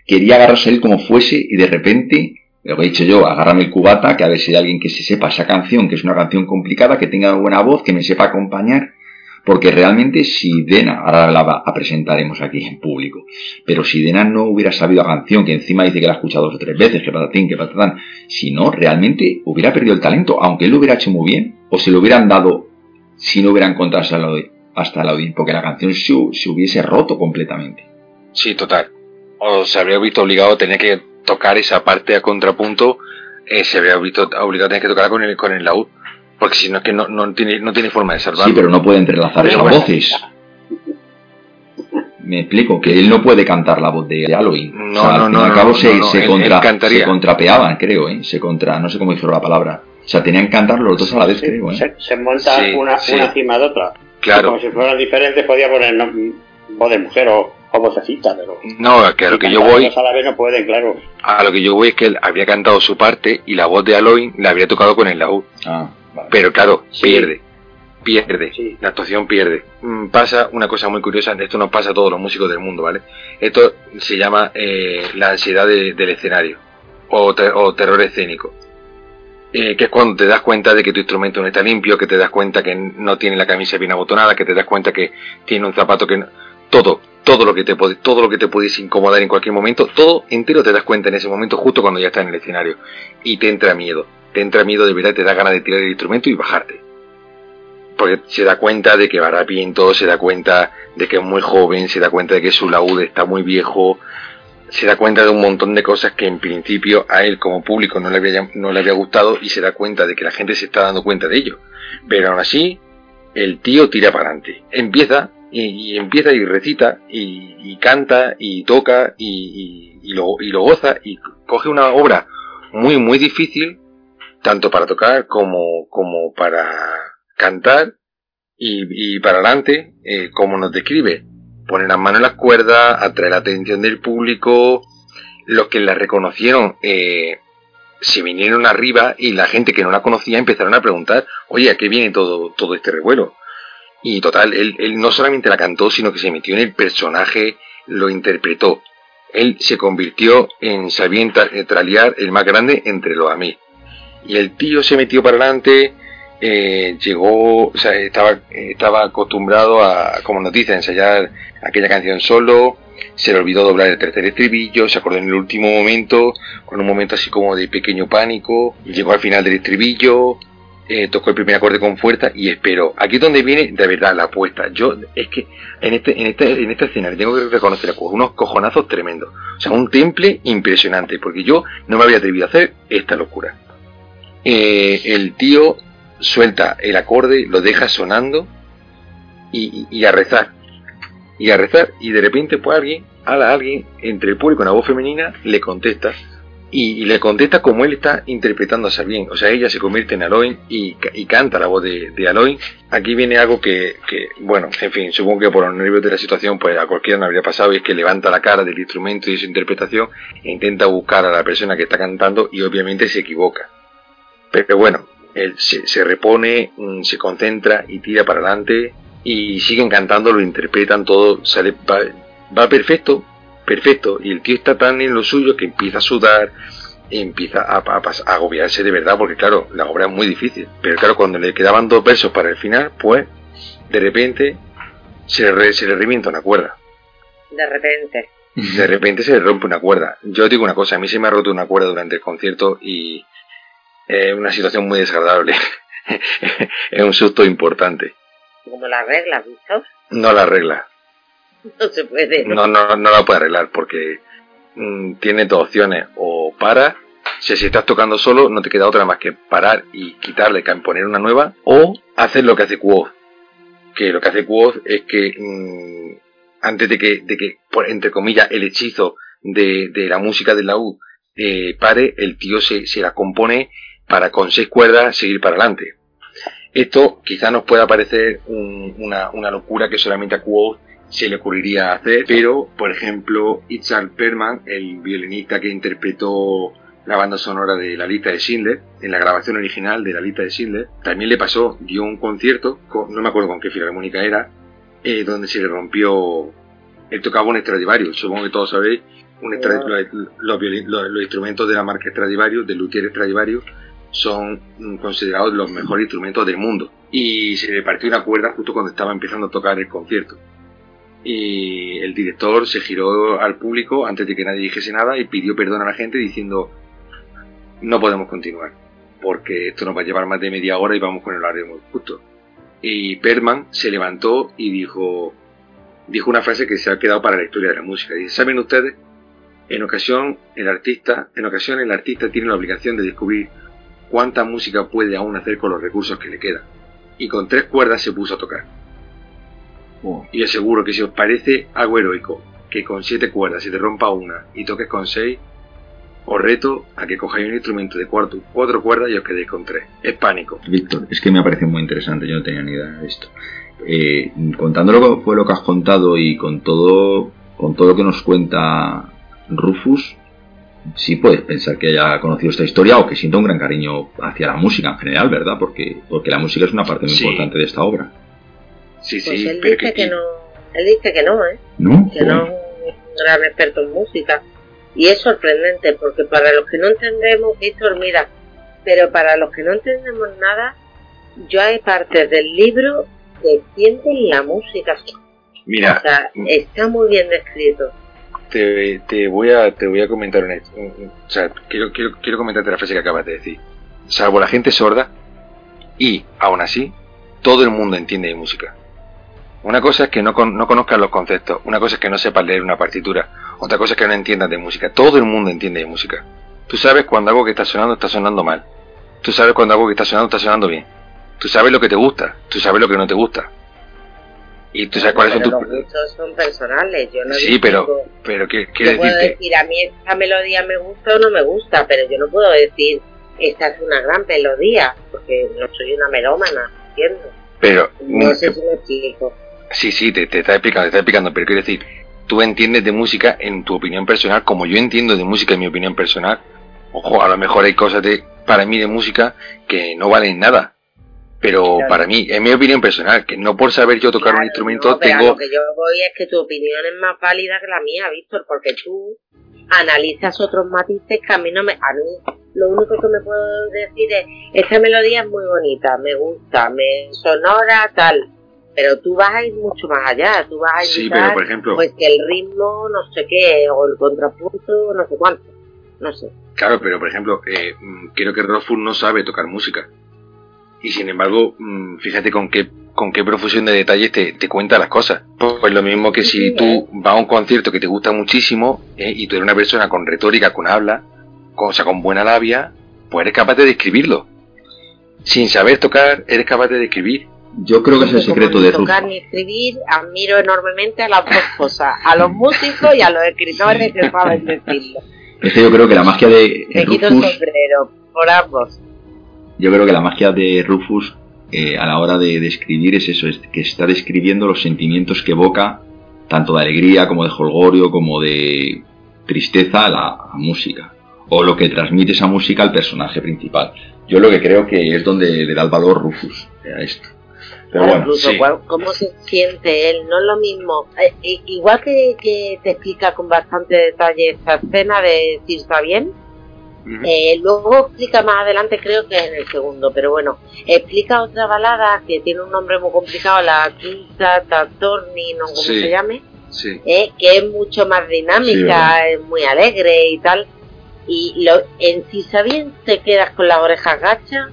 quería agarrarse a él como fuese y de repente, lo que he dicho yo, agárrame el cubata, que a ver si hay alguien que se sepa esa canción, que es una canción complicada, que tenga buena voz, que me sepa acompañar, porque realmente si Dena, ahora la presentaremos aquí en público, pero si Dena no hubiera sabido la canción, que encima dice que la ha escuchado dos o tres veces, que patatín, que patatán, si no, realmente hubiera perdido el talento, aunque él lo hubiera hecho muy bien, o se lo hubieran dado si no hubieran encontrado hasta el audiencia, porque la canción se, se, hubiese roto completamente. Sí, total. O se habría visto obligado a tener que tocar esa parte a contrapunto, eh, se habría visto obligado a tener que tocarla con el, con el laúd porque si no es que no, no, tiene, no tiene forma de salvarlo. Sí, pero no puede entrelazar esas voces. Me explico, que él no puede cantar la voz de Halloween. No, no, no. Al cabo se, se, contra, se contrapeaban, creo, ¿eh? Se contra, no sé cómo hizo la palabra. O sea, tenían que cantar los dos a la vez, creo, ¿eh? Se, se monta una, una encima de otra. Claro. Como si fueran diferentes, podía poner voz de mujer o, o vocecita, pero... No, que a lo que yo voy... A la vez no pueden, claro. A lo que yo voy es que él había cantado su parte y la voz de Halloween la había tocado con el laúd. Ah. Pero claro, pierde. Pierde. La actuación pierde. Mm, pasa una cosa muy curiosa. Esto no pasa a todos los músicos del mundo, ¿vale? Esto se llama eh, la ansiedad del escenario. O, terror escénico. Eh, que es cuando te das cuenta de que tu instrumento no está limpio, que te das cuenta que no tiene la camisa bien abotonada, que te das cuenta que tiene un zapato que no... todo, todo lo que te todo lo que te pudiese incomodar en cualquier momento, todo entero te das cuenta en ese momento justo cuando ya estás en el escenario y te entra miedo te entra miedo de verdad, te da ganas de tirar el instrumento y bajarte. Porque se da cuenta de que va viento, se da cuenta de que es muy joven, se da cuenta de que su laúd está muy viejo, se da cuenta de un montón de cosas que en principio a él como público no le había, no le había gustado y se da cuenta de que la gente se está dando cuenta de ello. Pero aún así, el tío tira para adelante. Empieza y, empieza y recita y, canta y toca y, y, lo, y lo goza y coge una obra muy muy difícil tanto para tocar como, como para cantar y, y para adelante, eh, como nos describe. Pone las manos en las cuerdas, atrae la atención del público, los que la reconocieron eh, se vinieron arriba y la gente que no la conocía empezaron a preguntar, oye, ¿a qué viene todo, todo este revuelo? Y total, él, él no solamente la cantó, sino que se metió en el personaje, lo interpretó. él se convirtió en sabía traliar el más grande entre los amigos. Y el tío se metió para adelante, eh, llegó, o sea, estaba, estaba acostumbrado a, como nos dice, a ensayar aquella canción solo, se le olvidó doblar el tercer estribillo, se acordó en el último momento, con un momento así como de pequeño pánico, llegó al final del estribillo, eh, tocó el primer acorde con fuerza y esperó. Aquí es donde viene de verdad la apuesta. Yo, es que en este, en este, en esta escena tengo que reconocer unos cojonazos tremendos. O sea, un temple impresionante, porque yo no me había atrevido a hacer esta locura. Eh, el tío suelta el acorde, lo deja sonando y, a rezar. Y a rezar, y de repente, pues alguien, a alguien, entre el público, una voz femenina, le contesta y, le contesta como él está interpretando a Sabine. O sea, ella se convierte en Aloy y, canta la voz de, Aloy. Aquí viene algo que, bueno, en fin, supongo que por los nervios de la situación, pues a cualquiera no habría pasado, y es que levanta la cara del instrumento y de su interpretación e intenta buscar a la persona que está cantando y obviamente se equivoca. Pero bueno, él se, repone, mm, se concentra y tira para adelante y siguen cantando, lo interpretan todo, sale, va perfecto, perfecto. Y el tío está tan en lo suyo que empieza a sudar, empieza a, agobiarse de verdad, porque claro, la obra es muy difícil. Pero claro, cuando le quedaban dos versos para el final, pues de repente se le, se le revienta una cuerda. De repente. De repente se le rompe una cuerda. Yo digo una cosa, a mí se me ha roto una cuerda durante el concierto y es una situación muy desagradable. es un susto importante. ¿Como la regla, visto? No la regla. no se puede. No, no, no la puede arreglar porque mm, tiene dos opciones. O para, si, si estás tocando solo, no te queda otra más que parar y quitarle, poner una nueva. O hacer lo que hace Quoth. Que lo que hace Quoth es que mm, antes de que, de que por, entre comillas, el hechizo de, de la música de la U eh, pare, el tío se, se la compone para con seis cuerdas seguir para adelante. Esto quizá nos pueda parecer una, una, locura que solamente a Quoth se le ocurriría hacer, pero por ejemplo Itzhak Perman, el violinista que interpretó la banda sonora de La lista de Schindler, en la grabación original de La lista de Schindler, también le pasó, dio un concierto, no me acuerdo con qué filarmónica era, eh, donde se le rompió, él tocaba un Stradivarius, supongo que todos sabéis, un los, instrumentos de la marca Stradivarius, del luthier Stradivarius, son considerados los mejores instrumentos del mundo. Y se le partió una cuerda justo cuando estaba empezando a tocar el concierto y el director se giró al público antes de que nadie dijese nada y pidió perdón a la gente diciendo no podemos continuar porque esto nos va a llevar más de media hora y vamos con el horario justo. Y Perman se levantó y dijo dijo una frase que se ha quedado para la historia de la música. Dice, ¿saben ustedes? En ocasión el artista, en ocasión el artista tiene la obligación de descubrir cuánta música puede aún hacer con los recursos que le quedan. Y con tres cuerdas se puso a tocar y es seguro que si os parece algo heroico que con siete cuerdas se te rompa una y toques con seis, os reto a que cojáis un instrumento de cuatro, cuatro cuerdas y os quedéis con tres. Es pánico. Víctor, es que me ha parecido muy interesante, yo no tenía ni idea de esto. Eh, contando lo que fue lo que has contado y con todo, con todo lo que nos cuenta Rufus, sí puedes pensar que haya conocido esta historia o que sienta un gran cariño hacia la música en general, ¿verdad? Porque, porque la música es una parte muy importante de esta obra. Sí, pues él dice que... no, él dice que no, ¿eh? ¿No? Que no es un gran experto en música. Y es sorprendente, porque para los que no entendemos, Víctor, mira, pero para los que no entendemos nada, yo hay partes del libro que sienten la música. Mira, o sea, está muy bien descrito. Te, te, voy a te voy a comentar una, quiero, quiero, quiero comentarte la frase que acabas de decir. Salvo la gente sorda y aún así todo el mundo entiende de música. Una cosa es que no, no conozcas los conceptos, una cosa es que no sepas leer una partitura, otra cosa es que no entiendas de música. Todo el mundo entiende de música. Tú sabes cuando algo que está sonando está sonando mal. Tú sabes cuando algo que está sonando está sonando bien. Tú sabes lo que te gusta, tú sabes lo que no te gusta. Y tú sabes cuáles son tus... Los gustos son personales, yo no Sí, pero, pero ¿qué quiere decir? puedo decir, a mí esta melodía me gusta o no me gusta, pero yo no puedo decir, esta es una gran melodía, porque no soy una melómana, ¿entiendes? Pero... No sé si me explico. Sí, sí, te, te está explicando, te está explicando, pero quiero decir, tú entiendes de música en tu opinión personal, como yo entiendo de música en mi opinión personal. Ojo, a lo mejor hay cosas de, para mí de música que no valen nada. Pero para mí, en mi opinión personal, que no por saber yo tocar un instrumento tengo... Lo que yo voy es que tu opinión es más válida que la mía, Víctor, porque tú analizas otros matices que a mí no me... A mí lo único que me puedo decir es, esta melodía es muy bonita, me gusta, me sonora, tal. Pero tú vas a ir mucho más allá, tú vas a sí, pero por ejemplo, pues que el ritmo, no sé qué, o el contrapunto, no sé cuánto, no sé. Claro, pero por ejemplo, eh, mm, creo que Rothfuss no sabe tocar música. Y sin embargo, mm, fíjate con qué con qué profusión de detalles te, te cuenta las cosas. Pues lo mismo que si tú vas a un concierto que te gusta muchísimo eh, y tú eres una persona con retórica, con habla, con, o sea, con buena labia, pues eres capaz de describirlo. Sin saber tocar, eres capaz de describir. Yo creo que es el secreto de tocar ni escribir, admiro enormemente a las dos cosas, a los músicos y a los escritores que saben decirlo. Es que yo creo que la magia de Te quito el sombrero por ambos. Yo creo que la magia de Rufus eh, a la hora de, escribir es eso, es que está describiendo los sentimientos que evoca, tanto de alegría como de holgorio, como de tristeza a la música, o lo que transmite esa música al personaje principal. Yo lo que creo que es donde le da el valor Rufus a esto. Pero bueno, incluso cómo se siente él, no es lo mismo. Eh, eh, igual que, que, te explica con bastante detalle esta escena de si está bien, eh, luego explica más adelante, creo que en el segundo, pero bueno, explica otra balada que tiene un nombre muy complicado, la Quinta Tatorni, no como se llame, eh, que es mucho más dinámica, es muy alegre y tal. Y lo, en si sabían te quedas con las orejas gachas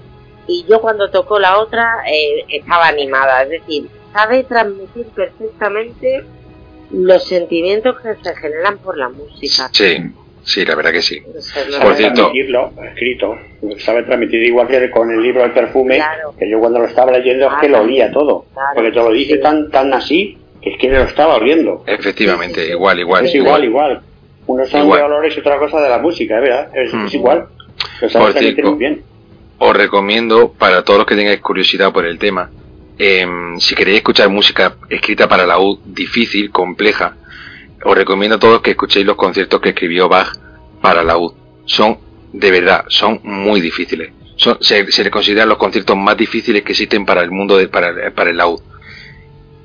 y yo cuando tocó la otra eh, estaba animada, es decir, sabe transmitir perfectamente los sentimientos que se generan por la música. Sí. Sí, la verdad que sí. Por cierto, escrito, sabe transmitir igual que con el libro del perfume, que yo cuando lo estaba leyendo es que lo olía todo, porque te lo dice tan tan así que es que lo estaba oliendo. Efectivamente, igual, igual. Es igual, igual. Uno son de olores y otra cosa de la música, ¿verdad? Es, mm. igual. Por cierto, muy bien. Os recomiendo, para todos los que tengáis curiosidad por el tema, em, si queréis escuchar música escrita para la U difícil, compleja, os recomiendo a todos que escuchéis los conciertos que escribió Bach para la UD. Son, de verdad, son muy difíciles. se, se le consideran los conciertos más difíciles que existen para el mundo, de, para, para el laúd.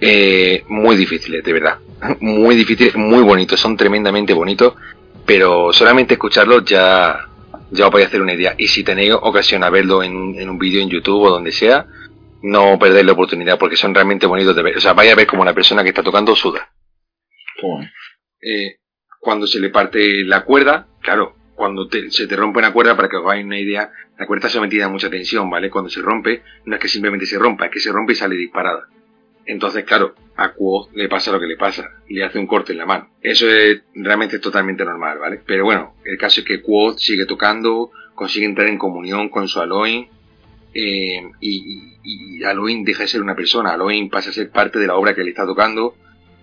Eh, muy difíciles, de verdad. Muy difíciles, muy bonitos, son tremendamente bonitos, pero solamente escucharlos ya, ya os podéis hacer una idea. Y si tenéis ocasión a verlo en, en un vídeo en YouTube o donde sea, no perdéis la oportunidad porque son realmente bonitos de ver. O sea, vaya a ver como una persona que está tocando suda. Eh, cuando se le parte la cuerda, claro, cuando se te rompe una cuerda, para que os hagáis una idea, la cuerda está sometida a mucha tensión, ¿vale? Cuando se rompe, no es que simplemente se rompa, es que se rompe y sale disparada. Entonces, claro, a Quo le pasa lo que le pasa y le hace un corte en la mano. Eso es realmente totalmente normal, ¿vale? Pero bueno, el caso es que Quo sigue tocando, consigue entrar en comunión con su Aloin eh, y, y, deja de ser una persona, Aloin pasa a ser parte de la obra que le está tocando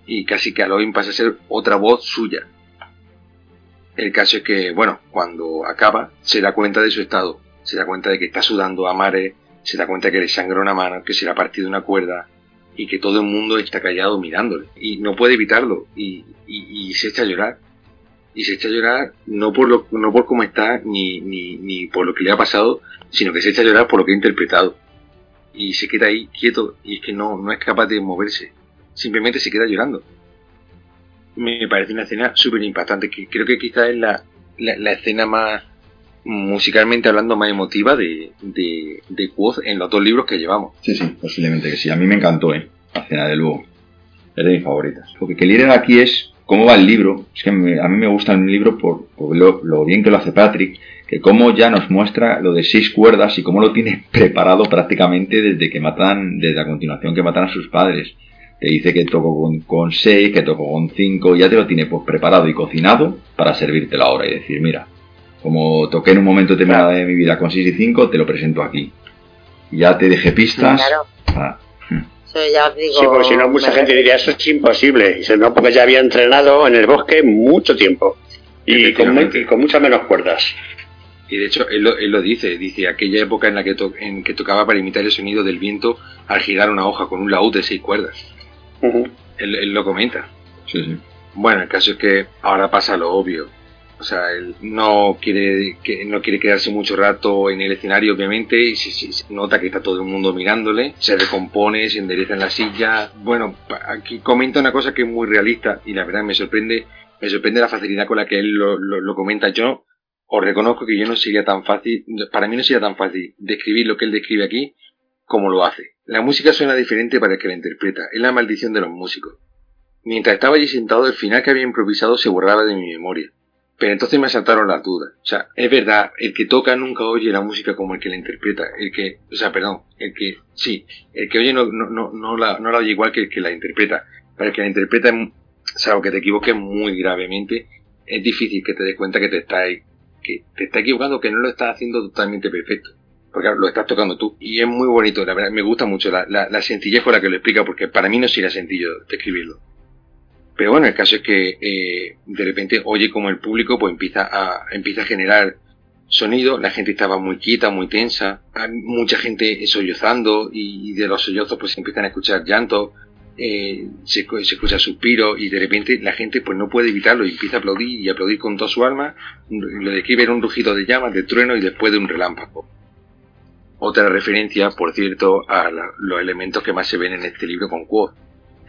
y casi que Aloin pasa a ser otra voz suya. El caso es que, bueno, cuando acaba, se da cuenta de su estado, se da cuenta de que está sudando a mare, se da cuenta que le sangra una mano, que se le ha partido una cuerda y que todo el mundo está callado mirándole y no puede evitarlo y, se echa a llorar. Y se echa a llorar no por, lo, no por cómo está ni, ni, ni por lo que le ha pasado, sino que se echa a llorar por lo que ha interpretado. Y se queda ahí quieto y es que no, no es capaz de moverse simplemente se queda llorando. Me parece una escena súper impactante, que creo que quizás es la, la, escena más, musicalmente hablando, más emotiva de, de, de en los dos libros que llevamos. Sí, sí, posiblemente que sí. A mí me encantó, ¿eh? La escena de luego. Es de mis favoritas. Lo que quería aquí es cómo va el libro. Es que a mí me gusta el libro por, lo, lo, bien que lo hace Patrick, que cómo ya nos muestra lo de seis cuerdas y cómo lo tiene preparado prácticamente desde que matan, desde a continuación que matan a sus padres te dice que toco con, con 6, que toco con 5, ya te lo tiene pues preparado y cocinado para servirte la hora y decir, mira, como toqué en un momento determinado de mi vida con 6 y 5, te lo presento aquí. Ya te dejé pistas. Claro. ya digo, sí, porque si no, mucha gente diría eso es imposible. Dice, no, porque ya había entrenado en el bosque mucho tiempo y con, con muchas menos cuerdas. Y de hecho, él lo, él lo, dice, dice, aquella época en la que, en que tocaba para imitar el sonido del viento al girar una hoja con un laúd de seis cuerdas él, lo comenta. Sí, sí. Bueno, el caso es que ahora pasa lo obvio. O sea, él no quiere, que, no quiere quedarse mucho rato en el escenario, obviamente, y se, nota que está todo el mundo mirándole, se recompone, se endereza en la silla. Bueno, aquí comenta una cosa que es muy realista y la verdad me sorprende, me sorprende la facilidad con la que él lo, lo comenta. Yo os reconozco que yo no sería tan fácil, para mí no sería tan fácil describir lo que él describe aquí como lo hace. La música suena diferente para el que la interpreta, es la maldición de los músicos. Mientras estaba allí sentado, el final que había improvisado se borraba de mi memoria. Pero entonces me saltaron las dudas. O sea, es verdad, el que toca nunca oye la música como el que la interpreta. El que, o sea, perdón, el que, sí, el que oye no, no, no, no, la, no la oye igual que el que la interpreta. Para el que la interpreta, salvo que te equivoques muy gravemente, es difícil que te des cuenta que te está, que te está equivocando, que no lo estás haciendo totalmente perfecto. Porque lo estás tocando tú. Y es muy bonito, la verdad, me gusta mucho la sencillez con la que lo explica, porque para mí no sería sencillo describirlo. Pero bueno, el caso es que eh, de repente oye como el público pues empieza a, empieza a generar sonido, la gente estaba muy quieta, muy tensa, hay mucha gente sollozando y, de los sollozos pues se empiezan a escuchar llantos, eh, se, se, escucha suspiros y de repente la gente pues no puede evitarlo y empieza a aplaudir y aplaudir con toda su alma, lo describe en un rugido de llamas, de trueno y después de un relámpago. Otra referencia, por cierto, a los elementos que más se ven en este libro con Quoth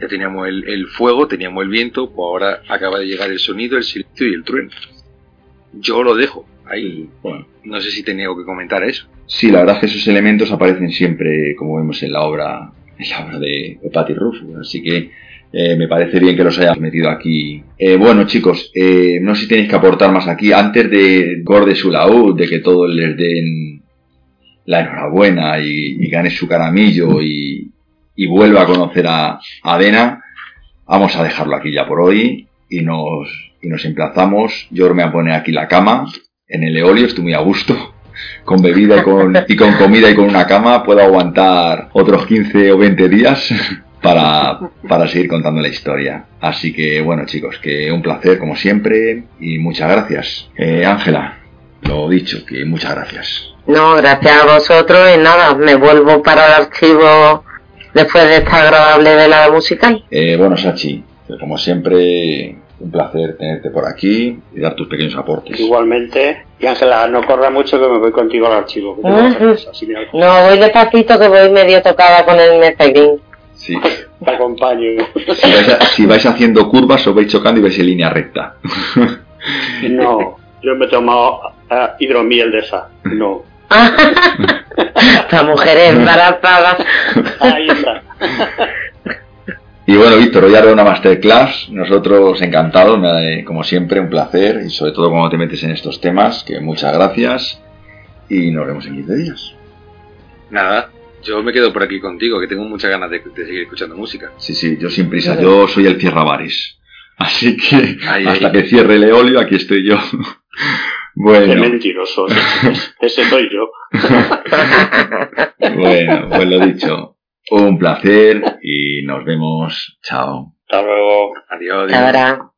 ya teníamos el, fuego, teníamos el viento, pues ahora acaba de llegar el sonido, el silencio y el trueno. Yo lo dejo ahí. Bueno. No sé si tenía que comentar eso. Sí, la verdad es que esos elementos aparecen siempre, como vemos en la obra, en la obra de, Patty Rufus. Así que eh, me parece bien que los hayas metido aquí. Eh, bueno, chicos, eh, no sé si tenéis que aportar más aquí. Antes de Gorde su laúd, de que todos les den la enhorabuena y gane su caramillo y, y vuelva a conocer a, Adena, vamos a dejarlo aquí ya por hoy y nos, y nos emplazamos. Yo me voy a poner aquí la cama en el eolio, estoy muy a gusto. Con bebida y con, y con comida y con una cama puedo aguantar otros 15 o 20 días para, para seguir contando la historia. Así que bueno chicos, que un placer como siempre y muchas gracias. Eh, Ángela, lo dicho, que muchas gracias. No, gracias a vosotros y nada, me vuelvo para el archivo después de esta agradable velada musical. Eh, bueno, Sachi, como siempre, un placer tenerte por aquí y dar tus pequeños aportes. Igualmente. Y Ángela, no corra mucho que me voy contigo al archivo. no, voy despacito que voy medio tocada con el mezclín. Sí. Te acompaño. Si vais, haciendo curvas os vais chocando y vais en línea recta. no, yo me he tomado uh, hidromiel de esa. No. La mujer embarazada. Ahí está. Y bueno, Víctor, hoy haré una masterclass. Nosotros encantados, como siempre, un placer. Y sobre todo cuando te metes en estos temas, que muchas gracias. Y nos vemos en 15 días. Nada, yo me quedo por aquí contigo, que tengo muchas ganas de, seguir escuchando música. Sí, sí, yo sin prisa. Yo soy el bares Así que hasta que cierre el eolio, aquí estoy yo. Bueno. Qué mentiroso. Ese soy yo. bueno, pues lo dicho. Un placer y nos vemos. Chao. Hasta luego. Adiós. Ahora.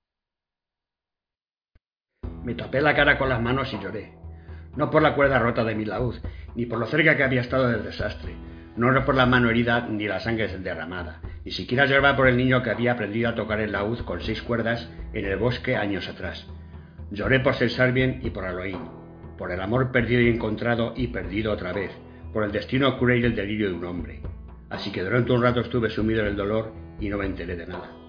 Me tapé la cara con las manos y lloré. No por la cuerda rota de mi laúd, ni por lo cerca que había estado del desastre. No era por la mano herida ni la sangre derramada. Ni siquiera lloraba por el niño que había aprendido a tocar el laúd con seis cuerdas en el bosque años atrás. Lloré por ser bien y por Aloín, por el amor perdido y encontrado y perdido otra vez, por el destino cruel y el delirio de un hombre. Así que durante un rato estuve sumido en el dolor y no me enteré de nada.